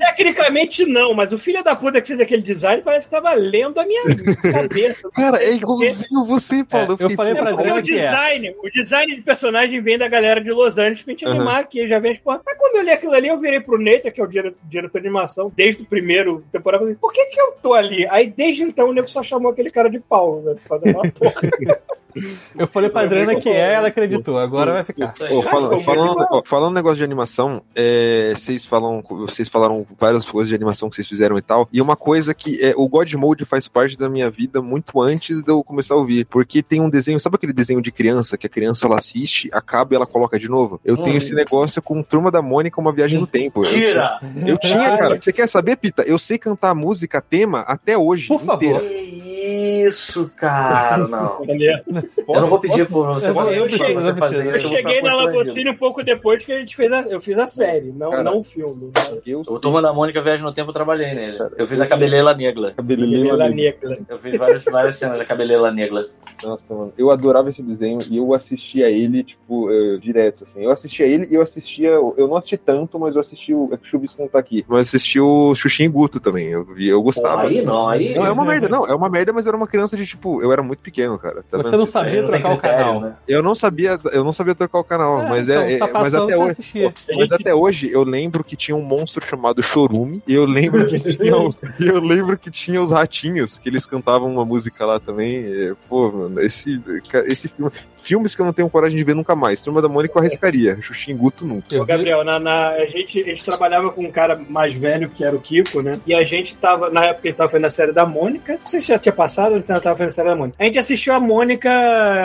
Tecnicamente não, mas o filho da puta que fez aquele design parece que tava lendo a minha cabeça. Cara, é igualzinho você, Paulo. É, eu falei pra É Adriana o é. design, o design de personagem vem da galera de Los Angeles pra gente Aham. animar aqui, já vem as porra. Mas quando eu li aquilo ali, eu virei pro Neita, que é o dire- diretor de animação, desde o primeiro temporada, eu falei, por que que eu tô ali? Aí desde então o nego só chamou aquele cara de Paulo, velho, pra dar uma porra. Eu falei pra Adriana que é, ela acreditou. Agora vai ficar. Cara, falando, falando um negócio de animação, é, vocês falam, vocês falaram várias coisas de animação que vocês fizeram e tal. E uma coisa que é, o God Mode faz parte da minha vida muito antes de eu começar a ouvir, porque tem um desenho, sabe aquele desenho de criança que a criança ela assiste, acaba e ela coloca de novo? Eu tenho Hum. esse negócio com Turma da Mônica, uma viagem no tempo. Eu, Tira! eu tinha, cara. Você quer saber, Pita? Eu sei cantar a música tema até hoje Por favor. inteira. Que isso, cara? Não. Entendeu? Eu não vou pedir por você, Eu eu pra preciso, você eu fazer preciso. isso. Eu cheguei na. Lagocine um pouco depois que a gente fez a, eu fiz a série, não, Cara. não o filme. Né? Eu O Turma da Mônica Viagem no Tempo eu trabalhei nele. Eu fiz a Cabeleira Negra. ali. negra. Eu fiz várias, várias cenas da Cabeleira Negra. Nossa, mano. Eu adorava esse desenho e eu assistia ele, tipo, eh, direto, assim. Eu assistia ele e eu assistia. Eu não assisti tanto, mas eu assisti o. É que o Chubisco não tá aqui. Mas eu assisti o Xuxim Guto também. Eu, vi, eu Pô, gostava. aí não, aí. Não, é uma merda, não. É uma merda, mas eu era uma criança de, tipo, eu era muito pequeno, cara. Tá Você não sabia tem trocar o canal. né? Eu não sabia, eu não sabia trocar o canal, É, mas então, é, é- tá mas até hoje, assistia. mas até hoje eu lembro que tinha um monstro chamado Chorume, e eu lembro que tinha, o- eu lembro que tinha os ratinhos, que eles cantavam uma música lá também. e, Pô, mano, esse esse filme, filmes que eu não tenho coragem de ver nunca mais. Turma da Mônica eu arriscaria, Xuxim e Guto nunca. Ô, Gabriel, na, na- a, gente, a gente trabalhava com um cara mais velho, que era o Kiko, né? E a gente tava, na época, a gente tava fazendo a série da Mônica. Não sei se já tinha passado, ou a gente tava fazendo a série da Mônica. A gente assistiu a Mônica,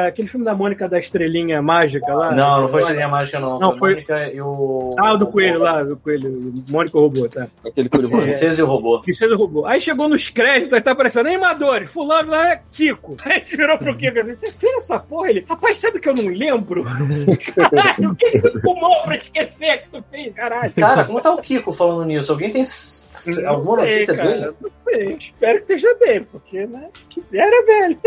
aquele filme da Mônica da Estrelinha Mágica lá. Não, não foi Estrelinha Mágica, não. Não, foi foi- Mônica e o. Ah, o do Coelho lá, do Coelho, o Mônica Robô, tá? Aquele curioso. Princesa e o Robô. Princesa do Robô. Aí chegou nos créditos, aí tá aparecendo animadores, fulano lá é Kiko. Aí a gente virou pro Kiko, a gente, você fez essa porra? Ele, rapaz, sabe que eu não lembro? Caralho, o que que você fumou pra esquecer que tu fez, caralho? Cara, como tá o Kiko falando nisso? Alguém tem Não alguma sei, notícia cara, dele? Não sei, espero que esteja bem, porque, né, que era velho.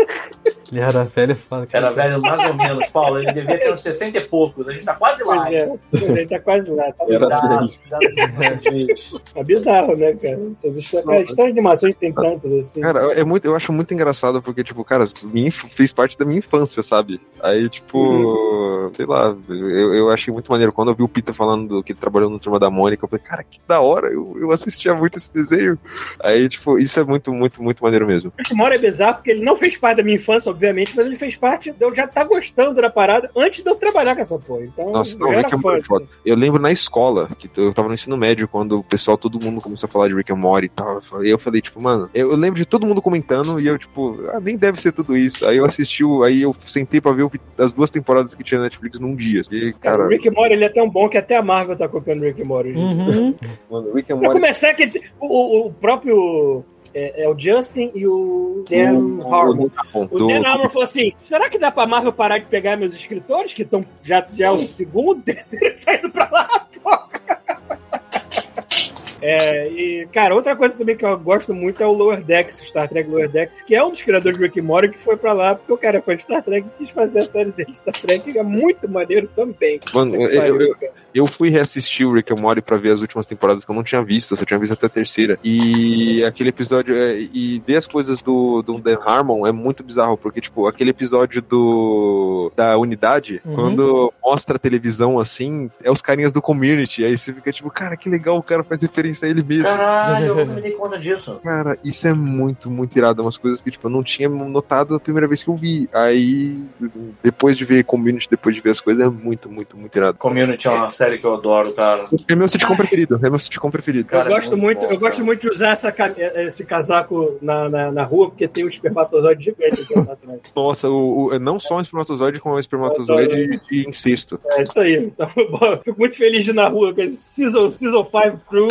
Ele era velho e foda. cara. Era velho mais ou menos, Paulo. Ele devia ter uns 60 e poucos. A gente tá quase lá. Pois é, pois é, tá quase lá. Tá, Era Cuidado, cuidado tá bizarro, né, cara? Essas histórias, cara, histórias de animação tem tantas assim. Cara, é muito, eu acho muito engraçado porque, tipo, cara, inf- fez parte da minha infância, sabe? Aí, tipo, sei lá, eu, eu achei muito maneiro. Quando eu vi o Peter falando do, que ele trabalhou no Turma da Mônica, eu falei, cara, que da hora, eu, eu assistia muito esse desenho. Aí, tipo, isso é muito, muito, muito maneiro mesmo. O Mora é bizarro porque ele não fez parte da minha infância, obviamente, mas ele fez parte eu já estar gostando da parada antes de eu trabalhar com essa porra. Então, Nossa, não, Rick and. Morty é foda. assim. Eu lembro na escola, que eu tava no ensino médio, quando o pessoal, todo mundo começou a falar de Rick and Morty e tal. E eu falei, tipo, mano, eu, eu lembro de todo mundo comentando e eu, tipo, ah, nem deve ser tudo isso. Aí eu assisti, aí eu sentei pra ver o- as duas temporadas que tinha na Netflix num dia. E, Cara, o Rick and Morty ele é tão bom que até a Marvel tá copiando o Rick and Morty. Uhum. mano, Rick and Pra Morty. começar, que o, o- próprio. É, é o Justin e o Dan o- Harmon. o- Dan Harmon falou assim: será que dá pra Marvel parar de pegar meus escritores, que estão já, já é o segundo, terceiro tá indo pra lá, porra? É, e, cara, outra coisa também que eu gosto muito é o Lower Decks, o Star Trek Lower Decks, que é um dos criadores do Rick Morty que foi pra lá porque o cara é fã de Star Trek e quis fazer a série dele de Star Trek, que é muito maneiro também. Mano, eu, eu- eu- fui reassistir o Rick Morty pra ver as últimas temporadas que eu não tinha visto, eu só tinha visto até a terceira. E aquele episódio, é, e ver as coisas do, do Dan Harmon é muito bizarro, porque, tipo, aquele episódio do da unidade, Uhum. quando mostra a televisão assim, é os carinhas do community, aí você fica tipo, cara, que legal, o cara faz referência a ele mesmo. Caralho, eu não me dei conta disso. Cara, isso é muito, muito irado. É Umas coisas que, tipo, eu não tinha notado a primeira vez que eu vi. Aí, depois de ver Community, depois de ver as coisas, é muito, muito, muito irado. Community é uma série que eu adoro, cara. É meu sitcom preferido. É meu sitcom preferido. Eu Cara, é gosto muito muito, bom, eu gosto muito de usar essa, ca- esse casaco na, na, na rua, porque tem um espermatozoide gigante aqui atrás. Nossa, o, o- não só um espermatozoide, como um espermatozoide de incesto. É isso aí. Então, bom, fico muito feliz de ir na rua com esse Season, season 5 Crew.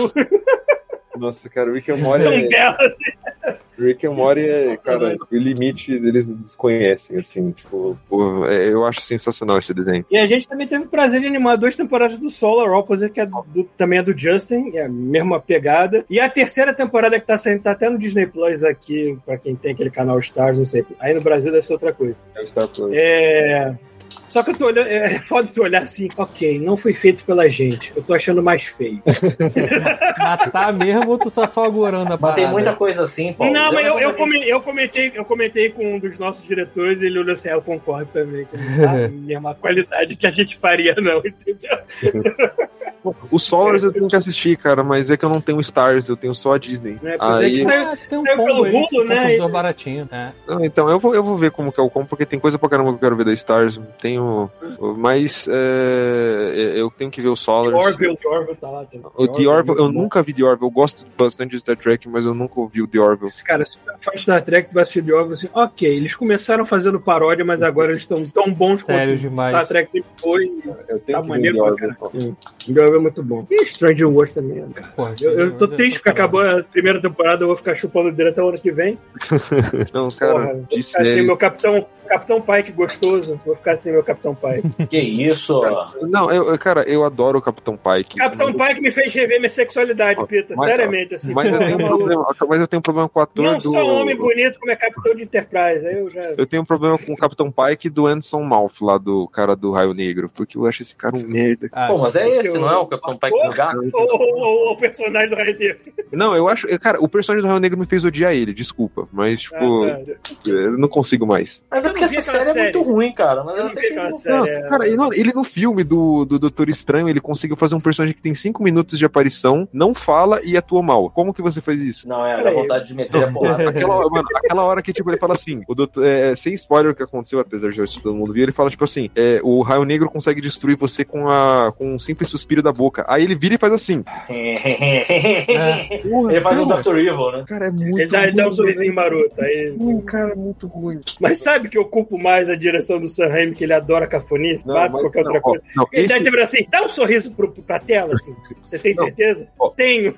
Nossa, cara, o Rick and Morty é. Rick and Morty é, cara, o limite eles desconhecem, assim, tipo, é- eu acho sensacional esse desenho. E a gente também teve o prazer de animar duas temporadas do Solar Opposite, que é do- também é do Justin, é a mesma pegada. E a terceira temporada que tá saindo, tá até no Disney Plus aqui, pra quem tem aquele canal Stars, não sei. Aí no Brasil deve ser outra coisa. É o Star Plus. É. Só que eu tô olhando, é foda tu olhar assim, ok, não foi feito pela gente. Eu tô achando mais feio. Matar mesmo, tu tá só agorando a Mas parada. tem muita coisa assim, Paulo. não, mas eu, eu, não come- eu comentei, eu comentei com um dos nossos diretores e ele olhou assim, ah, eu concordo também. Que não tá a mesma qualidade que a gente faria, não, entendeu? O Solars eu tenho que assistir, cara, mas é que eu não tenho Stars, eu tenho só a Disney. É, é Aí... que saiu- Ah, tem um saiu combo pelo Hulu, que né, dois baratinho. É. Não, então, eu vou, eu vou ver como que é o combo, porque tem coisa pra caramba que eu quero ver da Stars. Tenho. Mas é, eu tenho que ver o Solars. Orville, The Orville tá lá. também. O The Orville, eu bom. nunca vi The Orville, eu gosto bastante de Star Trek, mas eu nunca ouvi o The Orville. Cara, se tu faz Star Trek, tu vai assistir The Orville assim, ok, eles começaram fazendo paródia, mas agora eles estão tão bons Sério quanto demais. Star Trek sempre foi. Eu Tá maneiro pra caralho. The Orville é muito bom. E Stranger Wars também, cara. Porra, Eu, eu tô triste porque acabou a primeira temporada, eu vou ficar chupando o dedo até o ano que vem. Não, cara, Porra, sem série. meu Capitão, Capitão Pike gostoso. Vou ficar sem meu Capitão Pike. Que isso? Não, eu, eu- cara, eu adoro o Capitão Pike. Capitão Pike me fez rever minha sexualidade, Pita. Mas- Seriamente, assim. Mas eu, tenho um problema, mas eu tenho um problema com o ator Não do. só homem bonito como é Capitão de Enterprise. Aí eu já. Eu tenho um problema com o Capitão Pike e do Anderson Mouth, lá do cara do Raio Negro, porque eu acho esse cara um merda. Ah, Pô, mas é esse, não é o Capitão Pike do gato? Ou, o personagem do Raio Negro. Não, eu acho. Cara, o personagem do Raio Negro me fez odiar ele, desculpa. Mas, tipo, Ah, tá. eu não consigo mais. Mas é Eu porque essa aquela série é muito série. ruim, cara. Mas Eu eu não até vi que aquela série. Não, é. cara, ele, ele no filme do, do Doutor Estranho, ele conseguiu fazer um personagem que tem 5 minutos de aparição, não fala e atua mal. Como que você faz isso? Não, é, dá vontade de meter a porrada. Aquela, hora- mano, aquela hora que, tipo, ele fala assim, o doutor, é, sem spoiler o que aconteceu, apesar de isso todo mundo viu, ele fala, tipo assim, é, o Raio Negro consegue destruir você com, a, com um simples suspiro da boca. Aí ele vira e faz assim. Porra, Ele faz um cara, Dr. Evil, né? Cara, é muito Ele dá, ele dá um sorrisinho maroto. Aí... ruim, cara, é muito ruim. Mas sabe que eu culpo mais a direção do Sam Raimi, que ele adora cafonice, Não, bate mas- qualquer não, outra ó, coisa. não, Ele esse- deve ter assim, dá um sorriso pro, pra tela, assim. Você tem Não, certeza? ó. Tenho.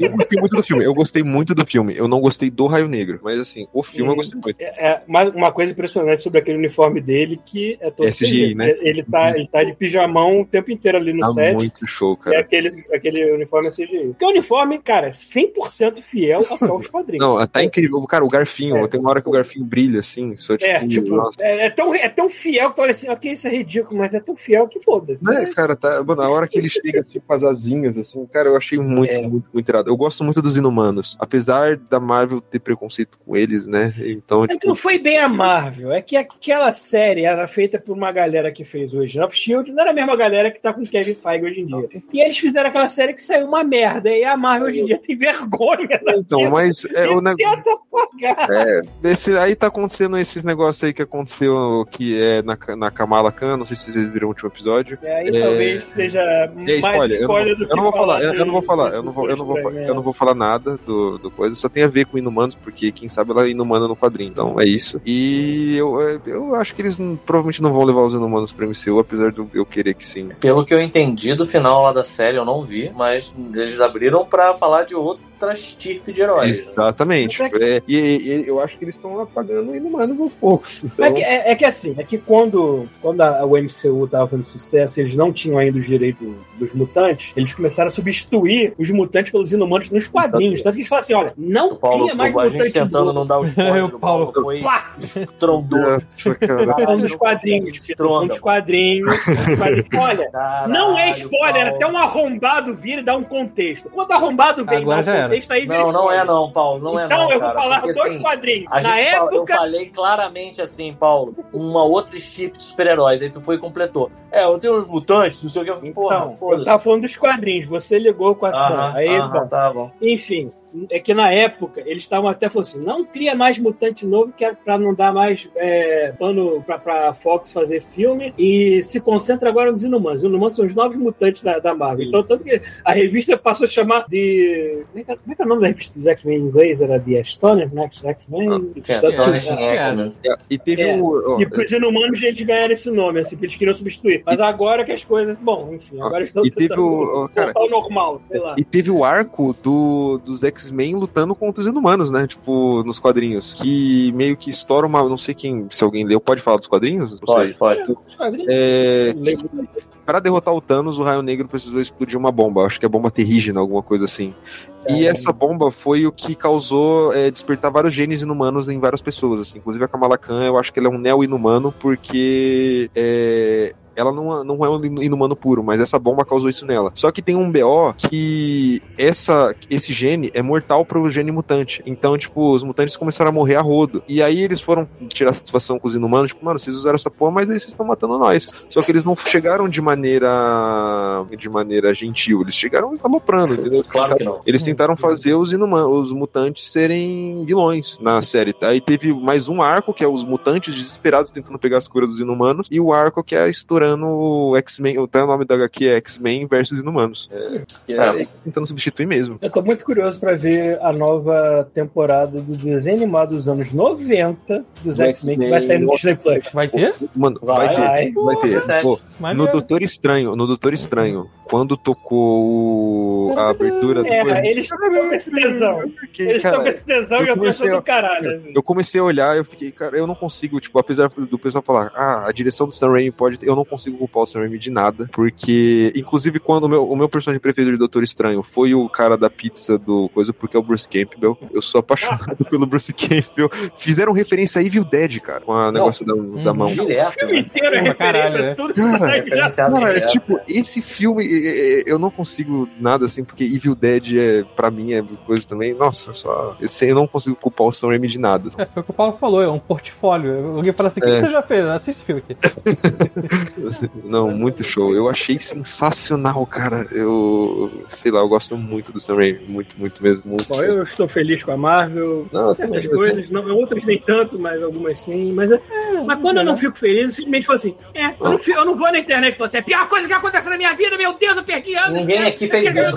Eu gostei muito do filme. Eu gostei muito do filme. Eu não gostei do Raio Negro. Mas assim, o filme eu Hum. gostei muito. É, é, mas uma coisa impressionante sobre aquele uniforme dele, que é todo É CGI, né? Ele tá, ele tá de pijamão o tempo inteiro ali no Tá set. muito show, E é cara. aquele, aquele uniforme CGI. Porque o uniforme, cara, é 100% fiel ao que é os quadrinhos. Não, tá incrível. Cara, o Garfinho, É. tem uma hora que o Garfinho brilha, assim. Só, tipo, É, tipo, nossa. é, é tão, é tão fiel que tu olha assim, ok, isso é ridículo, mas é tão fiel que foda-se. Né, cara, tá, mano, a hora que ele chega assim, com as asinhas, assim, cara, eu achei muito, É. muito, muito irado. Eu gosto muito dos inumanos. Apesar da Marvel ter preconceito com eles, né? Então, É que tipo, não foi bem a Marvel, é que aquela série era feita por uma galera que fez o Agent of Shield, não era a mesma galera que tá com o Kevin Feige hoje em dia. E eles fizeram aquela série que saiu uma merda, e a Marvel hoje em dia tem vergonha então mas é, o negócio. É, esse, aí tá acontecendo esses negócios aí que aconteceu que é na, na Kamala Khan, não sei se vocês viram o último episódio. E aí É. talvez seja É mais spoiler, eu não, spoiler vou- do que eu não vou falar, eu, de- eu não vou falar, eu não vou, eu não vou, eu não vou falar nada do, do coisa, só tem a ver com Inumanos, porque quem sabe ela é inumana no quadrinho, então é isso. E eu, eu acho que eles não- provavelmente não vão levar os Inumanos pra MCU, apesar de eu querer que sim. Pelo que eu entendi do final lá da série, eu não vi, mas eles abriram pra falar de outra estirpe de heróis. né? Exatamente. Mas É, e, e eu acho que eles estão apagando Inumanos aos poucos. É Então, que, é, é que assim, é que quando, quando a, o MCU tava fazendo sucesso, eles não tinham ainda os direitos dos mutantes, eles começaram a substituir os mutantes pelos inumanos nos quadrinhos. Tanto que eles falam assim: olha, não Paulo, cria mais a gente tentando não dar o spoiler, O Paulo Paulo. foi trondou. Tô falando dos quadrinhos, falando dos quadrinhos. Olha, não é spoiler, até um arrombado vir e dar um contexto. Quando arrombado vem Agora dá já um aí Não, não é não, Paulo, não é então não, eu vou cara, falar porque, dos assim, quadrinhos. A Na fala- eu época, falei claramente assim, Paulo, uma outra chip de super-heróis, aí tu foi e completou. É, eu tenho uns mutantes, não sei o que. Porra, Então, eu foda-se. tava falando dos quadrinhos, você ligou com a. Aham, aí, aham, bom. tá bom. Enfim, é que na época eles estavam até falando assim: não cria mais mutante novo, que é pra não dar mais é, pano pra, pra Fox fazer filme, e se concentra agora nos Inumanos. Os Inumanos são os novos mutantes da, da Marvel. Então, tanto que a revista passou a chamar de. Como é que é, como é, que é o nome da revista dos X-Men em inglês? Era The Astonishing, né? X-Men? Que é Astonishing é. X-Men. E teve É. o. ó, E pros inumanos eles ganharam esse nome, assim, que eles queriam substituir. Mas agora que as coisas. Bom, enfim, agora estão E teve tentando o- cara, normal, sei lá. E teve o arco do, dos X-Men lutando contra os Inumanos, né? Tipo, nos quadrinhos. Que meio que estoura uma. Não sei quem. Se alguém leu, pode falar dos quadrinhos? Não Pode, sei. pode. É, Lembro. Pra derrotar o Thanos, o Raio Negro precisou explodir uma bomba. Acho que é bomba terrígena, alguma coisa assim. E É. essa bomba foi o que causou é, despertar vários genes inumanos em várias pessoas. Assim. Inclusive a Kamala Khan, eu acho que ela é um neo-inumano, porque é, ela não, não é um inumano puro, mas essa bomba causou isso nela. Só que tem um BO que essa, esse gene é mortal pro gene mutante. Então, tipo, os mutantes começaram a morrer a rodo. E aí eles foram tirar satisfação com os inumanos, tipo, mano, vocês usaram essa porra, mas aí vocês estão matando nós. Só que eles não chegaram de maneira de maneira gentil, eles chegaram aloprando, entendeu? Claro que não. Eles tentaram fazer os inumanos, os mutantes serem vilões na série. Aí teve mais um arco, que é os mutantes desesperados tentando pegar as curas dos inumanos, e o arco que é estourando o X-Men, até o nome da HQ é X-Men versus inumanos. É, é tentando substituir mesmo. Eu tô muito curioso pra ver a nova temporada do desenho animado dos anos 90 dos Do X-Men que vai sair no Disney Plus. Vai ter? Mano, Vai, vai, ter, vai. vai ter. Pô, no Doutor Estranho, no Doutor Estranho, quando tocou o- a abertura do. É, eles estão com esse tesão. fiquei, Eles estão com esse tesão eu e eu tô comecei achando a- do caralho. Assim. Eu comecei a olhar, eu fiquei, cara, eu não consigo, tipo, apesar do pessoal falar, ah, a direção do Sam Raimi pode ter, eu não consigo culpar o Sam Raimi de nada, porque, inclusive, quando o meu, o meu personagem preferido de Doutor Estranho foi o cara da pizza do coisa, porque é o Bruce Campbell, eu sou apaixonado pelo Bruce Campbell, fizeram referência a Evil Dead, cara, com o negócio da, da mão. O Direto. filme né? inteiro é referência caralho, a é. tudo que Cara, sai já referenciado Cara, é tipo, esse filme, é, é, eu não consigo nada assim, porque Evil Dead é, pra mim, é coisa também, nossa, só, eu não consigo culpar o Sam Raimi de nada. É, foi o que o Paulo falou, é um portfólio. Alguém fala assim: o que, É. que você já fez? Assiste esse filme aqui. Não, muito show. Eu achei sensacional, cara. Eu, sei lá, eu gosto muito do Sam Raimi, muito, muito mesmo. Muito. Bom, eu estou feliz com a Marvel. Não, Certas coisas, não, outras nem tanto, mas algumas sim. Mas, é- mas quando eu não fico feliz, eu simplesmente falo assim: é, eu não, fico- eu não vou na internet e falo assim, é a pior coisa que aconteceu na minha vida, meu Deus, eu perdi anos. Ninguém aqui fez isso.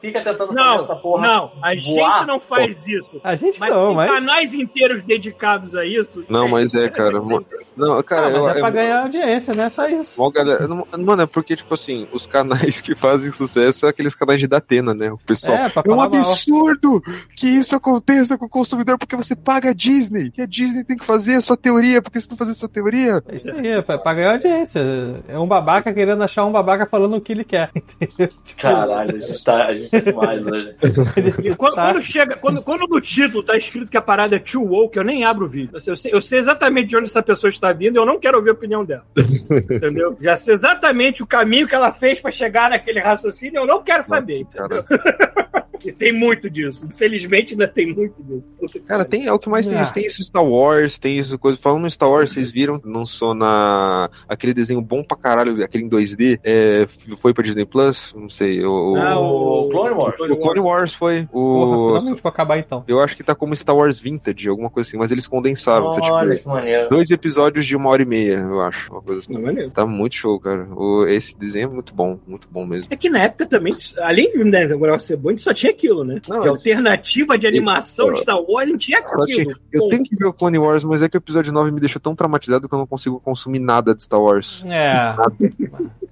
Fica tentando fazer essa Não, porra. não, a voar. gente não faz isso. A gente Mas não, tem mas. canais inteiros dedicados a isso. Não, mas é, cara. Não, cara, Ah, mas eu, é pra eu- ganhar audiência, né? Só isso. Mó galera- não- Mano, é porque, tipo assim, os canais que fazem sucesso são aqueles canais de Datena, né? O pessoal. É, É um falar mal. absurdo que isso aconteça com o consumidor porque você paga a Disney. E a Disney tem que fazer a sua teoria, porque se não fazer sua teoria. É isso aí, é pra, pra ganhar audiência. É um babaca querendo achar um babaca falando o que ele quer. Entendeu? Caralho, a gente tá, a gente tá demais hoje. E quando, Tá. quando chega, quando, quando no título tá escrito que a parada é too woke, eu nem abro o vídeo. Eu sei, eu sei exatamente de onde essa pessoa está vindo e eu não quero ouvir a opinião dela. entendeu? Já sei exatamente o caminho que ela fez pra chegar naquele raciocínio, eu não quero saber, entendeu? E tem muito disso. Infelizmente ainda tem muito disso. Que Cara, tem, é o que mais tem Ah. isso. Tem isso Star Wars, tem isso coisa. Falando no Star Wars, vocês viram? Lançou na. aquele desenho bom pra caralho, aquele em 2D. É, foi pra Disney Plus? Não sei. O, Ah, o Clone Wars. o Clone Wars foi. Porra, O, finalmente vou acabar então. eu acho que tá como Star Wars Vintage, alguma coisa assim, mas eles condensaram. Tá, Olha tipo, que maneiro. dois episódios de uma hora e meia, eu acho. Uma coisa assim. Não, maneiro. Tá muito show, cara. O, esse desenho é muito bom, muito bom mesmo. É que na época também, além de desenho agora ser bom, a gente só tinha aquilo, né? Não, de eu- alternativa de animação de Star Wars, a gente tinha aquilo. Eu tenho que ver o Clone Wars, mas é que o episódio 9 me deixou tão traumatizado que eu não consigo consumir nada de Star Wars. É.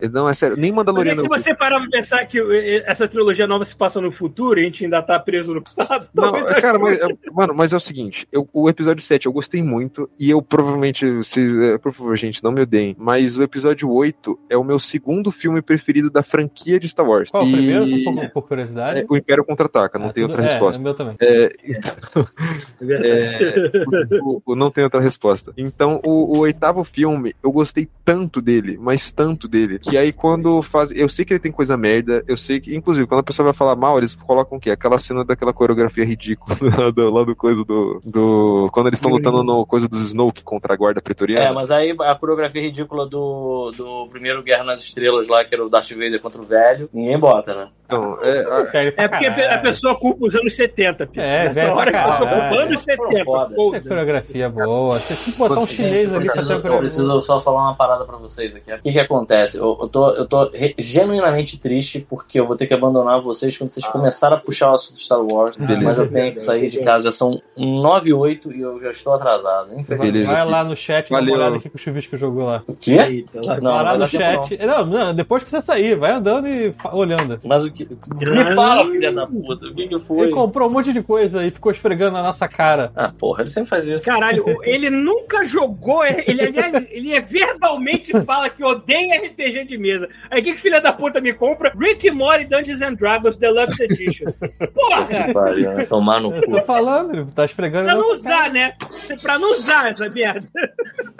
Não, é sério, nem Mas é Mandaloriano. que se você parar pra pensar que eh, essa trilogia nova se passa no futuro e a gente ainda tá preso no passado, Não, talvez cara, mas, é- mano, mas é o seguinte, eu- o episódio 7 eu gostei muito, e eu provavelmente, vocês, é, por favor, gente, não me odeiem, mas o episódio 8 é o meu segundo filme preferido da franquia de Star Wars. Qual é o E- primeiro, só por, por curiosidade? é, o Império Contra-Ataca, não Ah, tem tudo- outra é, resposta. É meu também. É, É verdade. é, o- o- não tem outra resposta. Então, o, o oitavo filme, eu gostei tanto dele, mas tanto dele, que aí quando faz. Eu sei que ele tem coisa merda, eu sei que, inclusive, quando a pessoa vai falar mal, eles colocam o quê? Aquela cena daquela coreografia ridícula lá do, lá do coisa do. do quando eles estão lutando no coisa dos Snoke contra a guarda pretoriana. É, mas aí a coreografia ridícula do, do primeiro Guerra nas Estrelas lá, que era o Darth Vader contra o velho, ninguém bota, né? Não, é, pra É porque caralho. a pessoa culpa os anos 70, Pia. É, Nessa velho hora que a pessoa caralho. culpa anos Foram 70. foda. É coreografia boa. Você botar um chinês eu ali pra preciso, ter eu preciso só falar uma parada pra vocês aqui. O que que acontece? Eu, eu tô, eu tô re- genuinamente triste porque eu vou ter que abandonar vocês quando vocês começarem a puxar o assunto Star Wars. Beleza. Mas eu tenho que sair de casa. Já são 9 e 8 e eu já estou atrasado. Vai, Infelizmente. Beleza. vai lá no chat, dá Valeu. uma olhada aqui que o Chuvisco jogou lá. O quê? Eita, lá. Não, vai lá no chat. Não. não, depois que você sair, vai andando e fa- olhando. Mas o que. Me fala, filha da puta. O que que foi? Ele comprou um monte de coisa e ficou esfregando na nossa cara. Ah, porra, ele sempre faz isso. Caralho, ele nunca jogou. Ele, aliás, ele é verbalmente fala que odeia RPG de mesa. Aí o que, que filha da puta me compra? Rick Morty Dungeons and Dragons Deluxe Edition. Porra! Pariu, né? Tomar no Eu tô cu. falando, tá esfregando Pra não nossa cara. usar, né? Pra não usar essa merda.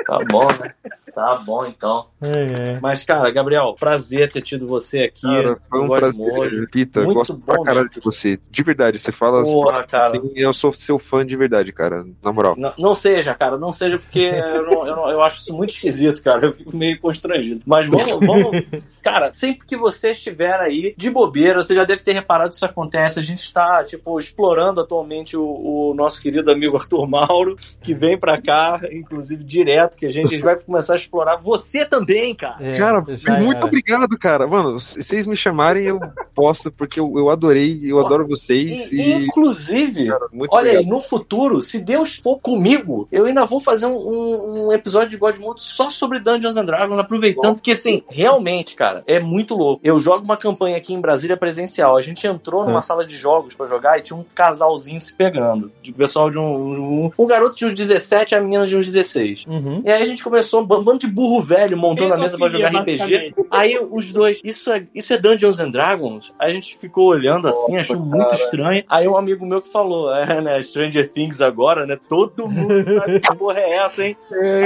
Tá bom, né? Tá bom, então. É, é. Mas, cara, Gabriel, prazer ter tido você aqui. cara, foi um prazer, Mode. Pita, Muito gosto pra bom, caralho de você. De verdade, você fala. Porra, cara. assim, eu sou seu fã de verdade, cara. Na moral. Não, não seja, cara, não seja porque eu, não- eu, não- eu acho isso muito esquisito, cara. Eu fico meio constrangido. Mas vamos, vamos. Cara, sempre que você estiver aí de bobeira, você já deve ter reparado que isso acontece. A gente está, tipo, explorando atualmente o, o nosso querido amigo Arthur Mauro, que vem pra cá, inclusive direto, que a gente, a gente vai começar a explorar você também, cara. É, Cara, muito era. obrigado, cara. Mano, se vocês me chamarem, eu posso, porque eu, eu adorei, eu adoro vocês. E, E, inclusive, cara, muito Olha aí, obrigado. no futuro, se Deus for comigo, eu ainda vou fazer um, um- um episódio de God Mode só sobre Dungeons and Dragons, aproveitando, porque assim, realmente, cara, cara, é muito louco. Eu jogo uma campanha aqui em Brasília presencial. A gente entrou numa É. sala de jogos pra jogar e tinha um casalzinho se pegando. De pessoal de um, um. Um garoto de uns 17 e a menina de uns 16. Uhum. E aí a gente começou, um bando de burro velho montando a mesa pra jogar RPG. Aí os dois, isso é, isso é Dungeons and Dragons? Aí a gente ficou olhando assim, achou muito estranho. Aí um amigo meu que falou, é, né, Stranger Things agora, né? Todo mundo sabe que porra é essa, hein?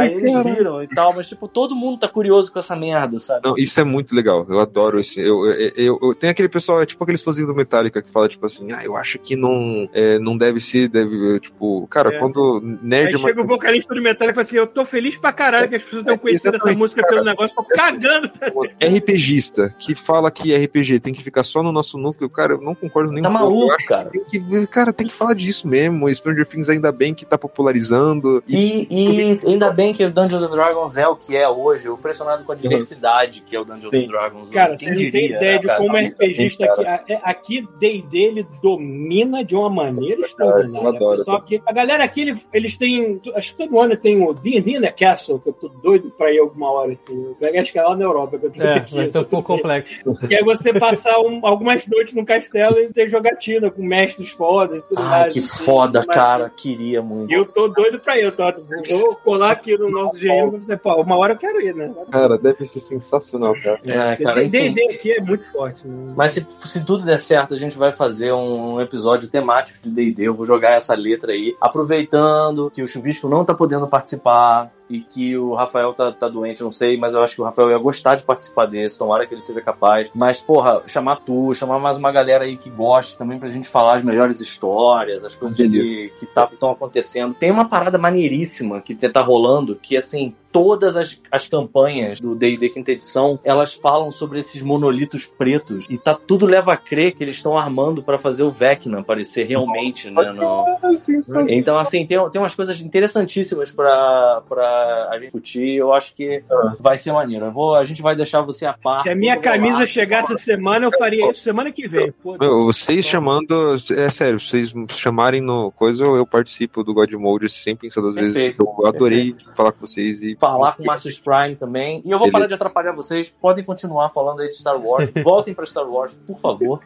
Aí eles viram e tal, mas tipo, todo mundo tá curioso com essa merda, sabe? Não, isso é muito legal. Eu adoro esse. Eu, eu, eu, eu- tem aquele pessoal, é tipo aqueles fãzinhos do Metallica que fala, tipo assim, ah, eu acho que não, é, não deve ser, deve. Tipo, cara, É. quando nerd. Aí é uma- chega o vocalista do Metallica e fala assim: Eu tô feliz pra caralho que as pessoas tenham conhecido essa música pelo negócio, tô cagando pra RPGista que fala que RPG tem que ficar só no nosso núcleo, cara, eu não concordo nem Tá maluco, cara. que tem que, cara, tem que falar disso mesmo. Stranger Things ainda bem que tá popularizando. E, E, e ainda bem que o Dungeons and Dragons é o que é hoje, eu impressionado com a diversidade que é o Dungeons Sim. Dragons. Cara, você não tem diria, ideia né, de cara? como Tá RPGista aqui, é- aqui D&D ele domina de uma maneira extraordinária. adoro, Pessoal, que a galera aqui, ele- eles têm, acho que todo ano tem o D&D in the Castle, que eu tô doido pra ir alguma hora, assim. Eu acho que é lá na Europa, que eu tô É, aqui, vai ser um pouco complexo. Que é você passar um- algumas noites no castelo e ter jogatina com mestres fodas e tudo Ai, mais. que assim, foda, cara. assim, Queria muito. Eu tô doido pra ir, eu tô, vou colar aqui no nosso GM e dizer, pô, uma hora eu quero ir, né? cara, deve ser sensacional, cara. É, cara, enfim. D&D aqui é muito forte. Né? Mas se, se tudo der certo, a gente vai fazer um, um episódio temático de D&D. Eu vou jogar essa letra aí, aproveitando que o Chuvisco não tá podendo participar e que o Rafael tá, tá doente, não sei, mas eu acho que o Rafael ia gostar de participar desse, tomara que ele seja capaz. Mas, porra, chamar tu, chamar mais uma galera aí que goste também pra gente falar as melhores histórias, as coisas que, que tá, estão acontecendo. Tem uma parada maneiríssima que tá rolando, que assim, todas as, as campanhas do D&D quinta edição, elas falam sobre esses monolitos pretos e tá tudo leva a crer que eles estão armando pra fazer o Vecna aparecer realmente, né, no... Então, assim, tem, tem umas coisas interessantíssimas pra, pra a gente discutir. Eu acho que vai ser maneiro. Eu vou, a gente vai deixar você a par. Se a minha camisa lado. chegasse essa semana, eu faria isso semana que vem. Meu, vocês chamando. É sério, vocês chamarem no coisa, eu, participo do God Mode sempre em todas as vezes. Perfeito, Eu adorei falar com vocês e. falar com o Marcus Prime também. E eu vou Beleza. parar de atrapalhar vocês. Podem continuar falando aí de Star Wars. Voltem pra Star Wars, por favor.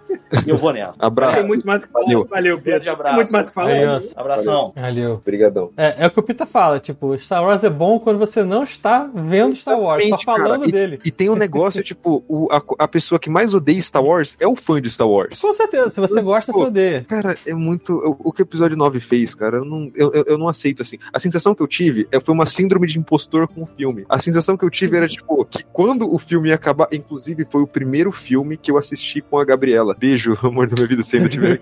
E eu vou nessa. Abraço. Tem muito mais o que falar. Valeu. Valeu, Grande Pedro. abraço. Tem muito mais que falar. Abração. Valeu. Obrigadão. É, é o que o Pita fala, tipo, Star Wars é bom quando você não está vendo Star Wars, só Exatamente, cara. falando dele. E tem um negócio, tipo, o, a, a pessoa que mais odeia Star Wars é o fã de Star Wars. Com certeza, se você gosta, você odeia. Cara, é muito. O, o que o episódio 9 fez, cara, eu não, eu, eu, não aceito assim. A sensação que eu tive é, foi uma síndrome de impostor com o filme. A sensação que eu tive era, tipo, que quando o filme ia acabar, inclusive foi o primeiro filme que eu assisti com a Gabriela. Beijo, amor da minha vida, se ainda tiver.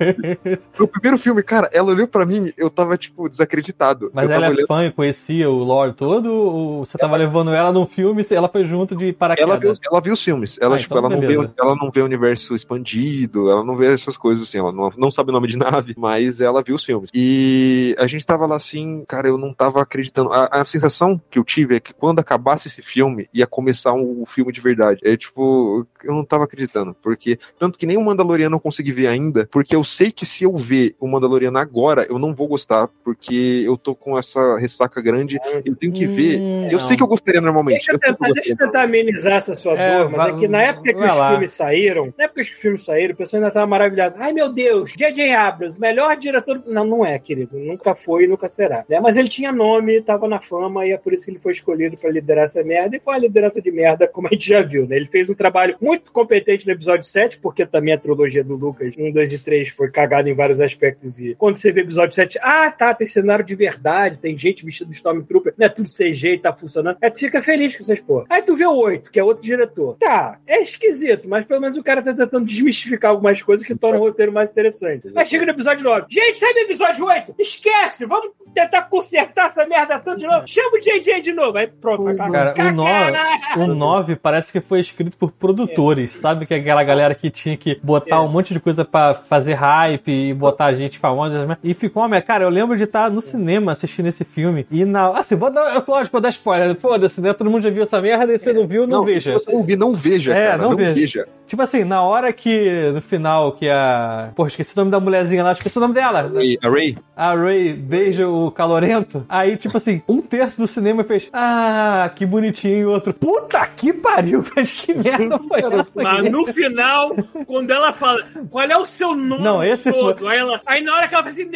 Foi o primeiro filme, cara, ela olhou pra mim, eu tava, tipo, desacreditado. Mas ela é fã e conhecia o lore todo, ou você tava levando ela num filme e ela foi junto de paraquedas? Ela viu, ela viu os filmes. Ela, Ah, tipo, então ela, não vê, ela não vê o universo expandido, ela não vê essas coisas assim, ela não, não sabe o nome de nave, mas ela viu os filmes. E a gente tava lá assim, cara, eu não tava acreditando. A, a sensação que eu tive é que quando acabasse esse filme, ia começar um, um filme de verdade. É tipo, eu não tava acreditando. Porque, tanto que nem o Mandaloriano eu consegui ver ainda, porque eu sei que se eu ver o Mandaloriano agora, eu não vou gostar, porque eu tô com essa ressaca grande, eu tenho que ver. Hum, Eu não. sei que eu gostaria normalmente. Deixa eu, tentar, eu deixa eu tentar amenizar essa sua É, dor, mas vai- é que na época que os lá. filmes saíram, na época que os filmes saíram, o pessoal ainda tava maravilhado. Ai meu Deus, J.J. Abrams, melhor diretor. Não, não é, querido. Nunca foi e nunca será. né? Mas ele tinha nome, tava na fama e é por isso que ele foi escolhido pra liderar essa merda. E foi uma liderança de merda, como a gente já viu, né? Ele fez um trabalho muito competente no episódio 7, porque também a trilogia do Lucas 1, 2 e 3 foi cagada em vários aspectos. E quando você vê o episódio 7, ah, tá, tem cenário de verdade, tem gente vestida de Stormtrooper, não é tudo CG e tá funcionando. Aí tu fica feliz com essas porra. Aí tu vê o 8, que é outro diretor. Tá, é esquisito, mas pelo menos o cara tá tentando desmistificar algumas coisas que tornam o roteiro mais interessante. Aí chega no episódio 9. Gente, sai do episódio 8! Esquece! Vamos tentar consertar essa merda toda de novo. Chama o JJ de novo. Aí pronto, vai acabar. Cara, o 9, o 9 parece que foi escrito por produtores, sabe? Que é aquela galera que tinha que botar É. um monte de coisa pra fazer hype e botar gente famosa. E ficou uma merda. Cara, eu lembro de estar no cinema assistindo esse filme. E na. Assim, vou dar. Lógico, vou dar spoiler. Foda-se, né? Todo mundo já viu essa merda e você não viu, não, veja. Se você não viu, não veja, É, cara. não Não, veja. veja. Tipo assim, na hora que, no final, que a. Pô, esqueci o nome da mulherzinha lá, esqueci o nome dela. E a Ray? A Ray beija o calorento. Aí, tipo assim, um terço do cinema fez. Ah, que bonitinho. E o outro. Puta que pariu, mas que merda foi essa? Mas no final, quando ela fala, qual é o seu nome Não, esse todo? Aí, ela, aí na hora que ela fala assim,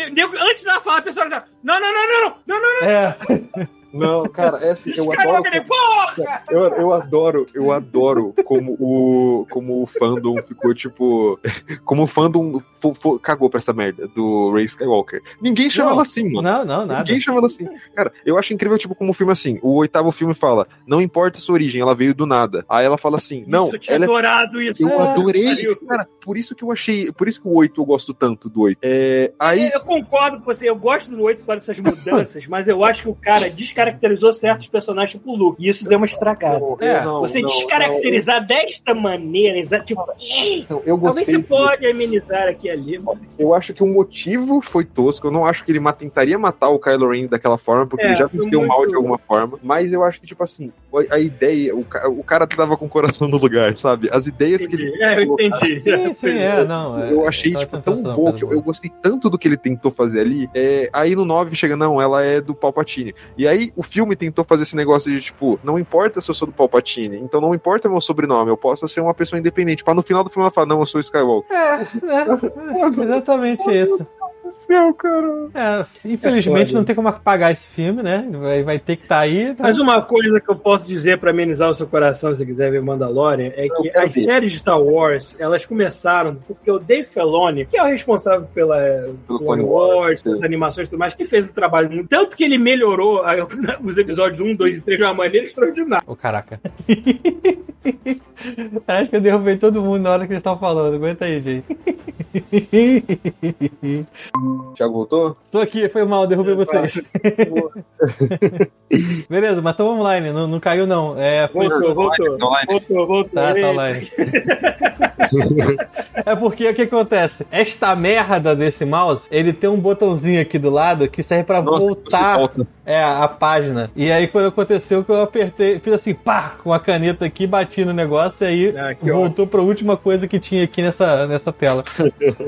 antes dela falar, a pessoa fala, não, não, não, não, não, não, não, não, É. Não, cara, é assim, eu adoro. Porra! Eu, eu adoro, eu adoro como o, como o fandom ficou tipo. Como o fandom cagou pra essa merda do Ray Skywalker. Ninguém chama Não. ela assim, mano. Não, não, nada. Ninguém chama ela assim. Cara, eu acho incrível, tipo, como o filme assim. O oitavo filme fala: Não importa a sua origem, ela veio do nada. Aí ela fala assim: Não, Isso, eu tinha ela é adorado isso. Eu Ah, adorei. pariu. Cara, por isso que eu achei. Por isso que o 8 eu gosto tanto do 8. É, aí. Eu concordo com você, eu gosto do 8 por causa dessas mudanças, mas eu acho que o cara descaracterizou certos personagens, tipo o Luke, e isso deu uma estragada. É, não, Você não, descaracterizar desta maneira, exa- tipo, não, eu talvez você pode amenizar aqui e ali, mano. Eu acho que o motivo foi tosco. Eu não acho que ele tentaria matar o Kylo Ren daquela forma, porque É, ele já venceu o mal muito- de alguma forma. Mas eu acho que, tipo assim, a, ideia. O, ca- o cara tava com o coração no lugar, sabe? As ideias que ele. Entendi. É, eu entendi. Sim, sim, é, não. é, Eu achei, tipo, tão bom que eu, eu gostei tanto do que ele tentou fazer ali. É, aí no 9 chega, não, ela é do Palpatine. E aí o filme tentou fazer esse negócio de, tipo, não importa se eu sou do Palpatine, então não importa meu sobrenome, eu posso ser uma pessoa independente. Pra no final do filme ela falar, não, eu sou Skywalker. É, é, exatamente isso. Céu, cara. É, infelizmente foda. não tem como apagar esse filme, né? Vai, vai ter que estar aí. tá? Mas uma coisa que eu posso dizer pra amenizar o seu coração, se você quiser ver Mandalorian, é que as ver. séries de Star Wars, elas começaram porque o Dave Filoni, que é o responsável pela Pelo Clone Wars, pelas animações e tudo mais, que fez um trabalho muito. Tanto que ele melhorou a- os episódios 1, 2 e 3 de uma maneira extraordinária. Ô, caraca. Acho que eu derrubei todo mundo na hora que eles estavam falando. Aguenta aí, gente. Thiago voltou? Tô aqui, foi mal, derrubei vocês. Beleza, mas estamos online, não, não caiu não. É, foi Voltou, voltou. Tá online? Voltou, voltou. Tá, tá online. é porque o que acontece? Esta merda desse mouse, ele tem um botãozinho aqui do lado que serve pra Nossa, voltar volta. é, a página. E aí quando aconteceu que eu apertei, fiz assim, pá, com a caneta aqui, bati no negócio e aí Ah, voltou pra última coisa que tinha aqui nessa, nessa tela.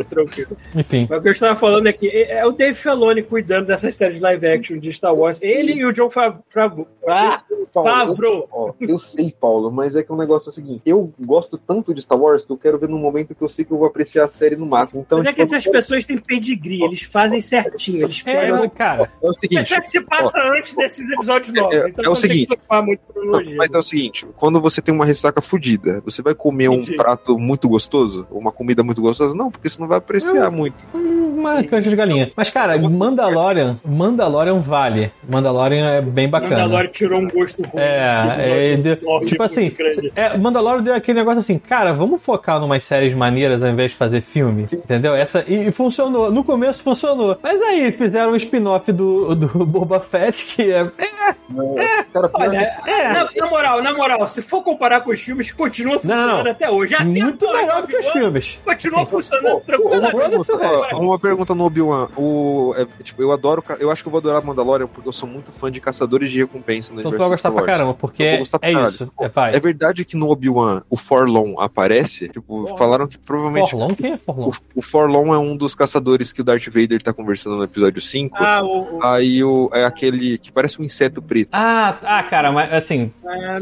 Tranquilo. Enfim. Mas o que eu estava falando é que é é o Dave Filoni cuidando dessas séries live action de Star Wars. Ele e o John Favreau. Ah, Favreau. eu, ó, eu sei, Paulo, mas é que o negócio é o seguinte: eu gosto tanto de Star Wars que eu quero ver num momento que eu sei que eu vou apreciar a série no máximo. Então, Mas é tipo, que essas pessoas têm pedigree, eles fazem certinho. Eles É, pegam. cara. é o seguinte. Mas só que se passa antes desses episódios novos. é- então é o não seguinte. se preocupar muito com cronologia. Mas é o seguinte, quando você tem uma ressaca fodida, você vai comer um Entendi. prato muito gostoso? Ou uma comida muito gostosa? Não, porque você não vai apreciar muito. Uma canja de galinha. Mas, cara, Mandalorian, Mandalorian vale. Mandalorian é bem bacana. Mandalorian tirou um gosto ruim. É, é, deu- tipo assim, é, Mandalorian deu aquele negócio assim, cara, vamos focar numas séries maneiras ao invés de fazer filme, entendeu? Essa, e, e funcionou, no começo funcionou, mas aí fizeram um spin-off do, do Boba Fett, que é, é, Cara, Olha, é. na, na moral, na moral, se for comparar com os filmes, continua funcionando Não, não. até hoje. Até muito melhor do que os continua- filmes. Continua Sim. funcionando tranquilamente. uma, resto. ó, uma pergunta no Obi-Wan. O, é, tipo, eu adoro. Eu acho que eu vou adorar Mandalorian porque eu sou muito fã de caçadores de recompensa no Então tu vai gostar pra caramba, porque pra é isso, é. É verdade que no Obi-Wan o Forlon aparece? Tipo, Forlon. falaram que provavelmente. Forlon? Quem é Forlon? O, o Forlon é um dos caçadores que o Darth Vader tá conversando no episódio 5. Ah, o. Aí o, é aquele que parece um inseto preto. Ah, ah, cara, mas assim, ah,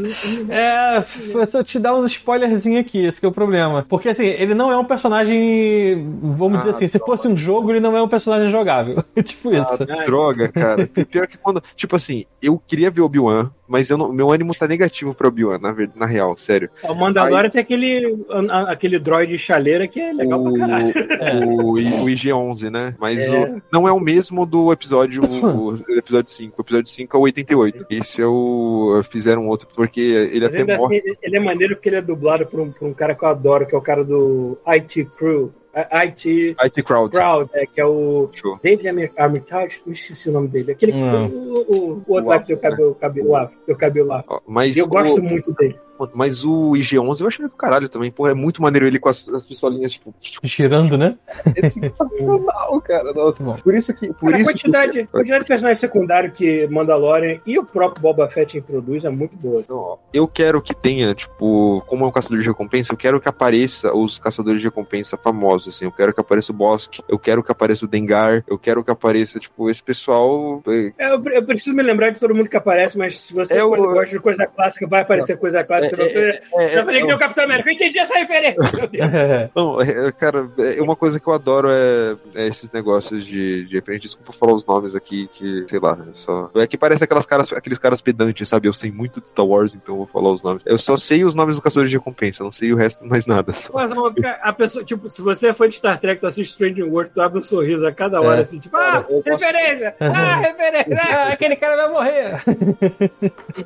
É, foi só te dar uns spoilerzinho aqui, esse que é o problema. Porque assim, ele não é um personagem, vamos dizer Ah, assim, se fosse um jogo, ele não é um personagem jogável. tipo isso. Ah, Droga, cara. Pior que quando. Tipo assim, eu queria ver Obi-Wan, mas eu não, meu ânimo tá negativo pra Obi-Wan, na, na real, sério. o Mandalorian tem aquele, a- aquele droid chaleira que é legal pra caralho. O, o, o IG-11, né? Mas É. o- não é o mesmo do episódio, o, o episódio 5. O episódio 5 é o 88. Esse é o. Fizeram outro, porque ele Mas até morre. assim, ele é maneiro porque ele é dublado por um, por um cara que eu adoro, que é o cara do IT Crew. IT IT Crowd. Crowd, é, que é o Show. David Armitage, não esqueci o nome dele. Aquele Não. o, o, o outro O lá que tem o cabelo, cabelo, afro, tem o cabelo lá. Mas Eu gosto muito dele. Quanto. Mas o IG-11 eu achei do caralho também. Porra, é muito maneiro ele com as, as pistolinhas, tipo, Girando, né? é sensacional, cara. Nossa. Bom. Por isso que. Por Cara, a isso quantidade, que... a quantidade de personagens secundários que Mandalorian e o próprio Boba Fett introduz é muito boa. Então, ó, Eu quero que tenha, tipo, como é um caçador de recompensa, eu quero que apareça os caçadores de recompensa famosos, assim. Eu quero que apareça o Bosque, eu quero que apareça o Dengar, eu quero que apareça, tipo, esse pessoal. é, É, Eu, eu preciso me lembrar de todo mundo que aparece, mas se você É o- gosta de coisa clássica, vai aparecer coisa clássica. é, é, Já falei que nem o Capitão América, eu entendi essa referência, meu Deus. Não, é, cara, é uma coisa que eu adoro é, é esses negócios de, de repente, desculpa falar os nomes aqui, que, sei lá, é só. É que parece aquelas caras, aqueles caras pedantes, sabe? Eu sei muito de Star Wars, então eu vou falar os nomes. Eu só sei os nomes do caçador de recompensa, não sei o resto mais nada. Só. Mas a pessoa, tipo, se você é fã de Star Trek, tu assiste Strange World, tu abre um sorriso a cada hora, É. assim, tipo, ah, eu posso- referência! Ah, referência! Ah, aquele cara vai morrer.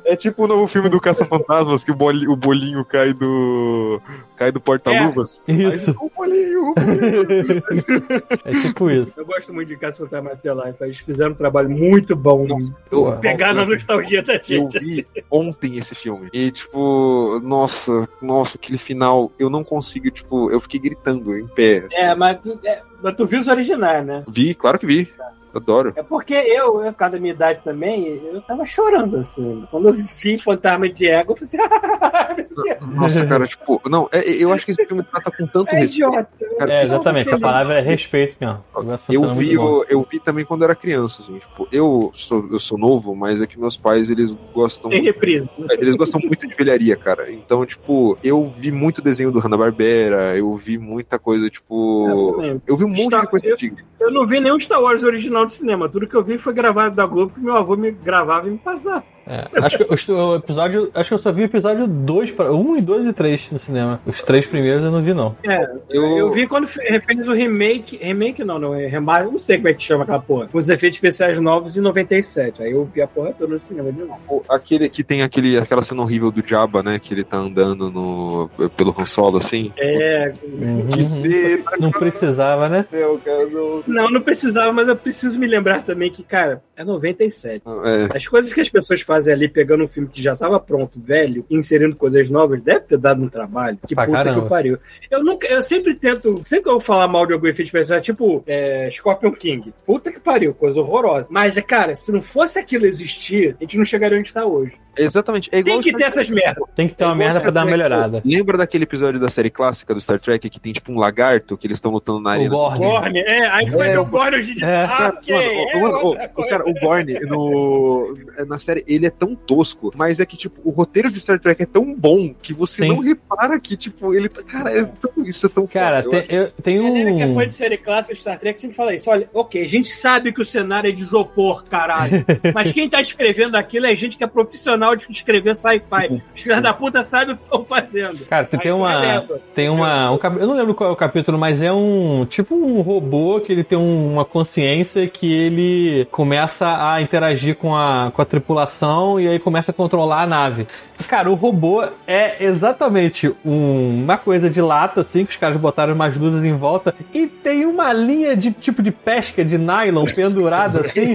É tipo o novo filme do Caça-Fantasmas, que o, boli- o bolinho cai do. cai do porta-luvas. Isso. Aí, o bolinho, o bolinho. É tipo isso. Eu gosto muito de Caça Fantasma Afterlife, eles fizeram um trabalho muito bom em Eu- pegar na nostalgia da Eu gente. vi ontem esse filme. E, tipo, nossa, nossa, aquele final, eu não consigo, tipo, eu fiquei gritando em pé. assim. É, mas tu, é, mas tu viu os originais, né? Vi, claro que vi. Adoro. É porque eu, eu, por causa da minha idade também, eu tava chorando, assim. Quando eu vi Fantasma de Ego, eu falei assim, Deus, Nossa, cara, tipo, não, é- eu acho que esse filme trata com tanto é respeito. idiota. Cara, É, exatamente. A palavra é respeito mesmo. Eu vi, eu, eu vi também quando era criança, assim, tipo, eu sou, eu sou novo, mas é que meus pais, eles gostam Tem reprise. né? Eles gostam muito de velharia, cara. Então, tipo, eu vi muito desenho do Hanna-Barbera, eu vi muita coisa, tipo. É, Eu vi um monte Está- de coisa eu- antiga. Eu não vi nenhum Star Wars original de cinema. Tudo que eu vi foi gravado da Globo, que meu avô me gravava e me passava. É, acho que eu estou- o episódio. Acho que eu só vi o episódio 2 para 1 e 2 e 3 no cinema. Os três primeiros eu não vi, não. É, Eu, eu vi quando fe- fez o remake. Remake não, não, é remaster, não sei como é que chama aquela porra. Com os efeitos especiais novos em 97. Aí eu vi a porra toda no cinema de novo. Aquele que tem aquele, aquela cena horrível do Jabba, né? Que ele tá andando no, pelo Han Solo, assim. É. Uhum. Que cena, Não precisava, né? meu, cara, não- Não, não precisava, mas eu preciso me lembrar também que, cara, é 97. É, As coisas que as pessoas fazem ali, pegando um filme que já tava pronto, velho, inserindo coisas novas, deve ter dado um trabalho. Que Pra puta caramba. que pariu. Eu nunca, eu sempre tento, sempre que eu vou falar mal de algum efeito especial, tipo, é, Scorpion King. Puta que pariu, coisa horrorosa. Mas, cara, se não fosse aquilo existir, a gente não chegaria onde tá hoje. exatamente. É igual Tem que ter essas merdas. Tem que ter uma Eu merda pra dar uma de- melhorada. Lembra daquele episódio da série clássica do Star Trek que tem tipo um lagarto que eles estão lutando na O arena? Gorn. Gorn, é, aí vai É, o Gorn hoje em dia. é. Ah, Cara, ok, mano, é o- mano, o- outra o, coisa. cara, o Gorn no, na série, ele é tão tosco, mas é que, tipo, o roteiro de Star Trek é tão bom que você Sim. não repara que, tipo, ele tá. Cara, é tão, isso é tão Cara, foda, eu tem, eu, tem Galera que é um. fã de série clássica de Star Trek sempre fala isso. Olha, ok, a gente sabe que o cenário é de isopor, caralho. mas quem tá escrevendo aquilo é gente que é profissional de escrever sci-fi. Os filhos da puta sabem o que estão fazendo. Cara, tem, tem uma. releva. Tem uma. Um, cap- eu não lembro qual é o capítulo, mas é um. Tipo um robô que ele tem um- uma consciência que ele começa a interagir com a, com a tripulação e aí começa a controlar a nave. E, cara, o robô é exatamente um- uma coisa de lata, assim, que os caras botaram umas luzes em volta e tem uma linha de tipo de pesca de nylon pendurada assim.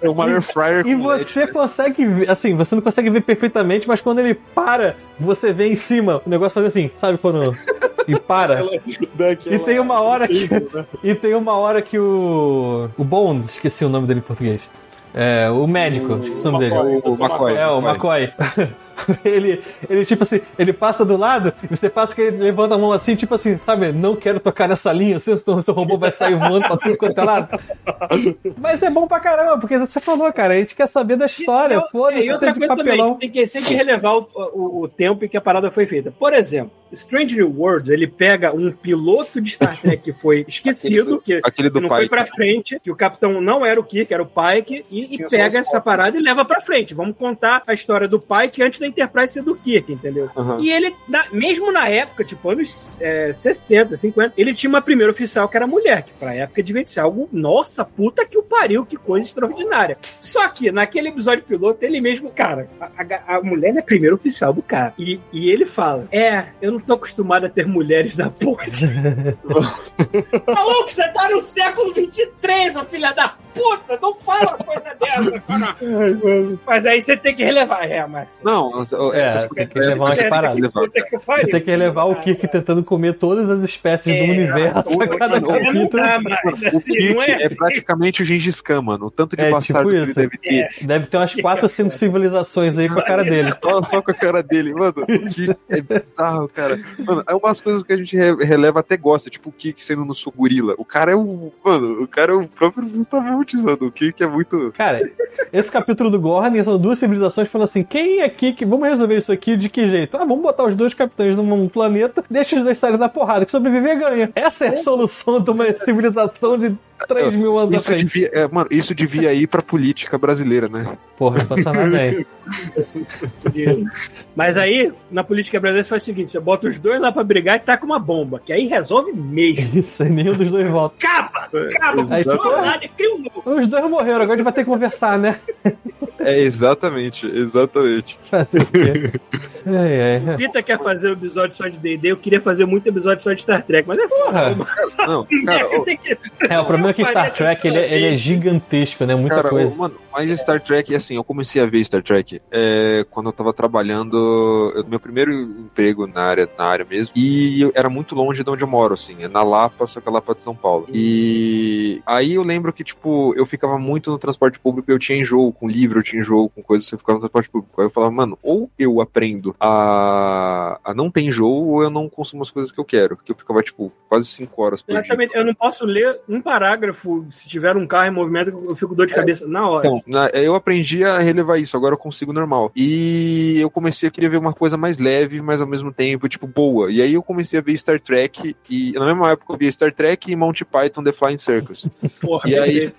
É uma air fryer E LED. você consegue ver, assim, você não consegue ver perfeitamente, mas quando ele para, você vê em cima o negócio fazer assim, sabe quando. E para. Daquela- E tem uma hora que. E tem uma hora que o. O Bones, esqueci o nome dele em português. É, o médico, esqueci o nome dele. O McCoy. É, o McCoy. ele, ele, tipo assim, ele passa do lado e você passa que ele levanta a mão assim, tipo assim, sabe? Não quero tocar nessa linha, assim, senão o seu robô vai sair voando pra tudo quanto é lado. Mas é bom pra caramba, porque você falou, cara, a gente quer saber da história, Eu- foda-se, e outra coisa também, papelão. que tem que sempre relevar o, o, o tempo em que a parada foi feita. Por exemplo, Strange New Worlds, ele pega um piloto de Star Trek que foi esquecido, que, Aquele que do não pai. foi pra frente, que o capitão não era o Kirk, era o Pike, e, e pega essa parada e leva pra frente. Vamos contar a história do Pike antes da Enterprise ser do Kirk, entendeu? Aham. E ele, mesmo na época, tipo, anos é, 60, 50, ele tinha uma primeira oficial que era mulher, que pra época devia ser algo, nossa, puta que o pariu, que coisa extraordinária. Só que, naquele episódio piloto, ele mesmo, cara, a, a- a mulher é a primeira oficial do cara. E, e ele fala, é, eu não tô acostumado a ter mulheres na ponte. Maluco, você tá no século 23, ô filha da puta, não fala uma coisa dessa, cara. Mas aí você tem que relevar, é, mas. Não, É, tem que coisas- levar umas Puta paradas. Você tem que relevar o Kirk tentando comer todas as espécies do É, universo a cada capítulo. O assim, é? é praticamente o Gengis Khan, mano. O tanto de É, bastardo tipo que ele isso. deve ter. Deve ter umas 4 ou 5 civilizações aí com a cara dele. Só, só com a cara dele, mano. É bizarro, cara. Mano, é umas coisas que a gente re- releva até gosta, tipo o Kirk sendo no Sugurila. O cara é o. Mano, o cara é o próprio mano. O Kirk é muito. Cara, esse capítulo do Gorn são duas civilizações falando assim: quem aqui que. Vamos resolver isso aqui de que jeito? Ah, vamos botar os dois capitães num planeta, deixa os dois saírem da porrada, que sobreviver ganha. Essa é a solução de uma civilização de 3 mil anos à Isso frente. devia, é, mano, isso devia ir pra política brasileira, né? Porra, funcionar bem. Mas aí, na política brasileira, você faz o seguinte: você bota os dois lá pra brigar e taca uma bomba, que aí resolve mesmo. Isso, aí nenhum dos dois volta. Acaba! Acaba! Aí, com tipo, uma nada cria um novo. Os dois morreram, agora a gente vai ter que conversar, né? É, exatamente, exatamente. Fazer o quê? Ai, ai. Vita quer fazer um episódio só de D&D, eu queria fazer muito episódio só de Star Trek, mas é Porra. Não, cara, ô, tem que... É, o problema é que Star Trek ele, é- ele é gigantesco, né? Muita Cara, coisa. ô, mano, mas Star Trek, assim, eu comecei a ver Star Trek é, quando eu tava trabalhando, eu- meu primeiro emprego na área, na área mesmo, e eu- era muito longe de onde eu moro, assim, é na Lapa, só que é Lapa de São Paulo. E aí eu lembro que, tipo, eu ficava muito no transporte público, eu tinha enjoo com livro, eu tinha enjoo com coisas, você ficava no transporte público. Aí eu falava, mano, ou eu aprendo a, a não ter enjoo, ou eu não consumo as coisas que eu quero, porque eu ficava, tipo, quase cinco horas por dia. Exatamente, eu não posso ler um parágrafo se tiver um carro em movimento, eu fico dor de cabeça na hora. Então, na- eu aprendi a relevar isso, agora eu consigo normal. E eu comecei a querer ver uma coisa mais leve, mas ao mesmo tempo, tipo, boa. E aí eu comecei a ver Star Trek, e na mesma época eu via Star Trek e Monty Python The Flying Circus. Porra, E aí,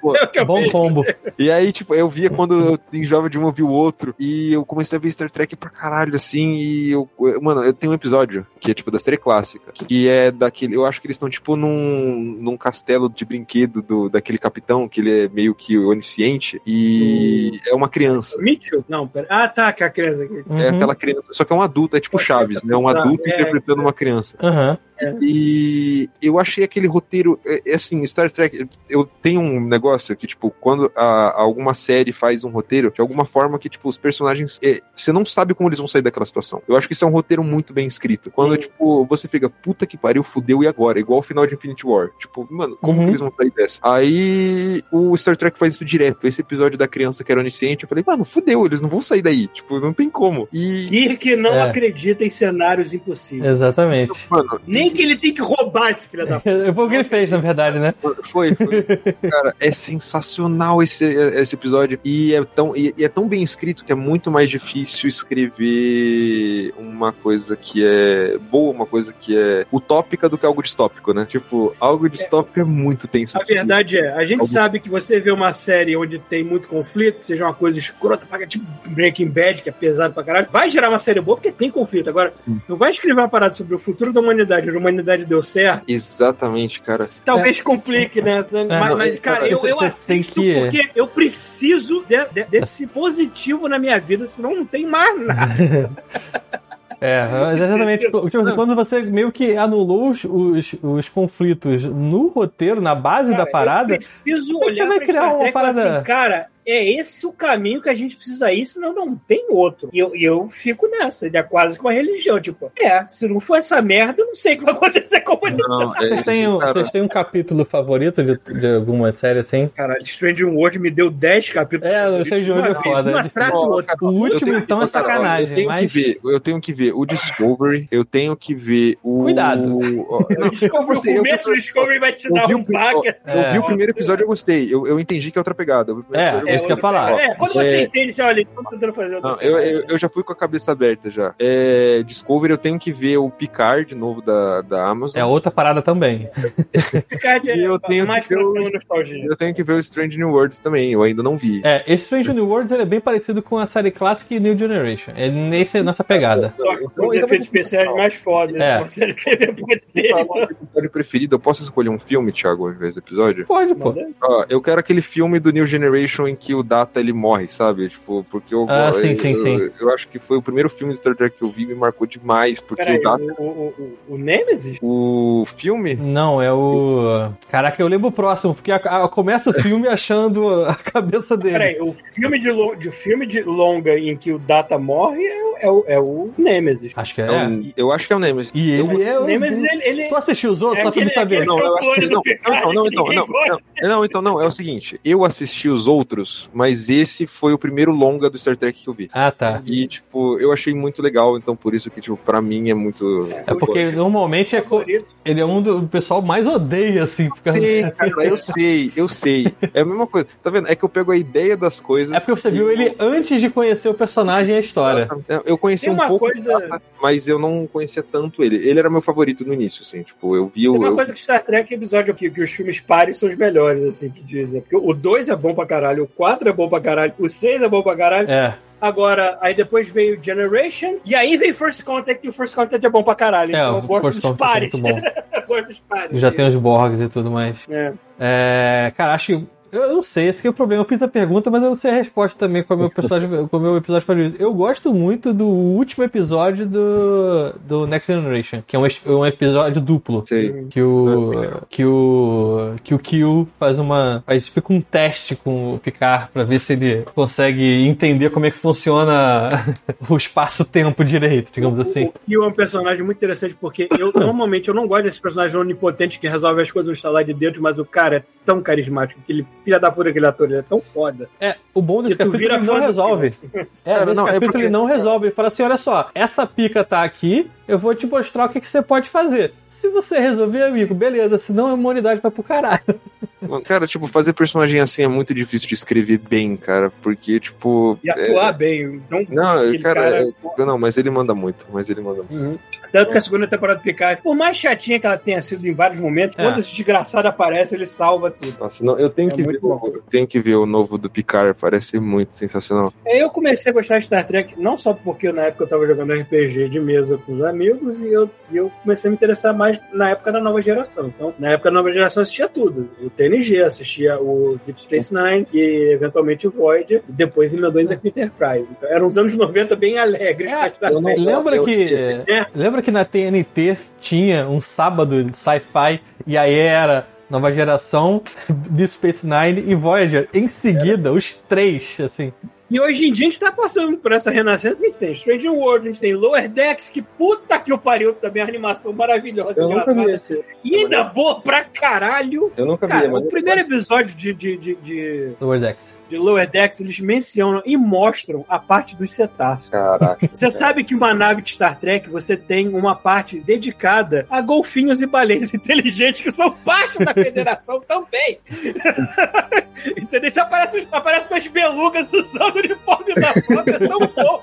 pô, eu acabei- Bom combo. e aí, tipo, eu via quando eu enjoava de um ouvir o outro, e eu comecei a ver Star Trek pra caralho, assim, e eu, eu- mano, eu tenho um episódio, que é tipo da série clássica, que é daquele, eu acho que eles estão tipo num, num castelo de brinquedo do, daquele capitão, que ele é meio que onisciente, e é uma criança. Mitchell? Não, pera. Ah, tá, que a criança aqui. É Uhum. aquela criança, só que é um adulto, é tipo Chaves, né? Um adulto é. interpretando uma criança. Aham. E eu achei aquele roteiro, é, é assim, Star Trek, eu tenho um negócio que, tipo, quando a, alguma série faz um roteiro, de alguma forma que, tipo, os personagens, é, você não sabe como eles vão sair daquela situação. Eu acho que isso é um roteiro muito bem escrito. Quando, Sim. tipo, você fica, puta que pariu, fudeu, e agora? Igual o final de Infinity War. Tipo, mano, como Uhum. que eles vão sair dessa? Aí, o Star Trek faz isso direto. Esse episódio da criança que era onisciente, eu falei, mano, fudeu, eles não vão sair daí. Tipo, não tem como. E, Kirk não É. acredita em cenários impossíveis. Exatamente. mano, Nem que ele tem que roubar esse filho da puta. Foi o que ele fez, na verdade, né? Foi, foi. Cara, é sensacional esse, esse episódio. E é, tão, e, e é tão bem escrito que é muito mais difícil escrever uma coisa que é boa, uma coisa que é utópica do que algo distópico, né? Tipo, algo distópico é, muito tenso. A verdade é, a gente Algum- sabe que você vê uma série onde tem muito conflito, que seja uma coisa escrota, pra- tipo Breaking Bad, que é pesado pra caralho, vai gerar uma série boa porque tem conflito. Agora, Hum. não vai escrever uma parada sobre o futuro da humanidade, a humanidade deu certo, Exatamente, cara. talvez complique, né? mas, não, mas, é, cara, cara, eu, você- eu você tem assisto que- porque eu preciso de- de- desse positivo na minha vida, senão não tem mais nada. É, mas exatamente. Tipo assim, quando você meio que anulou os, os, os conflitos no roteiro, na base da parada, Eu preciso Como é que você olhar vai pra criar uma parada- assim, cara, é esse o caminho que a gente precisa ir, senão não tem outro. E eu, e eu fico nessa, ele é quase que uma religião, tipo, é, se não for essa merda, eu não sei o que vai acontecer com a humanidade. Não, é, vocês têm, um- cara, vocês têm um capítulo favorito de, de alguma série assim? Caralho, Strange World me deu 10 capítulos. É, o Strange World é Uma foda, é Uma do difícil. outro. O último, então, é cara, sacanagem, Eu tenho mas. que ver, eu tenho que ver o Discovery, eu tenho que ver o. Cuidado. O Discovery, o eu- eu- começo do Discovery vai te dar um o baque. assim. Eu vi É. o primeiro episódio e eu gostei. Eu, eu entendi que é outra pegada. O É, eu isso que eu ia falar. É, quando você É. entende, você olha, estão tentando fazer outra Não, eu, eu, eu já fui com a cabeça aberta já. É, Discovery, eu tenho que ver o Picard de novo da, da Amazon. É outra parada também. Picard E eu é tenho mais que ver o- nostalgia. Eu tenho que ver o Strange New Worlds também, eu ainda não vi. É, esse Strange New Worlds ele é bem parecido com a série clássica e New Generation. É nesse, nessa pegada. Só que os efeitos especiais mais fodas. É. Você pode ter. Falar Então, preferido, eu posso escolher um filme, Thiago, ao invés do episódio? Pode, pô. Ó, eu quero aquele filme do New Generation em que o Data ele morre, sabe? Tipo, porque eu, Ah, eu, sim, sim, eu, sim. eu acho que foi o primeiro filme de Star Trek que eu vi e me marcou demais, porque Peraí, o Data, o, o, o, o Nemesis? o filme Não, é o. Caraca, eu lembro o próximo, porque a- a- começa o filme achando a cabeça dele. Peraí, o filme de, lo- de filme de longa em que o Data morre é, o- é o, é o Nemesis. Acho que é. é um- eu acho que é o Nemesis. E ele é o. Nemesis, ele, ele Tu assistiu os outros É só pra me aquele- saber? Não, eu acho que clone não, não, não, que então, ninguém não, gosta. não, não, então não, é o seguinte, eu assisti os outros, mas esse foi o primeiro longa do Star Trek que eu vi. Ah, tá. E, tipo, eu achei muito legal, então por isso que, tipo, pra mim é muito. É porque normalmente é co- ele é um do o pessoal mais odeia, assim, por causa Sei, cara, eu sei, eu sei. É a mesma coisa. Tá vendo? É que eu pego a ideia das coisas. É porque você viu ele antes de conhecer o personagem e a história. Eu conheci Tem um pouco, coisa- mas eu não conhecia tanto ele. Ele era meu favorito no início, assim. Tipo, eu vi Tem o. uma eu- coisa que Star Trek é episódio que, que os filmes pares são os melhores, assim, que dizem. Porque o 2 é bom pra caralho, o 4 é bom pra caralho, o 6 é bom pra caralho. É. Agora, aí depois veio Generations, e aí veio First Contact, e o First Contact é bom pra caralho. É, então o eu gosto First dos Contact é pares. muito bom. eu gosto dos pares. Já tem os Borgs e tudo mais. É. É, cara, acho que. Eu não sei, esse que é o problema. Eu fiz a pergunta, mas eu não sei a resposta também com o meu personagem, com o meu episódio favorito. Eu gosto muito do último episódio do, do Next Generation, que é um, um episódio duplo. Sei. Que o. Que o. Que o Kill faz uma. Faz explica um teste com o Picard pra ver se ele consegue entender como é que funciona o espaço-tempo direito, digamos assim. O Kill é um personagem muito interessante porque eu normalmente eu não gosto desse personagem onipotente que resolve as coisas no estalar de dedos, mas o cara é tão carismático, aquele filho da puta aquele ator, ele é tão foda. É, o bom desse capítulo vira não resolve. É, Cara, nesse não, é capítulo porque- ele não resolve. Ele fala assim: olha só, essa pica tá aqui, eu vou te mostrar o que, que você pode fazer. Se você resolver, amigo, beleza, senão a humanidade vai pro caralho. Cara, tipo, fazer personagem assim é muito difícil de escrever bem, cara. Porque, tipo. E atuar bem. Não, Não, aquele cara, cara- eu- não, mas ele manda muito, mas ele manda muito. Uhum. Tanto que a segunda temporada do Picard, por mais chatinha que ela tenha sido em vários momentos, É. quando esse desgraçado aparece, ele salva tudo. Nossa, não, eu tenho É que ver, eu tenho que ver o novo do Picard, parece muito sensacional. Aí eu comecei a gostar de Star Trek, não só porque na época eu tava jogando RPG de mesa com os amigos, e eu, e eu comecei a me interessar mais na época da nova geração. Então, na época da nova geração eu assistia tudo. O TNG, assistia o Deep Space Nine e eventualmente o Void, e depois emendou ainda com Enterprise. Então, eram os anos 90 bem alegres É, eu não-. Lembra eu- que. É. Lembra que na TNT tinha um sábado de sci-fi e aí era Nova Geração, Deep Space Nine e Voyager. Em seguida, os três, assim. E hoje em dia a gente tá passando por essa renascença. A gente tem Strange World, a gente tem Lower Decks, que puta que o pariu também, a animação maravilhosa, Eu nunca vi engraçada. E ainda boa pra caralho. Eu nunca vi, Cara, mas o primeiro episódio de, de, de, de, Lower Decks. de Lower Decks, eles mencionam e mostram a parte dos cetáceos. Caraca. Você sabe que uma nave de Star Trek, você tem uma parte dedicada a golfinhos e baleias inteligentes, que são parte da federação também. Entendeu? Então aparece, aparece umas belugas usando o uniforme da frota, é tão bom.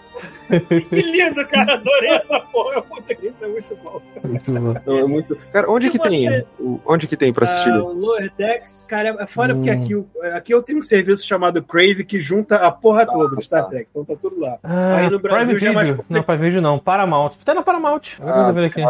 Que lindo, cara. Adorei essa porra. Puta que Isso é muito bom. Muito bom. Não, é muito... Cara, onde Se que tem? você- O- Onde que tem pra assistir? Ah, o Lower Decks, cara, é foda Hum. porque aqui, aqui eu tenho um serviço chamado Crave que junta a porra toda do Star tá. Trek. Então tá tudo lá. Ah, Aí no Brasil Prime já é mais complicado. Não, Prime Video não. Paramount. Tá na Paramount. Ah, ver aqui.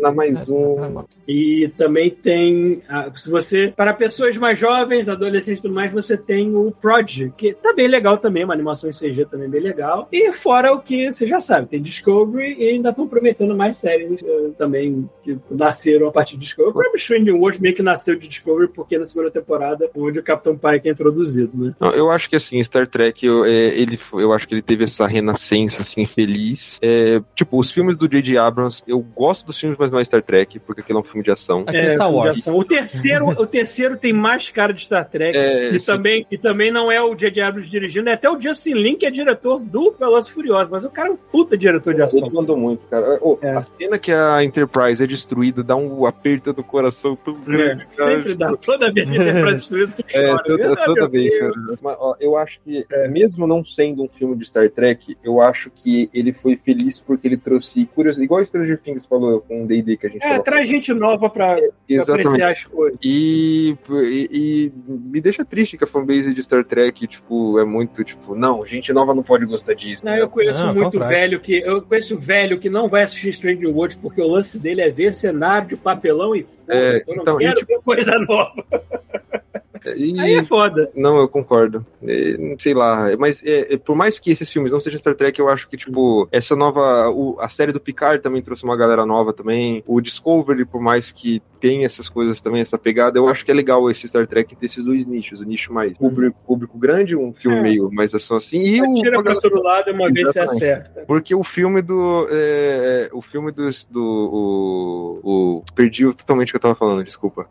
Dá mais um. Paramount. E também tem, ah, se você, para pessoas mais jovens, adolescentes e tudo mais, você tem o Prodigy, que tá bem legal também, uma animação em CG também bem legal. E fora o que você já sabe, tem Discovery e ainda estão prometendo mais séries eh, também que nasceram a partir de Discovery. O próprio Stranger World meio que nasceu de Discovery porque na segunda temporada, onde o Capitão Pike é introduzido, né? Não, eu acho que assim, Star Trek, eu, é, ele, eu acho que ele teve essa renascença assim feliz. É, tipo, os filmes do J.J. Abrams, eu gosto dos filmes, mas não é Star Trek, porque aquilo é um filme de ação. No Star Wars. ação. O terceiro, o terceiro tem mais cara de Star Trek. É, E sim. também, e também não é o J.J. Abrams dirigindo, é até o Justin Lin, que é diretor do Velozes Furiosos, mas o cara é um puta diretor de ação. Ele mandou muito, cara. Ô, É. A cena que a Enterprise é destruída dá um aperto do coração tão É, grande, cara. sempre dá. Toda vez que ele é destruído, tu É, chora. toda, Ah, toda meu vez, cara. Mas, ó, eu acho que, mesmo não sendo um filme de Star Trek, eu acho que ele foi feliz porque ele trouxe curiosidade. Igual o Stranger Things falou com o D&D que a gente É, falou. traz gente nova pra, pra apreciar as coisas. E, e, e me deixa triste que a fanbase de Star Trek, tipo, é muito, tipo, não, gente nova não pode gostar disso. Não, eu conheço Não, muito contrário. velho que. Eu conheço velho que não vai assistir Stranger Worlds porque o lance dele é ver cenário de papelão e É, foda-se. eu não então, quero e, ver coisa nova. E- Aí é foda. Não, eu concordo. É, sei lá, mas é, é, por mais que esses filmes não sejam Star Trek, eu acho que, tipo, essa nova. o- a série do Picard também trouxe uma galera nova também. O Discovery, por mais que tenha essas coisas também, essa pegada, eu acho que é legal esse Star Trek ter esses dois nichos. O nicho mais público, público grande, um filme É. meio mais ação assim, e o. Tira pra todo lado e uma vez você acerta. Porque o filme do. é, o filme do. do o, o- perdi totalmente o que eu tava falando, desculpa.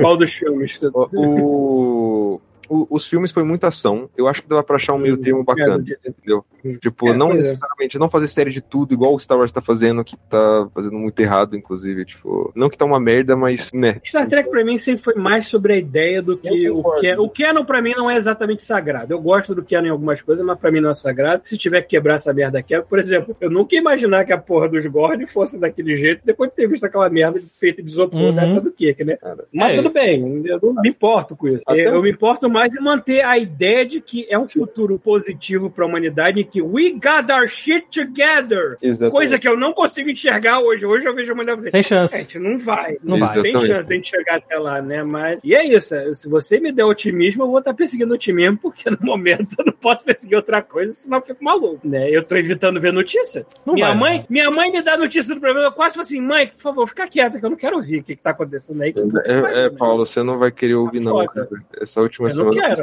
Qual dos filmes? O, o- os filmes foi muita ação. Eu acho que dava pra achar um meio termo bacana, entendeu? Tipo, É, não é. necessariamente, não fazer série de tudo, igual o Star Wars tá fazendo, que tá fazendo muito errado, inclusive. Tipo, não que tá uma merda, mas, né. Star Trek pra mim sempre foi mais sobre a ideia do que Eu o que o canon pra mim não é exatamente sagrado. Eu gosto do canon em algumas coisas, mas pra mim não é sagrado. Se tiver que quebrar essa merda quebra. Por exemplo, eu nunca ia imaginar que a porra dos Gordon fosse daquele jeito depois de ter visto aquela merda feita de isopor Uhum. da época do Kick, né? Mas É. tudo bem, eu não me importo com isso. Até eu o- me importo mais em manter a ideia de que é um futuro positivo pra humanidade em que we got our shit together. Exatamente. Coisa que eu não consigo enxergar hoje. Hoje eu vejo a mulher dizer, Sem chance. Gente, não vai. Não vai. Tem chance de a gente chegar até lá, né? Mas. E é isso. Se você me der otimismo, eu vou estar perseguindo otimismo, porque no momento eu não posso perseguir outra coisa, senão eu fico maluco, né? Eu tô evitando ver notícia. Não minha vai, mãe, não. minha mãe me dá notícia do problema. Eu quase falo assim, mãe, por favor, fica quieta, que eu não quero ouvir o que, que tá acontecendo aí. É, é, né? Paulo, você não vai querer ouvir, não, Foda. cara. Essa última Eu não quero.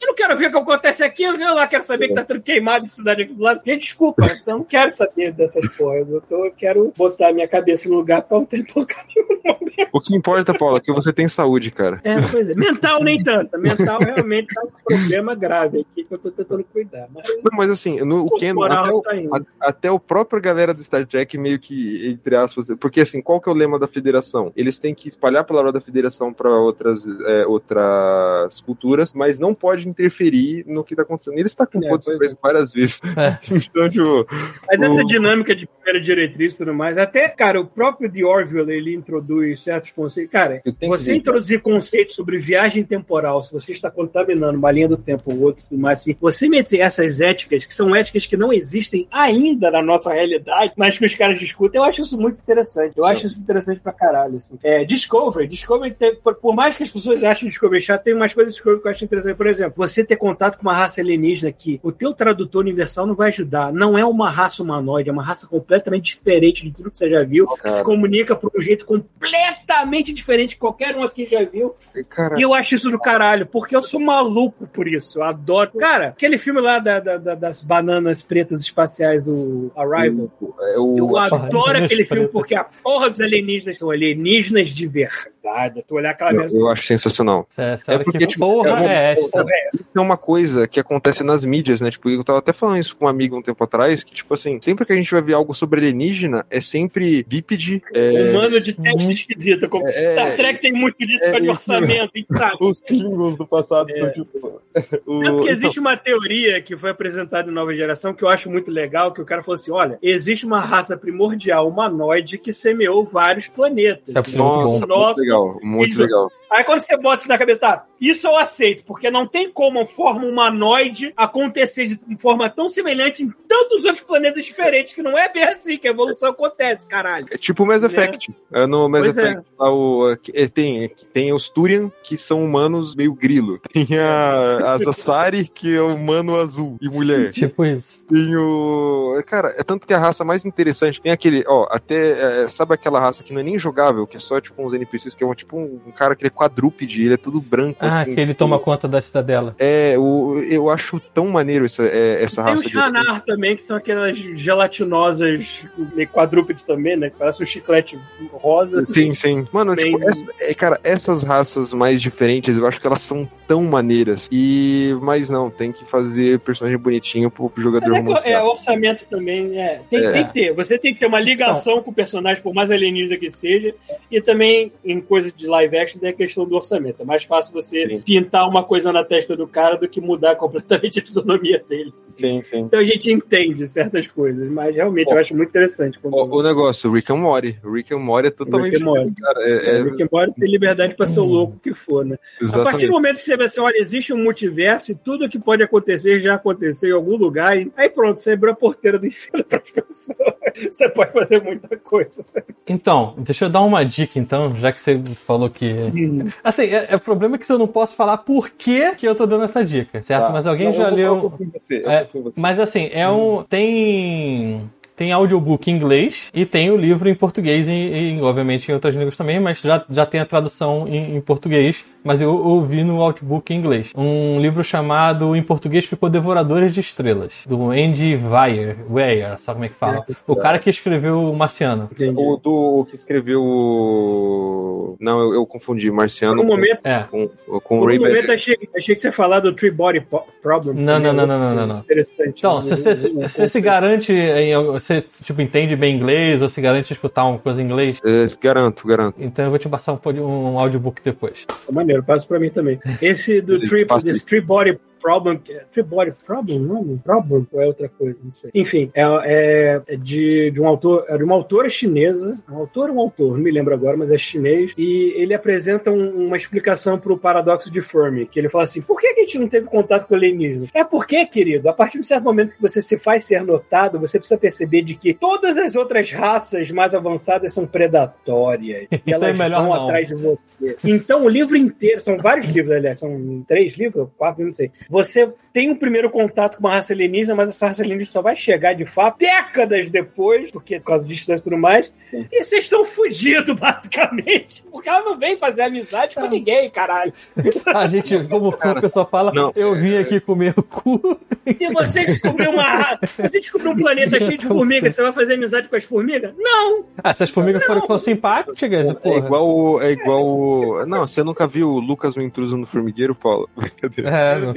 Eu não quero ver o que acontece aqui, eu lá quero saber que tá tudo queimado em cidade aqui do lado. Gente, desculpa, eu não quero saber dessas porras. Eu, tô, eu quero botar minha cabeça no lugar pra não ter momento. O que importa, Paulo, é que você tem saúde, cara. É, pois é. Mental nem tanto. Mental realmente tá um problema grave aqui que eu tô tentando cuidar. Mas Não, mas assim, no, o Ken, corporal até o, tá a- até o próprio galera do Star Trek meio que, entre aspas, porque assim, qual que é o lema da federação? Eles têm que espalhar a palavra da federação para outras, é, outras culturas, mas não pode interferir no que tá acontecendo. Eles estão com É, presos várias vezes. É. então, tipo, Mas essa o- dinâmica de primeira diretriz e tudo mais, até, cara, o próprio The Orville, ele introduz certos conceitos. Cara, você ver, introduzir conceitos sobre viagem temporal, se você está contaminando uma linha do tempo ou outra, tudo mais assim, você meter essas éticas, que são éticas que não existem ainda na nossa realidade, mas que os caras discutem, eu acho isso muito interessante. Eu acho isso interessante pra caralho. Assim. É, Discovery, Discovery tem- por, por mais que as pessoas achem Discovery chato, tem umas coisas de Discovery que eu acho interessante. Por exemplo, você ter contato com uma raça alienígena que o teu tradutor universal não vai ajudar. Não é uma raça humanoide, é uma raça completamente diferente de tudo que você já viu, Cara. se comunica por um jeito completamente diferente que qualquer um aqui já viu. E eu acho isso do caralho, porque eu sou maluco por isso. Eu adoro. Cara, aquele filme lá da- da- da- das bananas pretas espaciais, o Arrival. é o, Eu adoro aquele filme pretas. porque a porra dos alienígenas são alienígenas de verdade. Tu olhar aquela eu, merda. eu acho sensacional. Você sabe porque, que tipo, porra é é esta? é uma coisa que acontece nas mídias, né? Tipo, eu tava até falando isso com um amigo um tempo atrás, que, tipo assim, sempre que a gente vai ver algo sobre alienígena, é sempre bípede. É, Humano de teste Uhum. esquisita. Como... É, Star Trek tem muito disso é é, de orçamento, a gente sabe. Os Klingons do passado É. são tipo. o- Tanto que então, existe uma teoria que foi apresentada em Nova Geração que eu acho muito legal, que o cara falou assim, olha, existe uma raça primordial humanoide que semeou vários planetas. Isso é muito Nossa, muito legal, muito legal. Aí quando você bota isso na cabeça, tá, isso eu aceito, porque não tem como forma humanoide acontecer de forma tão semelhante em tantos outros planetas diferentes, que não é bem assim que a evolução acontece, caralho. É tipo o Mass Né? Effect. É no Mass Pois é. Effect, lá o, é, tem, tem os Turian, que são humanos meio grilo. Tem a, a Zassari, que é humano azul e mulher. Tipo isso. Tem o. Cara, é tanto que a raça mais interessante. Tem aquele. Ó, até. é, sabe aquela raça que não é nem jogável, que é só tipo uns NPCs, que é um, tipo um, um cara que ele é quadrúpede, ele é tudo branco Ah, assim. que ele toma conta da cidadela. É, o, eu acho tão maneiro essa, é, essa Tem raça. os Hanar também, que são aquelas gelatinosas meio quadrúpedes também, né? Que parece um chiclete rosa. Sim, sim. Mano, Bem- tipo, essa- é, cara, essas raças mais diferentes, eu acho que elas são tão maneiras. E. Mas não, tem que fazer personagem bonitinho pro, jogador Mas é, é, orçamento também, é. Tem, É. tem que ter. Você tem que ter uma ligação com o personagem, por mais alienígena que seja. E também, em coisa de live action, tem a questão do orçamento. É mais fácil você Sim. pintar uma coisa na testa do cara do que mudar completamente a fisionomia dele. Sim, sim. Então a gente entende certas coisas, mas realmente Ó, eu acho muito interessante. Quando... O, o negócio, o Rick and Morty. O Rick and Morty é totalmente. Rick and Morty. Cara, é, é- É, Rick and Morty tem liberdade pra ser o louco que for, né? A exatamente. partir do momento que você vê assim, olha, existe um multiverso e tudo que pode acontecer já aconteceu em algum lugar, e aí pronto, você abriu a porteira do inferno para as pessoas. Você pode fazer muita coisa. Então, deixa eu dar uma dica, então, já que você falou que. Assim, é, é o problema é que eu não posso falar por que, que eu tô dando essa dica, certo? Tá. Mas alguém Não, já leu. É, mas assim, é um. Tem. Tem audiobook em inglês e tem o livro em português e, e, obviamente em outras línguas também, mas já, já tem a tradução em, em português, mas eu ouvi no audiobook em inglês. Um livro chamado, em português ficou Devoradores de Estrelas, do Andy Weir, Weir, sabe como é que fala? O cara que escreveu o Marciano. Entendi. O do que escreveu o. Não, eu, eu confundi, Marciano. Por um momento, É. Com, com o por Ray momento achei, achei que você ia falar do Three Body Problem. Não, não, não, não, não, não, não. Interessante. Então, você, eu- você, se garante, você tipo, entende bem inglês ou se garante escutar uma coisa em inglês? É, garanto, garanto. Então eu vou te passar um, um audiobook depois. Tá maneiro, passa pra mim também. Esse do passa- desse Tree Body Problem, que é- Tree Body Problem, não? Problem ou é outra coisa, não sei. Enfim, é, é- é de, de um autor, é de uma autora chinesa, um autor ou um autor, não me lembro agora, mas é chinês, e ele apresenta um- uma explicação pro paradoxo de Fermi, que ele fala assim, por que, que a gente não teve contato com o alienígena? É porque, querido, a partir de um certo momento que você se faz ser notado, você precisa perceber de que todas as outras raças mais avançadas são predatórias, e Então é elas vão não. atrás de você. Então, o livro inteiro, são vários livros, aliás, são três livros, quatro, não sei. Você tem um primeiro contato com uma raça alienígena, mas essa raça alienígena só vai chegar de fato décadas depois, porque por causa de distância e tudo mais. E vocês estão fudidos, basicamente, porque ela não vem fazer amizade com ninguém, caralho. A gente, como, o pessoal fala, Não. eu vim aqui comer o cu. Se você descobrir uma você descobrir um planeta cheio de formigas, você vai fazer amizade com as formigas? Não! Ah, se as formigas forem com simpáticas, É porra. igual, o- é igual. o- Não, você nunca viu o Lucas o intruso no formigueiro, Paulo? Brincadeira. É, não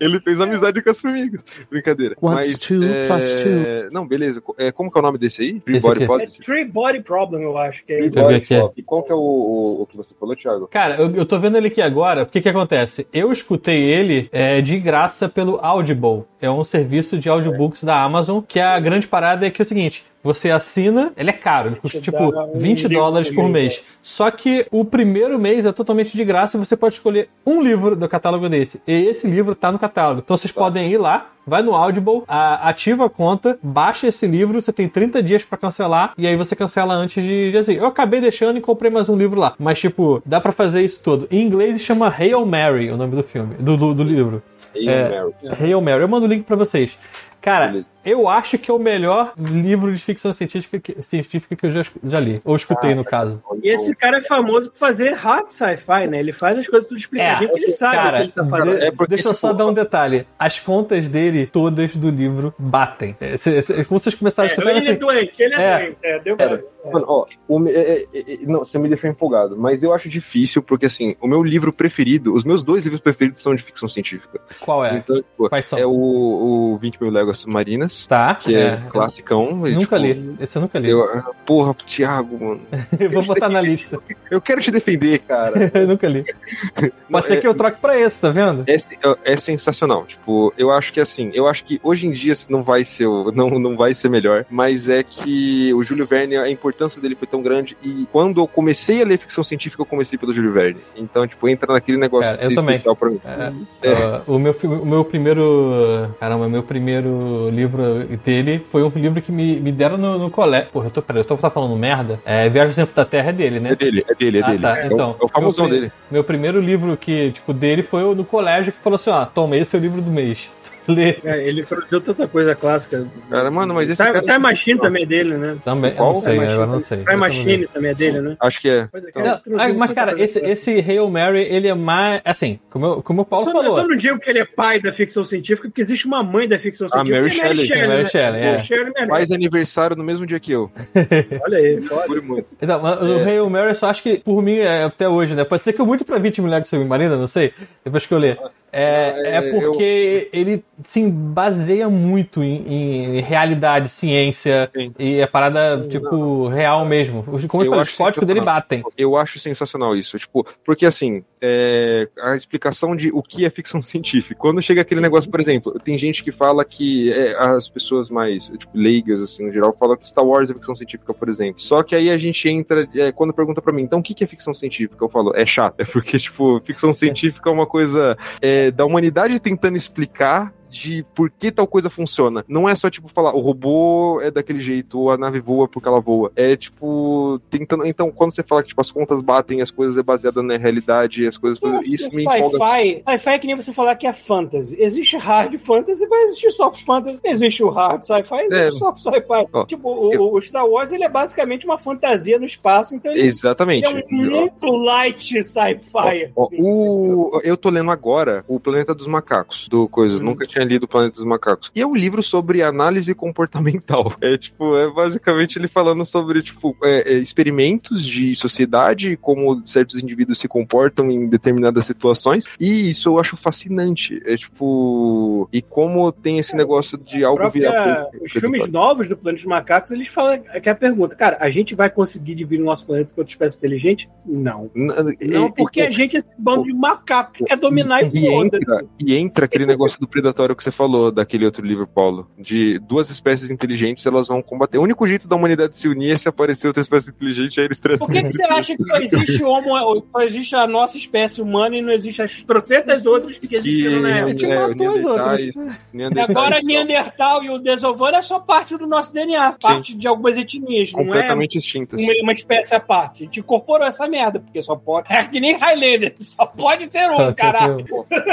Ele fez amizade com as formigas. Brincadeira. What's Mas, two é... plus two? Não, beleza. É, como que é o nome desse aí? Free Esse Body. É Body Problem, eu acho que é. Deixa eu ver aqui. E qual que é o, o, o que você falou, Thiago? Cara, eu, eu tô vendo ele aqui agora. O que que acontece? Eu escutei ele é, de graça pelo Audible. É um serviço de audiobooks da Amazon, que a grande parada é que é o seguinte. Você assina, ele é caro, ele custa tipo dá um 20 livro dólares por mês, mês. Só que o primeiro mês é totalmente de graça e você pode escolher um livro do catálogo desse. E esse livro tá no catálogo. Então vocês podem ir lá, vai no Audible, a- ativa a conta, baixa esse livro, você tem 30 dias pra cancelar e aí você cancela antes de, de assim. Eu acabei deixando e comprei mais um livro lá. Mas tipo, dá pra fazer isso todo. Em inglês se chama Hail Mary, o nome do filme, do, do, do livro. Hail É, Mary. Hail Mary. Eu mando o link pra vocês. Cara, Beleza. Eu acho que é o melhor livro de ficção científica que, científica que eu já, já li. Ou escutei, no caso. E esse cara é famoso por fazer hard sci-fi, né? Ele faz as coisas tudo explicadinho, porque ele sabe o que cara, ele tá fazendo. de- É porque, deixa eu só tipo, dar um detalhe. As contas dele, todas do livro, batem. É, como vocês começaram a É, escutar ele é assim. doente, ele é, É. doente. É, deu pra... Mano, ó, o me- é- é- é- não, você me deixou empolgado, mas eu acho difícil porque, assim, o meu livro preferido, os meus dois livros preferidos são de ficção científica. Qual é? Então, tipo, Quais são? é o, o 20 mil léguas submarinas, Tá. que é, classicão. e, Nunca tipo, li. Esse eu nunca li. Eu, porra, Thiago, mano. Eu vou botar na lista. Eu quero te defender, cara. eu nunca li. Pode ser é- que eu troque pra esse, tá vendo? É, é sensacional. Tipo, eu acho que assim, eu acho que hoje em dia não vai ser, não, não vai ser melhor, mas é que o Júlio Verne, a importância dele foi tão grande e quando eu comecei a ler ficção científica, eu comecei pelo Júlio Verne. Então, tipo, entra naquele negócio Cara, eu também. especial pra mim. É, uh, o, meu, o meu primeiro. Caramba, meu primeiro livro dele foi um livro que me, me deram no, no colégio. Porra, eu tô, peraí, eu tô tá falando merda. É, Viagem ao Centro da Terra é dele, né? É dele, é dele, é Ah, dele. tá. É, Então, o, é o famosão meu, dele. Meu primeiro livro que, tipo, dele foi o no colégio que falou assim: ó, toma, esse é o livro do mês. Lê. É, ele produziu tanta coisa clássica. Cara, mano, mas esse Time, cara- Time Machine também é dele, né? Também, eu Qual? não sei, Time não sei. Time eu. Machine também é dele, né? Acho que é. É, Então, Não, ah, mas, cara, esse, esse Hail Mary, ele é mais. Assim, como, eu- como o Paulo Só, falou. só não digo que ele é pai da ficção científica, porque existe uma mãe da ficção científica. Mary que é Shelley. Mary né? Shelley, é. Mary Shelley merece. Faz aniversário no mesmo dia que eu. Olha aí, olha. Muito. Então, o Hail Mary, eu só acho que, por mim, é até hoje, né? Pode ser que eu muito pra 20 milhares de submarina, não sei, depois que eu ler. É, é é, porque ele, sim, baseia muito em, em realidade, ciência, Sim. e é parada, tipo, real mesmo. Os- Como eu, Eu falei, os códigos dele batem. Eu acho sensacional isso, tipo, porque assim, é, a explicação de o que é ficção científica. Quando chega aquele negócio, por exemplo, tem gente que fala que é, as pessoas mais tipo, leigas, assim, no geral, falam que Star Wars é ficção científica, por exemplo. Só que aí a gente entra, é, quando pergunta pra mim, então o que que é ficção científica? Eu falo, é chato. É porque, tipo, ficção científica é uma coisa é, da humanidade tentando explicar de por que tal coisa funciona. Não é só, tipo, falar o robô é daquele jeito, ou a nave voa porque ela voa. É, tipo, tentando. Então, quando você fala que tipo, as contas batem, as coisas é baseada na realidade, as coisas. Isso me empolga. Sci-fi é que nem você falar que é fantasy. Existe hard fantasy, vai existir soft fantasy. Existe o hard sci-fi, existe É. soft sci-fi. Ó, tipo, o, eu- o Star Wars ele é basicamente uma fantasia no espaço, então ele Exatamente. é um muito light sci-fi. Ó, assim. o, eu tô lendo agora O Planeta dos Macacos, do coisa. Hum. Nunca tinha lido O Planeta dos Macacos. E é um livro sobre análise comportamental. É tipo, é basicamente ele falando sobre, tipo, é, é, experimentos de sociedade, como certos indivíduos se comportam em determinadas situações. E isso eu acho fascinante. É tipo. E como tem esse negócio de algo própria- virar. os filmes novos do Planeta dos Macacos, eles falam que é a pergunta, cara, a gente vai conseguir dividir o nosso planeta com outra espécie inteligente? Não. Não, porque a gente é esse bando de macaco que quer dominar e E entra, foda-se. e entra aquele negócio do predatório que você falou, daquele outro livro, Paulo. De duas espécies inteligentes, elas vão combater. O único jeito da humanidade se unir é se aparecer outra espécie inteligente, aí eles tratam. Por que, que você acha que só existe homo, só existe a nossa espécie humana e não existe as trocentas outras que existiram na A época? gente é, matou as outras. E Neandertais, agora Neandertal e o Desovano é só parte do nosso DNA, parte de algumas etnias, não é completamente extintas. uma, uma espécie à parte. A gente incorporou essa merda, porque só pode. É que nem Highlander, só pode ter Só um, caralho.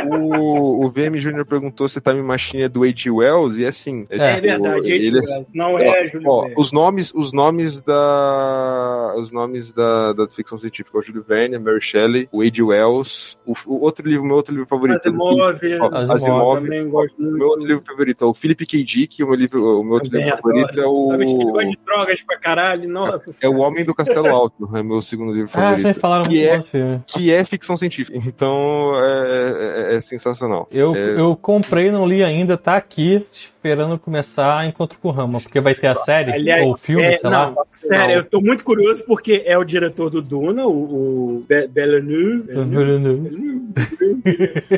O, o VM Júnior perguntou se Time Machine é do H.G. Wells, e assim. É. É tipo, verdade, ele é- não é Júlio Ó, os nomes, os nomes da, os nomes da, da ficção científica, o Júlio Verne, a Mary Shelley, o H.G. Wells, o, o outro livro, meu outro livro favorito. Asimov, Ó, Asimov, Asimov, também gosto o muito. meu outro livro favorito é o Philip K. Dick, o meu livro, o meu outro livro favorito é Sabe que ele gosta o de drogas pra caralho? Nossa. é o Homem do Castelo Alto, é meu segundo livro Ah, favorito. vocês falaram que é, que é ficção científica. Então é, é- é sensacional. Eu, É, eu comprei, não li ainda, tá aqui esperando começar Encontro com o Rama, porque vai ter a série Aliás, ou o filme, é, sei não, lá. sério, eu tô muito curioso porque é o diretor do Duna, o, o Be- Villeneuve.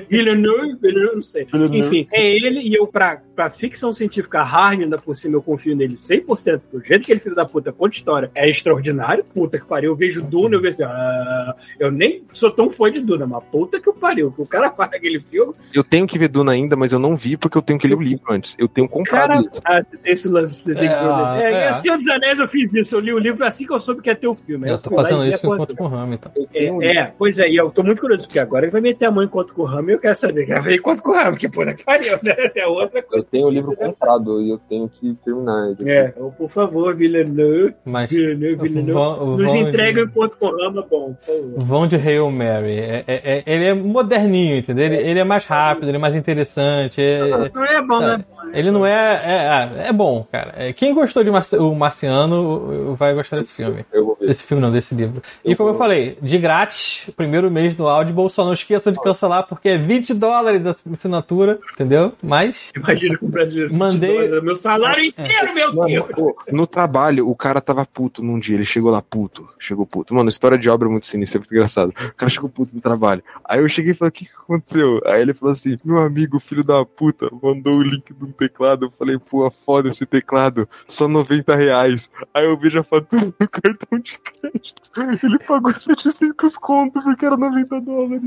Villeneuve, não sei. Enfim, é ele e eu, pra, pra ficção científica hard, ainda por cima, eu confio nele 100%. Do jeito que ele, filho da puta, conta história, é extraordinário. Puta que pariu. Eu vejo Duna, eu vejo. Ah, eu nem sou tão fã de Duna, mas puta que pariu. Que o cara faz aquele filme. Eu tenho que ver Duna ainda, mas eu não vi porque eu tenho que ler o livro antes. Eu tenho comprado. Cara, ah, você tem esse lance, você tem que ver o livro. É, É, é. é. Senhor dos Anéis eu fiz isso. Eu li o livro assim que eu soube que ia ter o filme. Aí Eu tô fazendo isso com porra Encontro com o Rama, então. Eu É, é, pois é, e eu tô muito curioso, porque agora ele vai meter a mão enquanto com o Ramo e eu quero saber. Quero ver enquanto com o Ramo, que puta que pariu, né? É outra Eu coisa. tenho o livro comprado e eu tenho que terminar. ele. É, então, por favor, Villeneuve, Mas Villeneuve, Villeneuve, vão, nos vão entrega de, enquanto com o bom, por favor. vão de Hail Mary. É, é- é- ele é moderninho, entendeu? Ele, ele é mais rápido, ele é mais interessante. É- Não é bom, Sabe? né? Ele não é. É, é- é bom, cara. É, Quem gostou de Marci- o Marciano vai gostar desse filme. Eu vou ver. Desse filme não, desse livro. E Eu como eu vou- falei, de grátis, primeiro mês no Audible, só não esqueçam de cancelar, porque é 20 dólares a assinatura, entendeu? Mas. Imagina que o brasileiro. Mandei- Meu salário inteiro, meu Mano, Deus! pô, no trabalho, o cara tava puto num dia, ele chegou lá puto, chegou puto. Mano, história de obra é muito sinistra, é muito engraçado. O cara chegou puto no trabalho. Aí eu cheguei e falei, o que, que aconteceu? Aí ele falou assim, meu amigo, filho da puta, mandou o link de um teclado. Eu falei, pô, foda esse teclado, só 90 reais. Aí eu vejo a fatura do cartão de crédito. Ele pagou 700 conto porque era 90 dólares.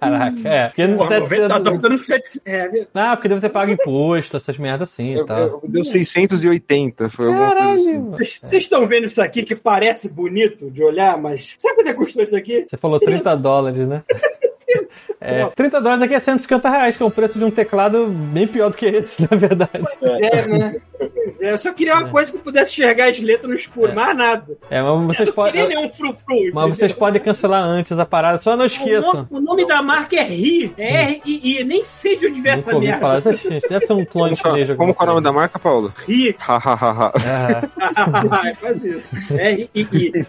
Caraca, é. Porque Porra, 700... tá, tá ficando 700. É, Ah, porque deve ter pago imposto, essas merdas assim e Eu, tal. eu- deu 680, foi alguma coisa assim. Caralho! Vocês vocês estão vendo isso aqui que parece bonito de olhar, mas sabe quanto é que custou isso aqui? Você falou 30 dólares, né? É, 30 dólares aqui é 150 reais, que é o preço de um teclado bem pior do que esse, na verdade. Pois é, né? Pois é, eu só queria uma coisa que eu pudesse enxergar as letras no escuro, mais nada. É, mas vocês Eu não queria podem. nenhum frufru. Mas entendeu? vocês podem cancelar antes a parada, só não O esqueçam. nome, o nome da marca é RI. É R-I-I. Nem sei de onde vem essa merda. falar dessa gente. Deve ser um clone chinês. Como é o nome da marca, Paulo? RI. Hahaha. É, Faz isso. R-I-I.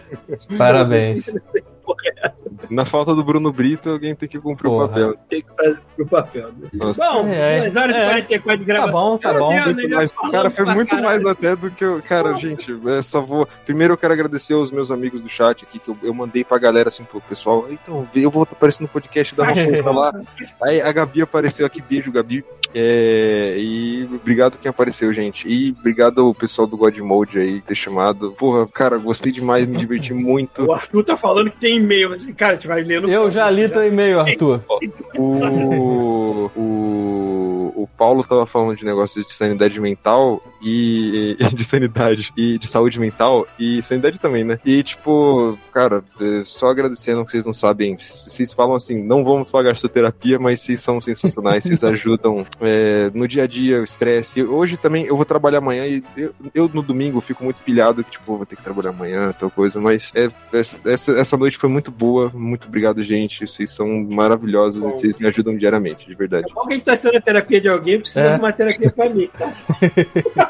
parabéns. É. Na falta do Bruno Brito, alguém tem que cumprir Porra. o papel. Tem que fazer pro papel. né? Bom, É, é. 2 horas e É. 44 de Tá gravação. bom, tá bom. Deus, né? mais, Já cara, pra muito caralho. mais até do que eu. Cara, gente, é, só vou. Primeiro eu quero agradecer aos meus amigos do chat aqui, que eu, eu mandei pra galera assim, pro pessoal. Então, eu vou aparecer no podcast da uma força lá. Aí a Gabi apareceu aqui, beijo, Gabi. É, e obrigado quem apareceu, gente. E obrigado ao pessoal do God Mode aí ter chamado. Porra, cara, gostei demais, me diverti muito. O Arthur tá falando que tem e-mail. Assim, cara, a gente vai ler no Eu já li teu e-mail, Arthur. O, o, o Paulo tava falando de negócio de sanidade mental e, e de sanidade e de saúde mental e sanidade também, né? E tipo, cara, é, só agradecendo que vocês não sabem, vocês falam assim, não vamos pagar sua terapia, mas vocês são sensacionais, vocês ajudam é, no dia a dia, o estresse. Hoje também eu vou trabalhar amanhã e eu, eu no domingo fico muito pilhado que tipo, vou ter que trabalhar amanhã, tal coisa, mas é, é, essa, essa noite foi muito boa, muito obrigado, gente. Vocês são maravilhosos, Bom. vocês me ajudam diariamente, de verdade. É bom que a gente tá sendo a terapia de alguém, precisa É. de uma terapia pra mim, tá?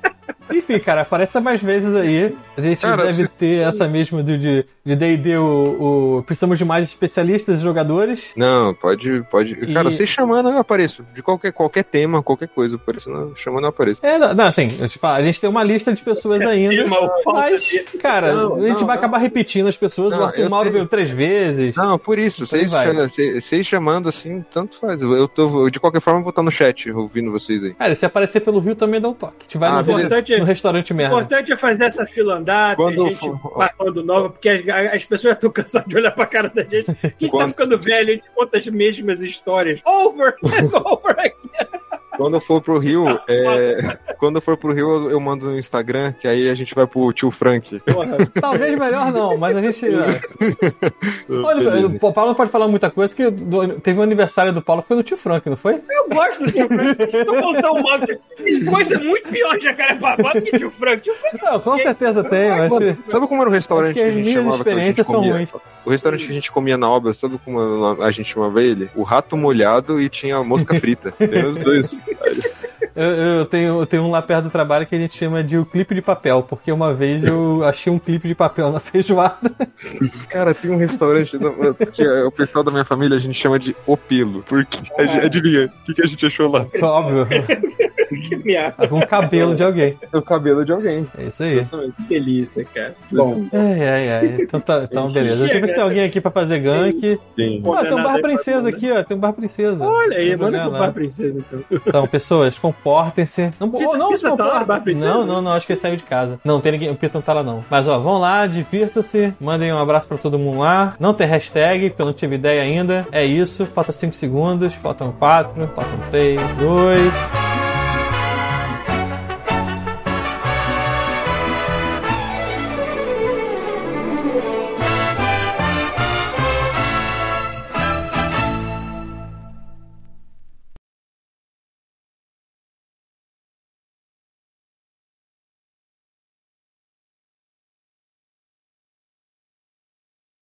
Enfim, cara, apareça mais vezes aí. A gente Cara, deve se- ter essa mesma de de D&D, o, o- precisamos de mais especialistas e jogadores. Não, pode, pode. E- Cara, vocês chamando eu apareço. De qualquer, qualquer tema, qualquer coisa, apareço. Não, chamando eu apareço. É, não, não, assim, eu te falo, a gente tem uma lista de pessoas ainda, Tema, mas, de- cara, Não, a gente não, vai não. acabar repetindo as pessoas. o Arthur Mauro sei. veio três vezes. Não, por isso, vocês, chamando assim, tanto faz. Eu tô, de qualquer forma, eu vou estar no chat ouvindo vocês aí. Cara, se aparecer pelo Rio também dá um toque. A gente vai Ah, no, beleza. Importante- no restaurante O importante é fazer essa fila andar, tem Quando gente for- passando nova, porque as, as pessoas estão cansadas de olhar pra cara da gente. Gente tá Quando- ficando velho, a gente conta as mesmas histórias. Over and over again. Quando eu for pro Rio, é, quando eu for pro Rio, eu, mando no Instagram, que aí a gente vai pro tio Frank. Porra, Talvez melhor não, mas a gente. Olha, o Paulo não pode falar muita coisa, que do- teve um aniversário do Paulo, foi no tio Frank, não foi? eu gosto do tio Frank. Vocês estão contando mal. Tem coisa muito pior de Jacarepaguá que tio Frank. Tio Frank Não, com certeza tem, mas. Sabe como era o restaurante É porque que a as gente minhas chamava que a gente experiências são comia? ruins. O restaurante que a gente comia na obra, sabe como a gente chamava ele? O rato molhado e tinha a mosca frita. Tem os dois. Eu, eu tenho, eu tenho um lá perto do trabalho que a gente chama de o clipe de papel, porque uma vez eu achei um clipe de papel na feijoada. Cara, tem um restaurante que é, o pessoal da minha família a gente chama de O Pelo. Porque, ad- adivinha, o que, que a gente achou lá? Óbvio. que merda. Com o cabelo de alguém. O cabelo de alguém. É isso aí. Que delícia, cara. Bom, Ai, ai, ai. Então, tá, então beleza. Deixa eu ver se tem alguém aqui pra fazer gank. Sim. Ah, tem um bar princesa aí, aqui, ó. Tem um bar princesa. olha aí, manda pro. Bar Princesa, então. Então, pessoas, comportem-se. Não, Pita- oh, não se comportem. Não, não, não. Acho que ele saiu de casa. Não, tem ninguém. O Pita não tá lá, não. Mas, ó, vão lá, divirtam-se. Mandem um abraço pra todo mundo lá. Não tem hashtag, porque eu não tive ideia ainda. É isso. Falta 5 segundos. Faltam 4. Faltam 3, 2.